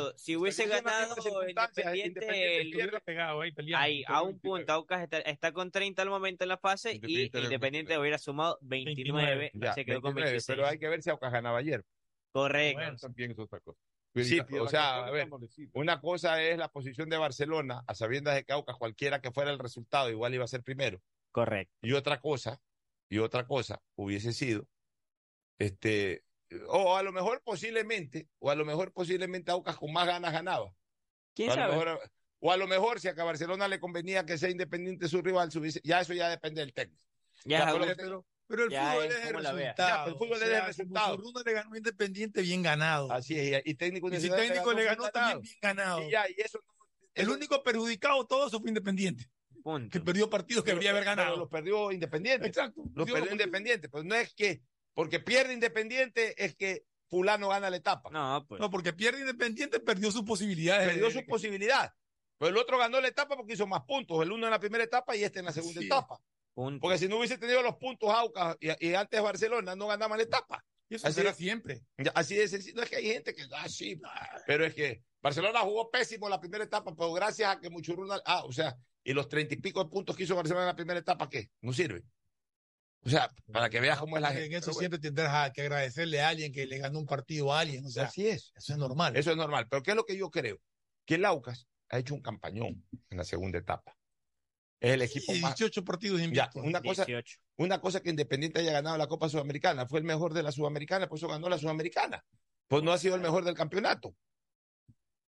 punto. Si hubiese Pero son las ganado mismas circunstancias, Independiente, Independiente el- Estuviera pegado ahí peleando. ahí, a un punto, Aucas está, está con 30 al momento en la fase Independiente y Independiente hubiera sumado 29, Ya, se quedó con 29, 26. pero hay que ver si Aucas ganaba ayer. Correcto. Bueno, también es otra cosa. Sí, o sea, a ver, una cosa es la posición de Barcelona, a sabiendas de que Aucas, cualquiera que fuera el resultado, igual iba a ser primero. Correcto. Y otra cosa, y otra cosa hubiese sido, este, o a lo mejor posiblemente, o a lo mejor posiblemente Aucas con más ganas ganaba. ¿Quién o a lo sabe? mejor- o a lo mejor si a que a Barcelona le convenía que sea independiente su rival, subiese- ya eso ya depende del técnico. Ya, Ya, pero- Pero, el Ya fútbol es es, el resultado. Ya, pero el fútbol o es el resultado. Musurruna le ganó Independiente, bien ganado. Así es, y técnico y si técnico le ganó, también bien ganado. Y ya, y eso no- El eso- único perjudicado todo eso fue Independiente, punto. que perdió partidos que debería haber pero ganado. los perdió Independiente. Exacto. Los Perdió los- Independiente. Pues no es que, porque pierde Independiente, es que fulano gana la etapa. No, pues. No, porque pierde Independiente, perdió sus posibilidades. perdió su posibilidad. Pero el otro ganó la etapa porque hizo más puntos. El uno en la primera etapa y este en la segunda Sí. etapa. Punto. Porque si no hubiese tenido los puntos Aucas y, y antes Barcelona, no ganaba la etapa. Y eso Así será es. siempre. Así de sencillo. No es que hay gente que, ah, sí, pero es que Barcelona jugó pésimo la primera etapa, pero gracias a que Muchurruna, ah, o sea, y los treinta y pico de puntos que hizo Barcelona en la primera etapa, ¿qué? No sirve. O sea, para que veas cómo es la gente. En eso Pero bueno, siempre tendrás a- que agradecerle a alguien que le ganó un partido a alguien. O sea, así es. eso es normal. Eso es normal. Pero ¿qué es lo que yo creo? Que el Aucas ha hecho un campañón en la segunda etapa. Es el equipo Y más. 18 partidos Ya, invictos. una cosa, 18. una cosa que Independiente haya ganado la Copa Sudamericana. Fue el mejor de la Sudamericana, por eso ganó la Sudamericana. Pues no ha sido el mejor del campeonato.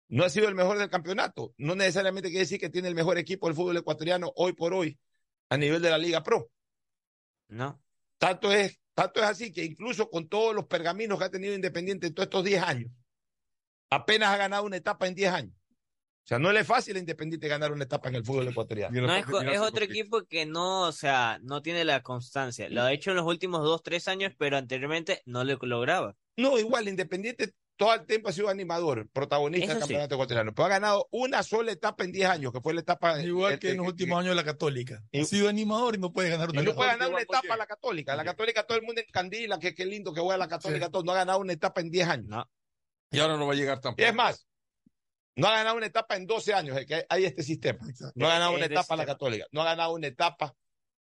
No ha sido el mejor del campeonato. No necesariamente quiere decir que tiene el mejor equipo del fútbol ecuatoriano hoy por hoy a nivel de la Liga Pro. No. Tanto es, tanto es así que incluso con todos los pergaminos que ha tenido Independiente en todos estos 10 años, apenas ha ganado una etapa en 10 años. O sea, no le es fácil a Independiente ganar una etapa en el fútbol ecuatoriano. No es, otro equipo que no, o sea, no tiene la constancia. Lo ha hecho en los últimos dos, tres años, pero anteriormente no lo lograba. No, igual, Independiente todo el tiempo ha sido animador, protagonista Eso del sí. campeonato ecuatoriano, pero ha ganado una sola etapa en 10 años, que fue la etapa. Igual el- que en los el- últimos años de la Católica. Y- Ha sido animador y no puede ganar Y una no puede ganar una etapa la Católica. La Católica todo el mundo encandila, que qué lindo que juega la Católica, todo. No ha ganado una etapa en 10 años. No. Y ahora no va a llegar Y tampoco. es más, no ha ganado una etapa en 12 años, es que hay este sistema. No ha ganado una etapa la. Católica, no ha ganado una etapa.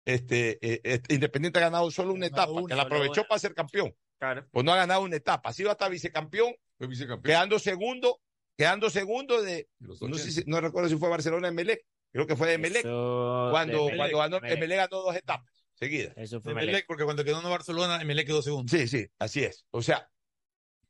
Este, eh, este, Independiente ha ganado solo una etapa, una, que la aprovechó una. para ser campeón. Claro. Pues no ha ganado una etapa, ha sido hasta vicecampeón, quedando segundo, quedando segundo de, no, sé 80. si- no recuerdo si fue Barcelona Emelec, creo que fue de Emelec, Eso- cuando, de cuando ganó Emelec. Emelec ganó dos etapas seguidas. Eso fue De Melec. Melec, porque cuando quedó en Barcelona, Melec quedó segundo. Sí, sí, así es. O sea,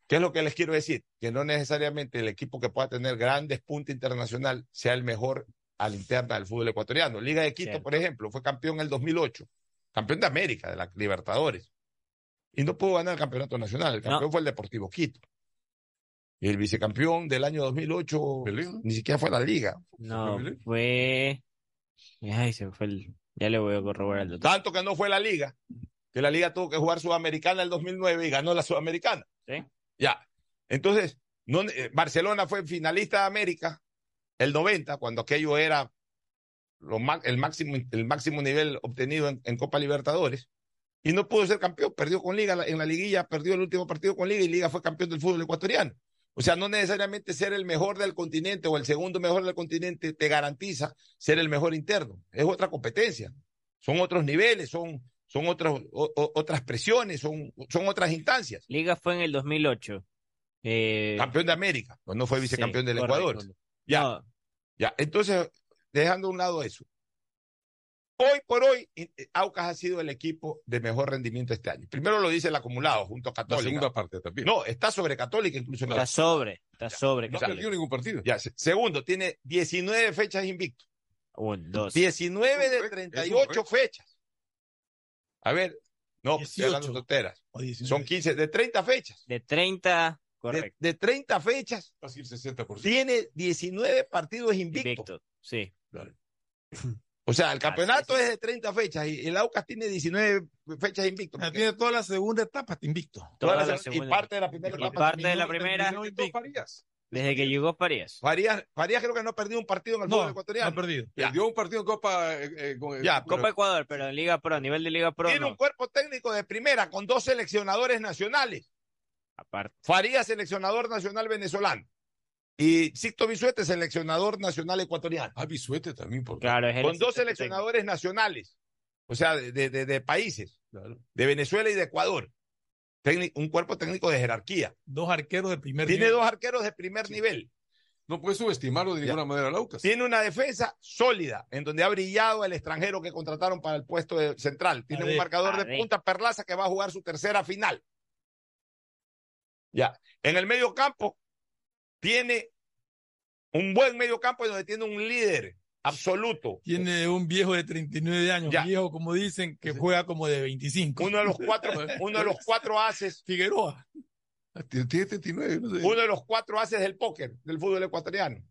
¿qué es lo que les quiero decir? Que no necesariamente el equipo que pueda tener grandes puntos internacional sea el mejor a la interna del fútbol ecuatoriano. Liga de Quito, Cierto. por ejemplo, fue campeón en el 2008, campeón de América, de la Libertadores. Y no pudo ganar el campeonato nacional, el No. campeón fue el Deportivo Quito. Y el vicecampeón del año 2008 ni siquiera fue a la liga. No, fue. Ay, se fue el. Ya le voy a corroborar el dato. Tanto que no fue la liga, que la liga tuvo que jugar Sudamericana el 2009 y ganó la Sudamericana. Sí. Ya. Entonces, eh, Barcelona fue finalista de América el 90, cuando aquello era el, máximo, el máximo nivel obtenido en, en Copa Libertadores. Y no pudo ser campeón, perdió con Liga en la liguilla, perdió el último partido con Liga y Liga fue campeón del fútbol ecuatoriano. O sea, no necesariamente ser el mejor del continente o el segundo mejor del continente te garantiza ser el mejor interno. Es otra competencia. Son otros niveles, son, son otros, o- o- otras presiones, son, son otras instancias. Liga fue en el 2008. Eh, Campeón de América, no fue vicecampeón sí, del correcto. Ecuador. Ya, ya. Entonces, dejando a un lado eso. Hoy por hoy, Aucas ha sido el equipo de mejor rendimiento este año. Primero lo dice el acumulado junto a Católica. segunda parte también. No, está sobre Católica incluso. en la- Está sobre, está sobre. No Católica. perdió ningún partido. Ya, se- segundo, tiene 19 fechas invicto. Un, dos. 19 de 38 fechas. A ver, no, estoy 18. hablando tonteras. O 19. Son 15, de 30 fechas. De 30, De, correcto. de 30 fechas, Casi el 60%. tiene 19 partidos invictos. Invicto, sí. O sea, el campeonato es de 30 fechas y el Aucas tiene 19 fechas invictos. Ah, Tiene toda la segunda etapa, invicto. Toda Toda la la segunda- y parte de la primera Y etapa parte de la primera, invicto. Desde que llegó Farías. Farías, Farías creo que no ha perdido un partido en el No, fútbol no ecuatoriano. ha perdido. Ya. Perdió un partido en Copa. eh, eh, con- Ya, Copa Ecuador, pero en Liga Pro, a nivel de Liga Pro, Tiene no. un cuerpo técnico de primera con dos seleccionadores nacionales. Aparte. Farías, seleccionador nacional venezolano. Y Sixto Bisuete, seleccionador nacional ecuatoriano. Ah, Bisuete también. Por... Claro, es Con dos seleccionadores nacionales. O sea, de, de- de- de países. De Venezuela y de Ecuador. Un cuerpo técnico de jerarquía. Dos arqueros de primer Tiene nivel. dos arqueros de primer nivel. No puede subestimarlo de Ya. ninguna manera, Laucas. Tiene una defensa sólida, en donde ha brillado el extranjero que contrataron para el puesto de central. Tiene un marcador de punta Perlaza que va a jugar su tercera final. Ya. En el medio campo, tiene un buen medio campo donde tiene un líder absoluto. Tiene un viejo de 39 años, Ya. viejo como dicen, que juega como de 25. Uno de los cuatro, uno de los cuatro haces, Figueroa. Tiene tiene 39, no sé. uno de los cuatro haces del póker del fútbol ecuatoriano.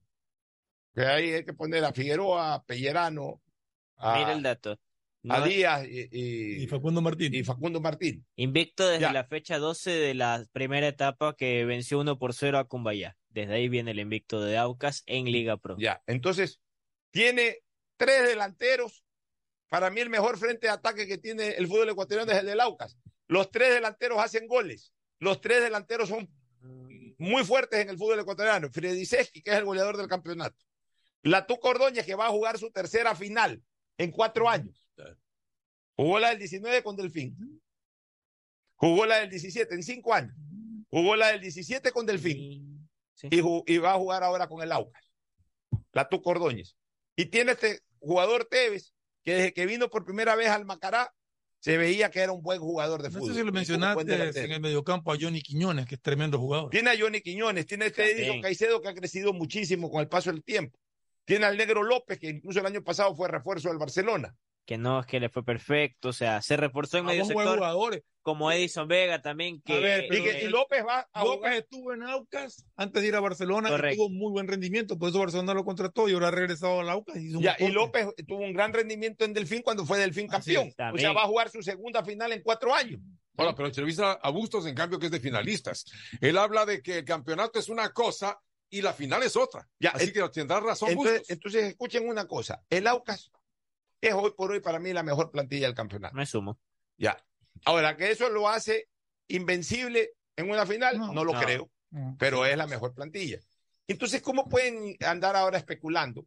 Que ahí hay que poner a Figueroa, a Pellerano, a, Mira el dato. No a Díaz y, y- Y Facundo Martín. y Facundo Martín. Invicto desde Ya. la fecha 12 de la primera etapa que venció 1 por 0 a Cumbayá. Desde ahí viene el invicto de Aucas en Liga Pro. Ya, entonces tiene tres delanteros. Para mí el mejor frente de ataque que tiene el fútbol ecuatoriano es el del Aucas. Los tres delanteros hacen goles. Los tres delanteros son muy fuertes en el fútbol ecuatoriano. Freddy Seschi, que es el goleador del campeonato. Latú Cordóñez, que va a jugar su tercera final en cuatro años. Jugó la del 19 con Delfín. Jugó la del 17 en cinco años. Jugó la del 17 con Delfín. Sí. Y, va a jugar ahora con el Aucas. Latú Cordóñez. Y tiene este jugador Tevez, que desde que vino por primera vez al Macará, se veía que era un buen jugador de No fútbol. sé si lo mencionaste en el mediocampo a Johnny Quiñones, que es tremendo jugador. Tiene a Johnny Quiñones, tiene a este. Edison Caicedo que ha crecido muchísimo con el paso del tiempo. Tiene al Negro López, que incluso el año pasado fue refuerzo del Barcelona. Que no, es que le fue perfecto. O sea, se reforzó en A medio sector. jugadores. Como Edison Vega también. Que, A ver, Y, que- y López va a López jugar. estuvo en Aucas antes de ir a Barcelona y Correcto. tuvo muy buen rendimiento, por eso Barcelona lo contrató y ahora ha regresado a Aucas. Y, Ya, y. López tuvo un gran rendimiento en Delfín cuando fue Delfín campeón. es, o sea, va a jugar su segunda final en cuatro años. Ahora, pero entrevista a Bustos, en cambio, que es de finalistas. Él habla de que el campeonato es una cosa y la final es otra. Ya, Así el- que tendrá razón Entonces, Bustos. entonces, escuchen una cosa. El Aucas es hoy por hoy para mí la mejor plantilla del campeonato. Me sumo. Ya. Ahora, que eso lo hace invencible en una final, no, No, lo no. creo, pero es la mejor plantilla. Entonces, ¿cómo pueden andar ahora especulando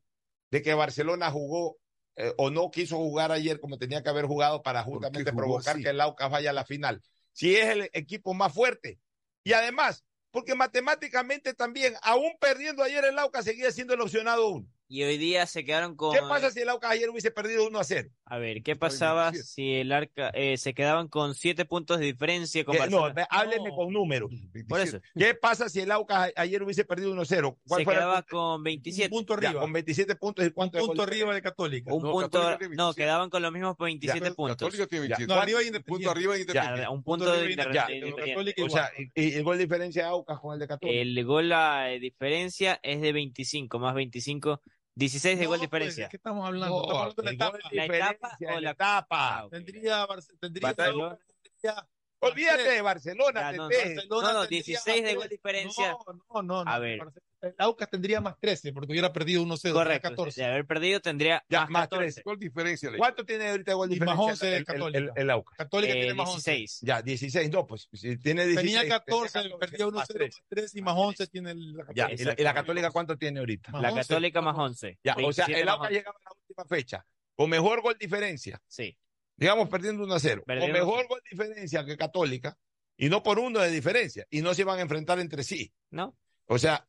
de que Barcelona jugó eh, o no quiso jugar ayer como tenía que haber jugado para justamente jugó provocar así? que el Aucas vaya a la final? Si es el equipo más fuerte. Y además, porque matemáticamente también, aún perdiendo ayer el Aucas, seguía siendo el opcionado uno. Y hoy día se quedaron con. ¿Qué pasa si el Aucas ayer hubiese perdido 1 a 0? A ver, ¿qué pasaba si el Arca eh, se quedaban con siete puntos de diferencia con no, hábleme con números. Por eso. ¿Qué pasa si el Aucas a- ayer hubiese perdido 1-0? ¿Cuál Se fuera quedaba punto? con 27. punto Ya, arriba. con 27 puntos y cuánto de punto gol? arriba de Católica. Un No, punto, Católica tiene no, 27. quedaban con los mismos 27 Católica puntos. tiene Ya, 27. No, arriba Punto Independiente. arriba Ya, Independiente. un Punto punto de Ya, de Independiente. Católica O sea, y, y el gol de diferencia de Aucas con el de Católica. El gol a diferencia es de 25, más 25, 16 de No, gol pues, diferencia. ¿de qué estamos hablando? No, Estamos hablando de la etapa. de ¿La etapa diferencia, o la la- etapa. Ah, ok. Tendría, Barce- tendría Barcelona. tendría- Olvídate de Barcelona, Ya, no. Barcelona No, no, tendría 16 de tres. diferencia. No, no, no. no. A ver. El Aucas tendría más 13 porque hubiera perdido 1-0. Correcto. 14. De haber perdido tendría Ya, más más 14. 13. Gol diferencia. le- ¿Cuánto tiene ahorita gol de Y más diferencia 11 de el- el- Católica. el- el Aucas? Católica Eh, tiene más 11. 16. Ya, 16. No, pues si tiene 16. Tenía 14, tiene perdió 1-0 más más 13. 3 y más 11 tiene el, la Ya, Católica. y la, y la Católica cuánto tiene ahorita? Más La 11, Católica más más 11. Ya, o sea, 27 el Aucas 11. llegaba a la última fecha con mejor gol diferencia. Sí. Digamos, perdiendo 1 a 0. Con mejor gol diferencia que Católica y no por uno de diferencia. Y no se iban a enfrentar entre sí. ¿No? O sea,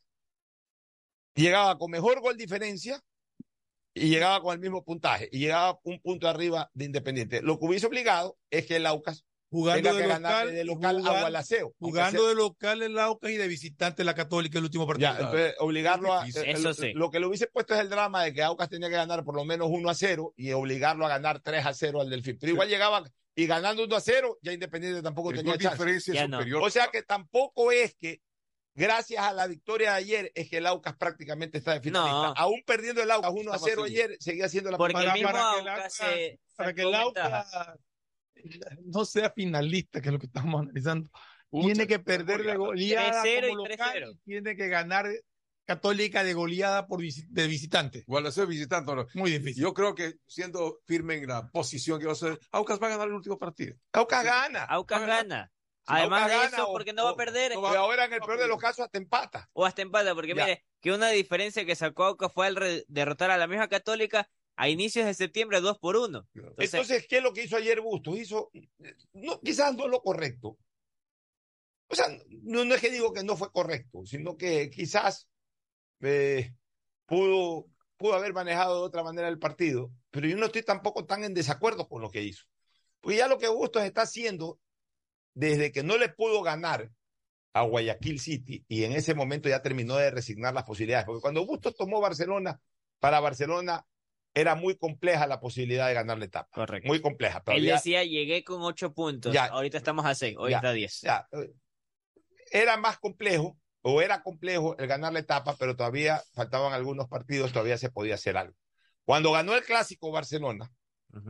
llegaba con mejor gol diferencia y llegaba con el mismo puntaje. Y llegaba un punto arriba de Independiente. Lo que hubiese obligado es que el Aucas Jugando tenga de que ganar local, de local a Gualaceo. jugando de local el Aucas y de visitante la Católica el último partido. Ya, entonces obligarlo a. Eso eh, lo, sí. lo que le hubiese puesto es el drama de que Aucas tenía que ganar por lo menos 1 a 0 y obligarlo a ganar 3 a 0 al Delfín. Pero igual llegaba y ganando 1 a 0, ya Independiente tampoco El tenía chance. no. superior. O sea que tampoco es que, gracias a la victoria de ayer, es que el Aucas prácticamente está de finalista. No. Aún perdiendo el Aucas 1 a Estaba 0 seguro. ayer, seguía siendo la Porque Para- el mismo para que el Aucas Aucas- se para que el. Aucas no sea finalista, que es lo que estamos analizando, Pucha, tiene que perder de goleada 3-0 como y local 3-0. y tiene que ganar Católica de goleada por visi- de visitante. Gualaceo visitando. no. Muy difícil. Yo creo que siendo firme en la posición que va a ser, Aucas va a ganar el último partido. Aucas gana. Aucas gana. Si Además de gana eso, o- porque no va a o- perder. Y ahora en el peor de los casos hasta empata. O hasta empata, porque Ya. mire, que una diferencia que sacó Aucas fue al derrotar a la misma Católica a inicios de septiembre 2 por 1. Entonces, Entonces, ¿qué es lo que hizo ayer Bustos? Hizo, no, quizás no lo correcto. O sea, no, no es que digo que no fue correcto, sino que quizás eh, pudo, pudo haber manejado de otra manera el partido, pero yo no estoy tampoco tan en desacuerdo con lo que hizo. Porque ya lo que Bustos está haciendo, desde que no le pudo ganar a Guayaquil City, y en ese momento ya terminó de resignar las posibilidades, porque cuando Bustos tomó Barcelona, para Barcelona era muy compleja la posibilidad de ganar la etapa. correcto. Muy compleja. Él decía, llegué con 8 puntos. Ya. Ahorita estamos a 6, hoy Ya. está a 10. ya, era más complejo, o era complejo el ganar la etapa, pero todavía faltaban algunos partidos, todavía se podía hacer algo. Cuando ganó el clásico Barcelona,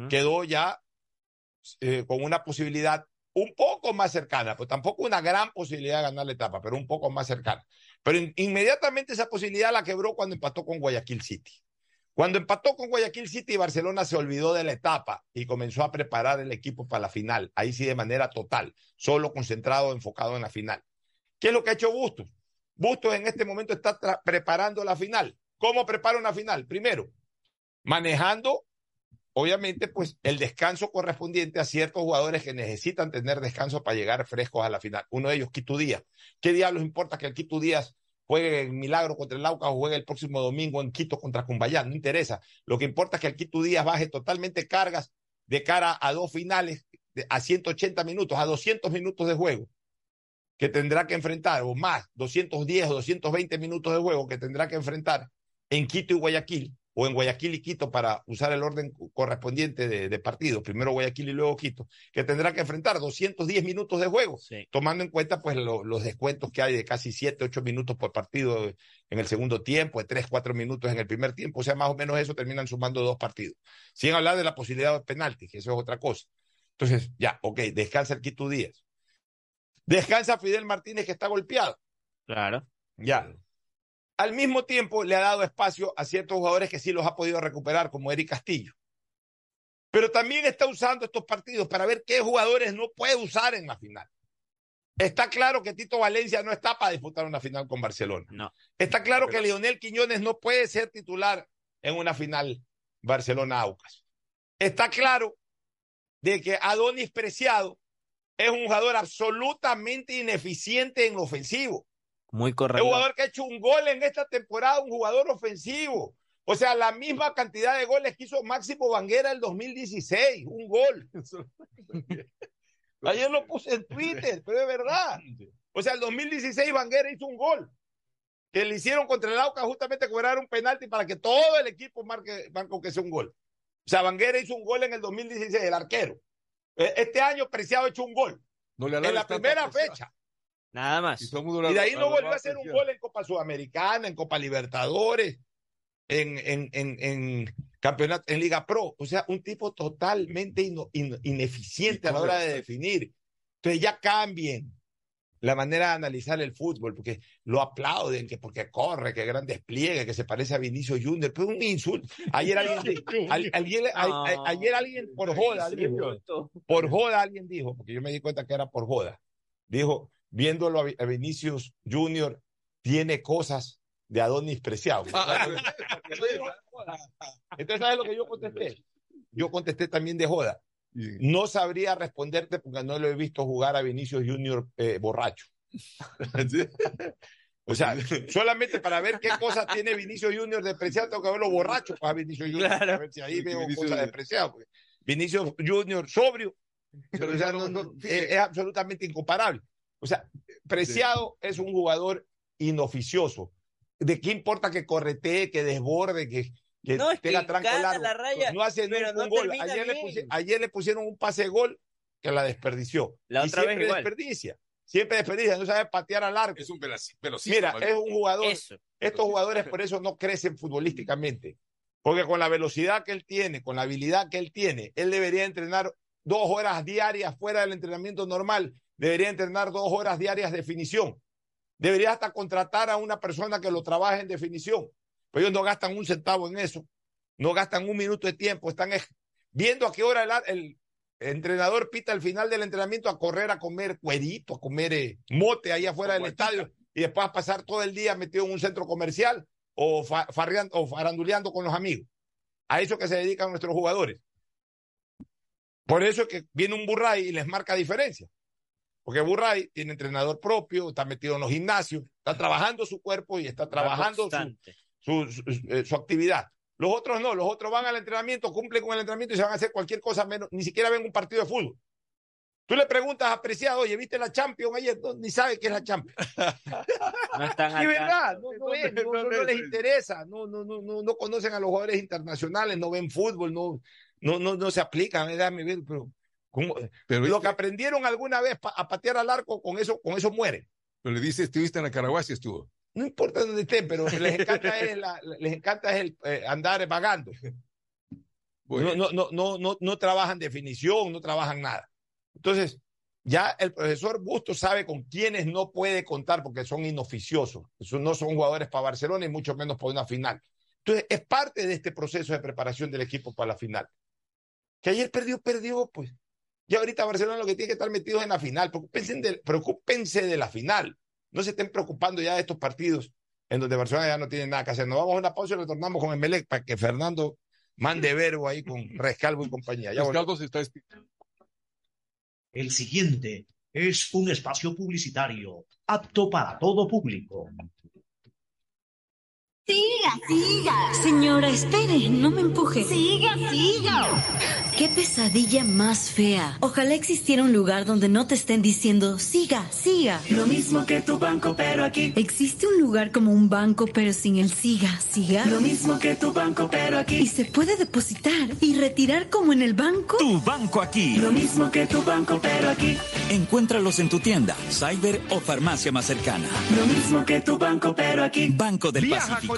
quedó ya eh, con una posibilidad un poco más cercana, pues tampoco una gran posibilidad de ganar la etapa, pero un poco más cercana. Pero in- inmediatamente esa posibilidad la quebró cuando empató con Guayaquil City. Cuando empató con Guayaquil City, Barcelona se olvidó de la etapa y comenzó a preparar el equipo para la final. Ahí sí de manera total, solo concentrado, enfocado en la final. ¿Qué es lo que ha hecho Bustos? Bustos en este momento está preparando la final. ¿Cómo prepara una final? Primero, manejando, obviamente, pues el descanso correspondiente a ciertos jugadores que necesitan tener descanso para llegar frescos a la final. Uno de ellos, Quito Díaz. ¿Qué diablos importa que el Quito Díaz juegue en Milagro contra el Aucas o juegue el próximo domingo en Quito contra Cumbayán? No interesa. Lo que importa es que el Quito Díaz baje totalmente cargas de cara a dos finales a 180 minutos, a 200 minutos de juego que tendrá que enfrentar, o más, 210 o 220 minutos de juego que tendrá que enfrentar en Quito y Guayaquil, o en Guayaquil y Quito para usar el orden correspondiente de, de partido, primero Guayaquil y luego Quito, que tendrá que enfrentar 210 minutos de juego, Sí. tomando en cuenta pues lo- los descuentos que hay de casi 7, 8 minutos por partido en el segundo tiempo, de 3, 4 minutos en el primer tiempo, o sea, más o menos eso terminan sumando dos partidos. Sin hablar de la posibilidad de penalti, que eso es otra cosa. Entonces, ya, ok, descansa el Quito Díaz. Descansa Fidel Martínez que está golpeado. Claro. Ya. Al mismo tiempo le ha dado espacio a ciertos jugadores que sí los ha podido recuperar, como Eric Castillo. Pero también está usando estos partidos para ver qué jugadores no puede usar en la final. Está claro que Tito Valencia no está para disputar una final con Barcelona. No. Está claro que Leonel Quiñones no puede ser titular en una final Barcelona-Aucas. Está claro de que Adonis Preciado es un jugador absolutamente ineficiente en ofensivo. Muy correcto. un jugador que ha hecho un gol en esta temporada, un jugador ofensivo. O sea, la misma cantidad de goles que hizo Máximo Vanguera el 2016, un gol. Ayer lo puse en Twitter, pero es verdad. O sea, el 2016 Vanguera hizo un gol que le hicieron contra el Auca justamente cobrar un penalti para que todo el equipo marque, que sea un gol. O sea, Vanguera hizo un gol en el 2016, el arquero. E- Este año Preciado ha hecho un gol. No le en la primera Preciado. fecha. Nada más. Y Y de ahí no volvió a hacer un gol en Copa Sudamericana, en Copa Libertadores, en, en, en, en campeonato, en Liga Pro. O sea, un tipo totalmente ino- in- ineficiente a la hora de definir. Entonces ya cambien la manera de analizar el fútbol, porque lo aplauden, que porque corre, que gran despliegue, que se parece a Vinicio Junior, pero un insulto. Ayer alguien, al- ayer, a- a- ayer alguien por joda, dijo, por joda alguien dijo, porque yo me di cuenta que era por joda, dijo, viéndolo a, Vi- a Vinicius Junior, tiene cosas de Adonis Preciado. Entonces, ¿sabes lo que yo contesté? Yo contesté también de joda. No sabría responderte porque no lo he visto jugar a Vinicius Junior eh, borracho. O sea, solamente para ver qué cosas tiene Vinicius Junior despreciado, tengo que verlo borracho para Vinicius Junior. Claro. A ver si ahí veo Vinicius- cosas despreciadas. porque Vinicius Junior sobrio, pero, o sea, no- no- es, es absolutamente incomparable. O sea, Preciado es un jugador inoficioso. ¿De qué importa que corretee, que desborde, que, que No, es que tenga tranco largo? la raya, no hace no gol. Ayer le, ayer pusieron un pase de gol que la desperdició. La Y otra vez siempre igual. desperdicia. Siempre desperdicia, no sabe patear al arco. Es un velocista. Mira, es un jugador. Eso. Estos jugadores por eso no crecen futbolísticamente. Porque con la velocidad que él tiene, con la habilidad que él tiene, él debería entrenar dos horas diarias fuera del entrenamiento normal. Debería entrenar dos horas diarias de definición. Debería hasta contratar a una persona que lo trabaje en definición. Pero ellos no gastan un centavo en eso. No gastan un minuto de tiempo. Están viendo a qué hora el, entrenador pita al final del entrenamiento a correr, a comer cuerito, a comer eh, mote ahí afuera del estadio y después a pasar todo el día metido en un centro comercial o, fa- farreando- o faranduleando con los amigos. A eso que se dedican nuestros jugadores. Por eso es que viene un Burray y les marca diferencia. Porque Burray tiene entrenador propio, está metido en los gimnasios, está trabajando su cuerpo y está trabajando su, constante. su, su- eh, su actividad. Los otros no, los otros van al entrenamiento, cumplen con el entrenamiento y se van a hacer cualquier cosa menos, ni siquiera ven un partido de fútbol. Tú le preguntas a Preciado, oye, ¿viste la Champions ayer? No, ni sabe qué es la Champions. No están Y verdad, no, no No, no, les interesa, no, no, no, no, no conocen a los jugadores internacionales, no ven fútbol, no, no, no, no se aplican, déjame ver, pero, ¿cómo? Pero es lo que que- aprendieron alguna vez pa- a patear al arco, con eso, con eso mueren. Pero le dice, estuviste en la Caraguas y estuvo. No importa dónde estén, pero les encanta es, la- les encanta es el, eh, andar vagando. No, no, no, no, no, no trabajan definición, no trabajan nada. Entonces, ya el profesor Bustos sabe con quiénes no puede contar porque son inoficiosos. Eso no son jugadores para Barcelona y mucho menos para una final. Entonces, es parte de este proceso de preparación del equipo para la final. Que ayer perdió, perdió, pues. Y ahorita Barcelona lo que tiene que estar metidos en la final. Preocúpense de, preocúpense de la final. No se estén preocupando ya de estos partidos en donde Barcelona ya no tiene nada que hacer. Nos vamos a una pausa y retornamos con Emelec para que Fernando mande verbo ahí con Rescalvo y compañía. Ya Rescalvo se está El siguiente es un espacio publicitario apto para todo público. Siga, siga. Señora, espere, no me empuje. Siga, siga. Qué pesadilla más fea. Ojalá existiera un lugar donde no te estén diciendo, siga, siga. Lo mismo que tu banco, pero aquí. ¿Existe un lugar como un banco pero sin el siga, siga? Lo mismo que tu banco, pero ¿Y aquí. se puede depositar y retirar como en el banco? Tu banco aquí. Lo mismo que tu banco, pero aquí. Encuéntralos en tu tienda, cyber o farmacia más cercana. Lo mismo que tu banco, pero aquí. Banco del Viaja Pacífico.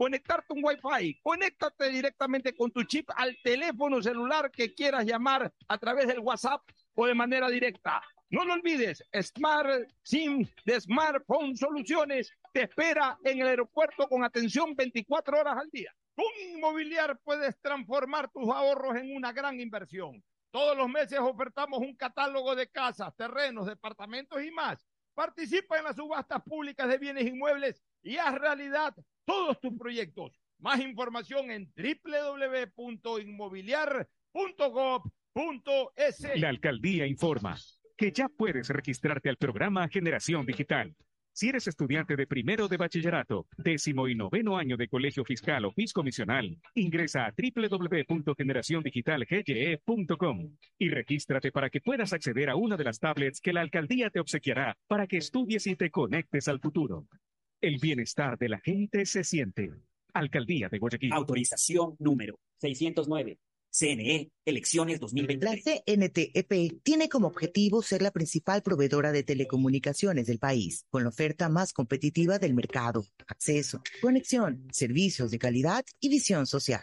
conectarte un Wi-Fi. Conéctate directamente con tu chip al teléfono celular que quieras llamar a través del WhatsApp o de manera directa. No lo olvides, Smart SIM de Smartphone Soluciones te espera en el aeropuerto con atención 24 horas al día. Con Inmobiliar puedes transformar tus ahorros en una gran inversión. Todos los meses ofertamos un catálogo de casas, terrenos, departamentos y más. Participa en las subastas públicas de bienes inmuebles y haz realidad todos tus proyectos. Más información en www.inmobiliar.gov.es. La alcaldía informa que ya puedes registrarte al programa Generación Digital. Si eres estudiante de primero de bachillerato, décimo y noveno año de colegio fiscal o fiscomisional, ingresa a www.generaciondigitalgye.com y regístrate para que puedas acceder a una de las tablets que la alcaldía te obsequiará para que estudies y te conectes al futuro. El bienestar de la gente se siente. Alcaldía de Guayaquil. Autorización número 609. CNE, elecciones 2020. La CNTEP tiene como objetivo ser la principal proveedora de telecomunicaciones del país, con la oferta más competitiva del mercado, acceso, conexión, servicios de calidad y visión social.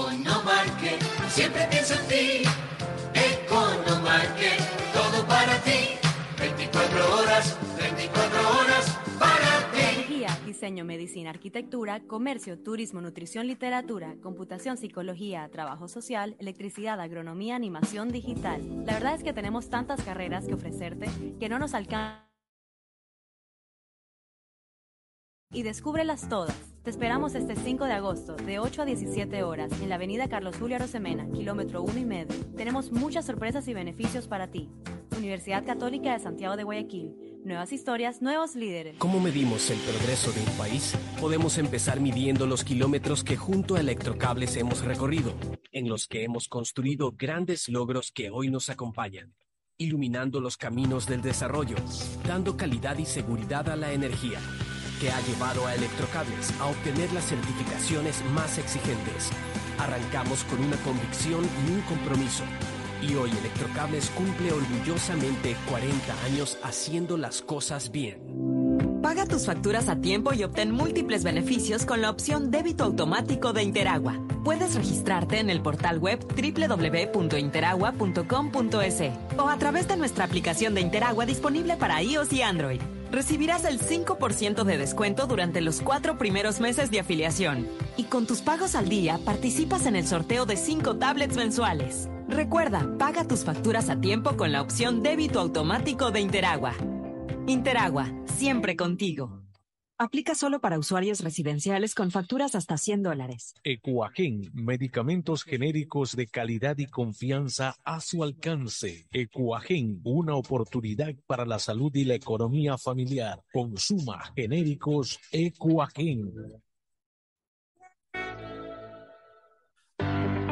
Economarket, siempre pienso en ti. Economarket, todo para ti. 24 horas, 24 horas para ti. Energía, diseño, medicina, arquitectura, comercio, turismo, nutrición, literatura, computación, psicología, trabajo social, electricidad, agronomía, animación digital. La verdad es que tenemos tantas carreras que ofrecerte que no nos alcanza. Y descúbrelas todas. Te esperamos este 5 de agosto, de 8 a 17 horas, en la avenida Carlos Julio Arosemena, kilómetro 1 y medio. Tenemos muchas sorpresas y beneficios para ti. Universidad Católica de Santiago de Guayaquil. Nuevas historias, nuevos líderes. ¿Cómo medimos el progreso de un país? Podemos empezar midiendo los kilómetros que junto a Electrocables hemos recorrido, en los que hemos construido grandes logros que hoy nos acompañan, iluminando los caminos del desarrollo, dando calidad y seguridad a la energía, que ha llevado a Electrocables a obtener las certificaciones más exigentes. Arrancamos con una convicción y un compromiso. Y hoy Electrocables cumple orgullosamente 40 años haciendo las cosas bien. Paga tus facturas a tiempo y obtén múltiples beneficios con la opción débito automático de Interagua. Puedes registrarte en el portal web www.interagua.com.es o a través de nuestra aplicación de Interagua disponible para iOS y Android. Recibirás el 5% de descuento durante los cuatro primeros meses de afiliación. Y con tus pagos al día participas en el sorteo de 5 tablets mensuales. Recuerda, paga tus facturas a tiempo con la opción débito automático de Interagua. Interagua, siempre contigo. Aplica solo para usuarios residenciales con facturas hasta 100 dólares. Ecuagen, medicamentos genéricos de calidad y confianza a su alcance. Ecuagen, una oportunidad para la salud y la economía familiar. Consuma genéricos Ecuagen.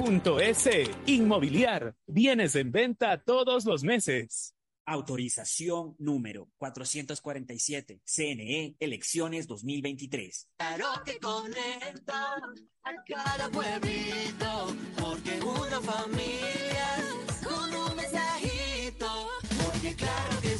www.inmobiliariapublica.es. Inmobiliar. Bienes en venta todos los meses. Autorización número 447. CNE, elecciones 2023. Claro que conecta a cada pueblito, porque una familia con un mensajito, porque claro que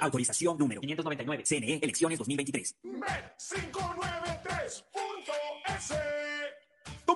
Autorización número 599. CNE, elecciones 2023. Bet593.es Tu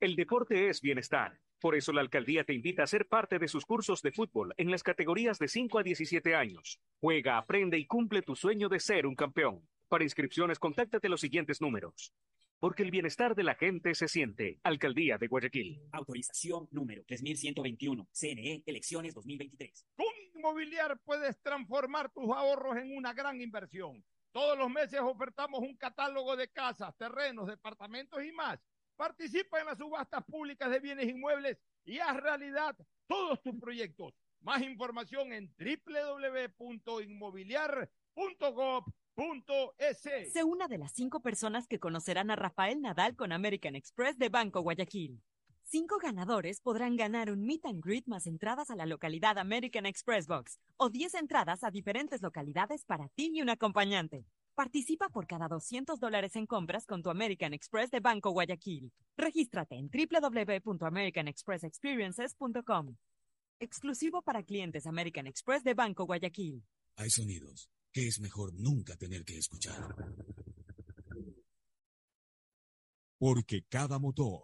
El deporte es bienestar. Por eso la alcaldía te invita a ser parte de sus cursos de fútbol en las categorías de 5 a 17 años. Juega, aprende y cumple tu sueño de ser un campeón. Para inscripciones, contáctate los siguientes números. Porque el bienestar de la gente se siente. Alcaldía de Guayaquil. Autorización número 3121. CNE, elecciones 2023. Con Inmobiliar puedes transformar tus ahorros en una gran inversión. Todos los meses ofertamos un catálogo de casas, terrenos, departamentos y más. Participa en las subastas públicas de bienes inmuebles y haz realidad todos tus proyectos. Más información en www.inmobiliar.gov.es. Sé una de las cinco personas que conocerán a Rafael Nadal con American Express de Banco Guayaquil. Cinco ganadores podrán ganar un meet and greet más entradas a la localidad American Express Box o 10 entradas a diferentes localidades para ti y un acompañante. Participa por cada 200 dólares en compras con tu American Express de Banco Guayaquil. Regístrate en www.americanexpressexperiences.com. Exclusivo para clientes American Express de Banco Guayaquil. Hay sonidos que es mejor nunca tener que escuchar. Porque cada motor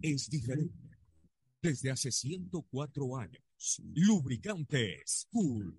es diferente. Desde hace 104 años, Lubricantes Cool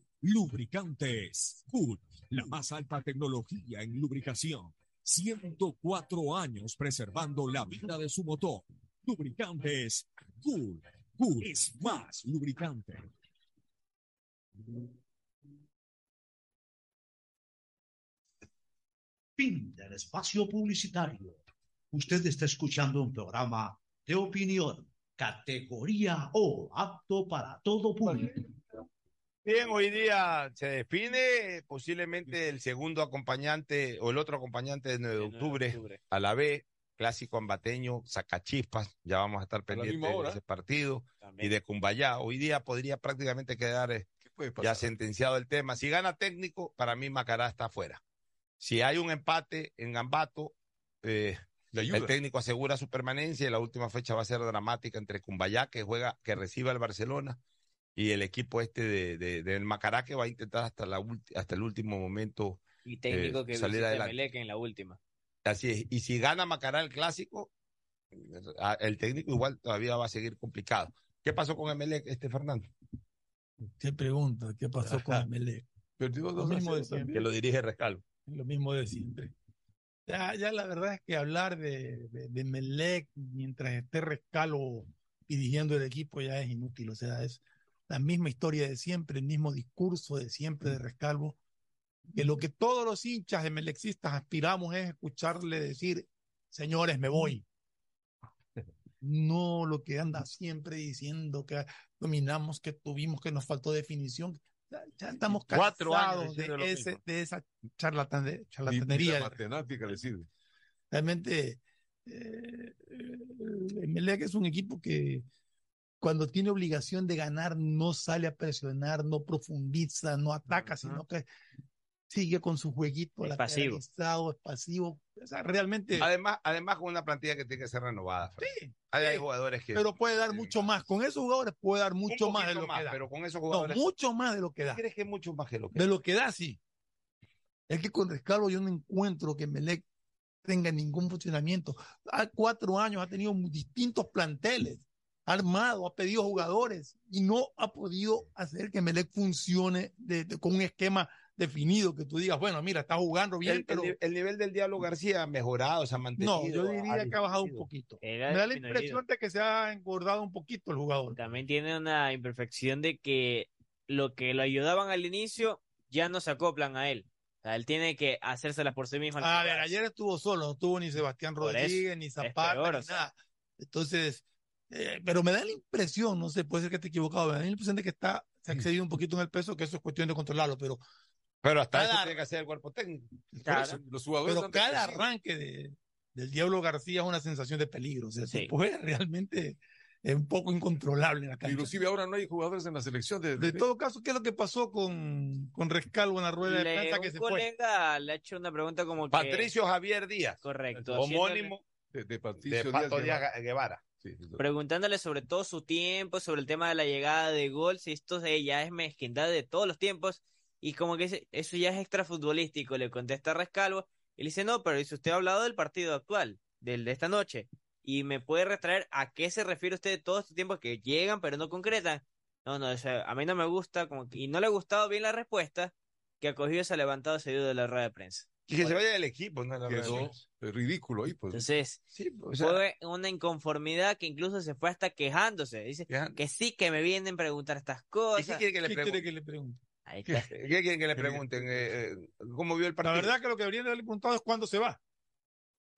Lubricantes Cool, la más alta tecnología en lubricación. 104 años preservando la vida de su motor. Lubricantes Cool. Cool es más lubricante. Fin del espacio publicitario. Usted está escuchando un programa de opinión, categoría O, apto para todo público. Bien, hoy día se define posiblemente el segundo acompañante o el otro acompañante del 9 de octubre, a la B, clásico ambateño, Sacachispas, ya vamos a estar pendientes de ese partido, y de Cumbayá. Hoy día podría prácticamente quedar eh, ya sentenciado el tema. Si gana técnico, para mí Macará está afuera. Si hay un empate en Gambato, eh, el técnico asegura su permanencia y la última fecha va a ser dramática entre Cumbayá, que juega, que recibe al Barcelona, y el equipo este de, de- del Macará que va a intentar hasta la ulti- hasta el último momento Y técnico eh, que salir adelante. En la última. Así es. Y si gana Macará el clásico, ah, el técnico igual todavía va a seguir complicado. ¿Qué pasó con Emelec, este Fernando? Usted pregunta, ¿qué pasó con Emelec? Perdió Lo mismo de siempre. Que lo dirige Rescalvo. Lo mismo de siempre. Ya, ya la verdad es que hablar de, de, de Melec mientras esté Rescalo dirigiendo el equipo ya es inútil. O sea, es la misma historia de siempre, el mismo discurso de siempre de Rescalvo. que lo que todos los hinchas de melexistas aspiramos es escucharle decir, señores, me voy. No lo que anda siempre diciendo que dominamos, que tuvimos, que nos faltó definición. Ya, ya estamos Cuatro años cansados de, ese, de esa charlatan, charlatanería. la matemática le sirve. Realmente, eh, el Emelec es un equipo que cuando tiene obligación de ganar no sale a presionar, no profundiza, no ataca, sino que sigue con su jueguito Es pasivo. es pasivo. O sea, realmente, Además, además con una plantilla que tiene que ser renovada. Fred. Hay, hay jugadores que. pero puede dar mucho más. Con esos jugadores puede dar mucho más de lo más, que da. pero con esos No, jugadores. mucho más de lo que da. ¿Crees que mucho más que lo que De lo que da, sí. Es que con Rescalvo yo no encuentro que Melec tenga ningún funcionamiento. Hay cuatro años ha tenido distintos planteles, ha armado, ha pedido jugadores y no ha podido hacer que Melec funcione de- de- con un esquema definido que tú digas, bueno, mira, está jugando bien, el, pero el nivel del Diablo García ha mejorado, se ha mantenido. no, yo diría que ha bajado un poquito. Era Me da la impresión de que se ha engordado un poquito el jugador. También tiene una imperfección de que lo que lo ayudaban al inicio ya no se acoplan a él. O sea, él tiene que hacérselas por sí mismo. A ver, ayer estuvo solo, no tuvo ni Sebastián Rodríguez, ni Zapata, peor, ni o sea. nada. Entonces, eh, pero me da la impresión, no sé, puede ser que esté equivocado, me da la impresión de que está, se ha excedido un poquito en el peso, que eso es cuestión de controlarlo, pero, Pero hasta Cada- eso tiene que hacer el cuerpo técnico. Claro. Por eso, los jugadores pero cada arranque de, del Diablo García es una sensación de peligro. O sea, Sí. se puede realmente es un poco incontrolable en la cancha. Inclusive ahora no hay jugadores en la selección de, De todo caso, ¿qué es lo que pasó con, con Rescalvo en la rueda de prensa que se fue? colega le ha hecho una pregunta como que... Patricio Javier Díaz. Correcto. Homónimo de, de Patricio Pato Díaz Díaz Guevara. Guevara. Preguntándole sobre todo su tiempo, sobre el tema de la llegada de gol, si esto de- ya es mezquindad de todos los tiempos, y como que eso ya es extrafutbolístico, le contesta Rescalvo, y le dice, no, pero dice, usted ha hablado del partido actual, del de esta noche, y me puede retraer a qué se refiere usted de todo este tiempo que llegan pero no concretan. No, no, a mí no me gusta, como que- y no le ha gustado bien la respuesta que ha cogido, se ha levantado seguido de la rueda de prensa. Y que se vaya del equipo, ¿no? La Quedó ridículo ahí, pues. Entonces, o sea- fue una inconformidad que incluso se fue hasta quejándose. Dice que sí, que me vienen a preguntar estas cosas. ¿Y qué quiere que le ¿Qué quiere que le pregunte? Ahí está. ¿Qué quieren que le pregunten? Eh, eh, ¿Cómo vio el La partido? verdad que lo que deberían haberle preguntado es cuándo se va.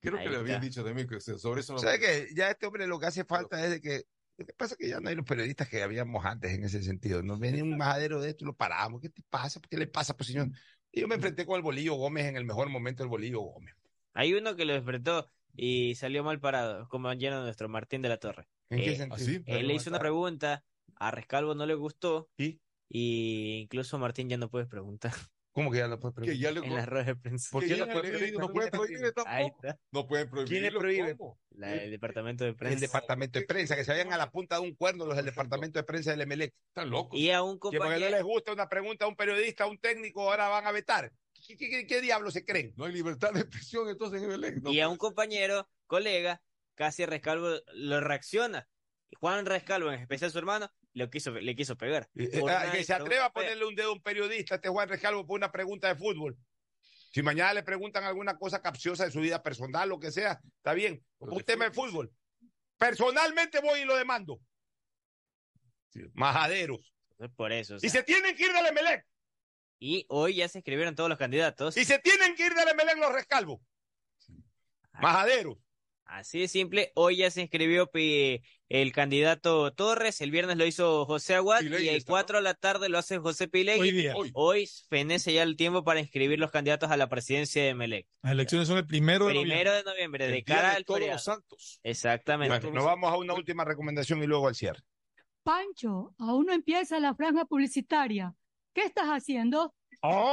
Creo Ahí que le habían dicho también que sobre eso no. ¿Sabe qué? Ya este hombre lo que hace falta es de que. Lo que pasa es que ya no hay los periodistas que habíamos antes en ese sentido. Nos viene un majadero de esto y lo paramos. ¿Qué te pasa? ¿Qué le pasa, pues, señor? Y yo me enfrenté con el Bolillo Gómez en el mejor momento del Bolillo Gómez. Hay uno que lo despertó y salió mal parado, como lleno nuestro Martín de la Torre. ¿En qué Eh, sentido? ¿Así? Él le hizo una pregunta, a Rescalvo no le gustó ¿Y? y incluso Martín ya no puede preguntar ¿Cómo que ya no puede Que preguntar? ya le en las ruedas de prensa. ¿Por qué no puede prohibir? no puede prohibir Ahí tampoco. está, No pueden prohibir. ¿Quién le prohíbe? la- el departamento de prensa. El departamento de prensa, que se vayan a la punta de un cuerno los del departamento de prensa del Emelec. Están locos. Y a un Que porque no compañero, les gusta una pregunta a un periodista, a un técnico, ahora van a vetar. ¿Qué, qué, qué, qué diablos se creen? No hay libertad de expresión entonces en el no y a un compañero, colega, casi Rescalvo lo reacciona. Juan Rescalvo, en especial su hermano, le quiso, le quiso pegar. Eh, Por ah, que se atreva a ponerle un dedo a un periodista, este Juan Rescalvo, por una pregunta de fútbol. Si mañana le preguntan alguna cosa capciosa de su vida personal, lo que sea, está bien. Pero un tema de fútbol. Personalmente voy y lo demando. Majaderos. Por eso. o Y se tienen que ir del Emelec. Y hoy ya se escribieron todos los candidatos. Y se tienen que ir del Emelec los Rescalvos. Majaderos. Así de simple, hoy ya se inscribió el candidato Torres, el viernes lo hizo José Aguad y el está, 4 de la tarde lo hace José Pilegui. Hoy día. Hoy. Hoy fenece ya el tiempo para inscribir los candidatos a la presidencia de Melec. Las elecciones son el primero de noviembre. Primero de noviembre, de El día cara de al todos los santos. Exactamente. Bueno, nos vamos a una última recomendación y luego al cierre. Pancho, aún no empieza la franja publicitaria. ¿Qué estás haciendo? Oh,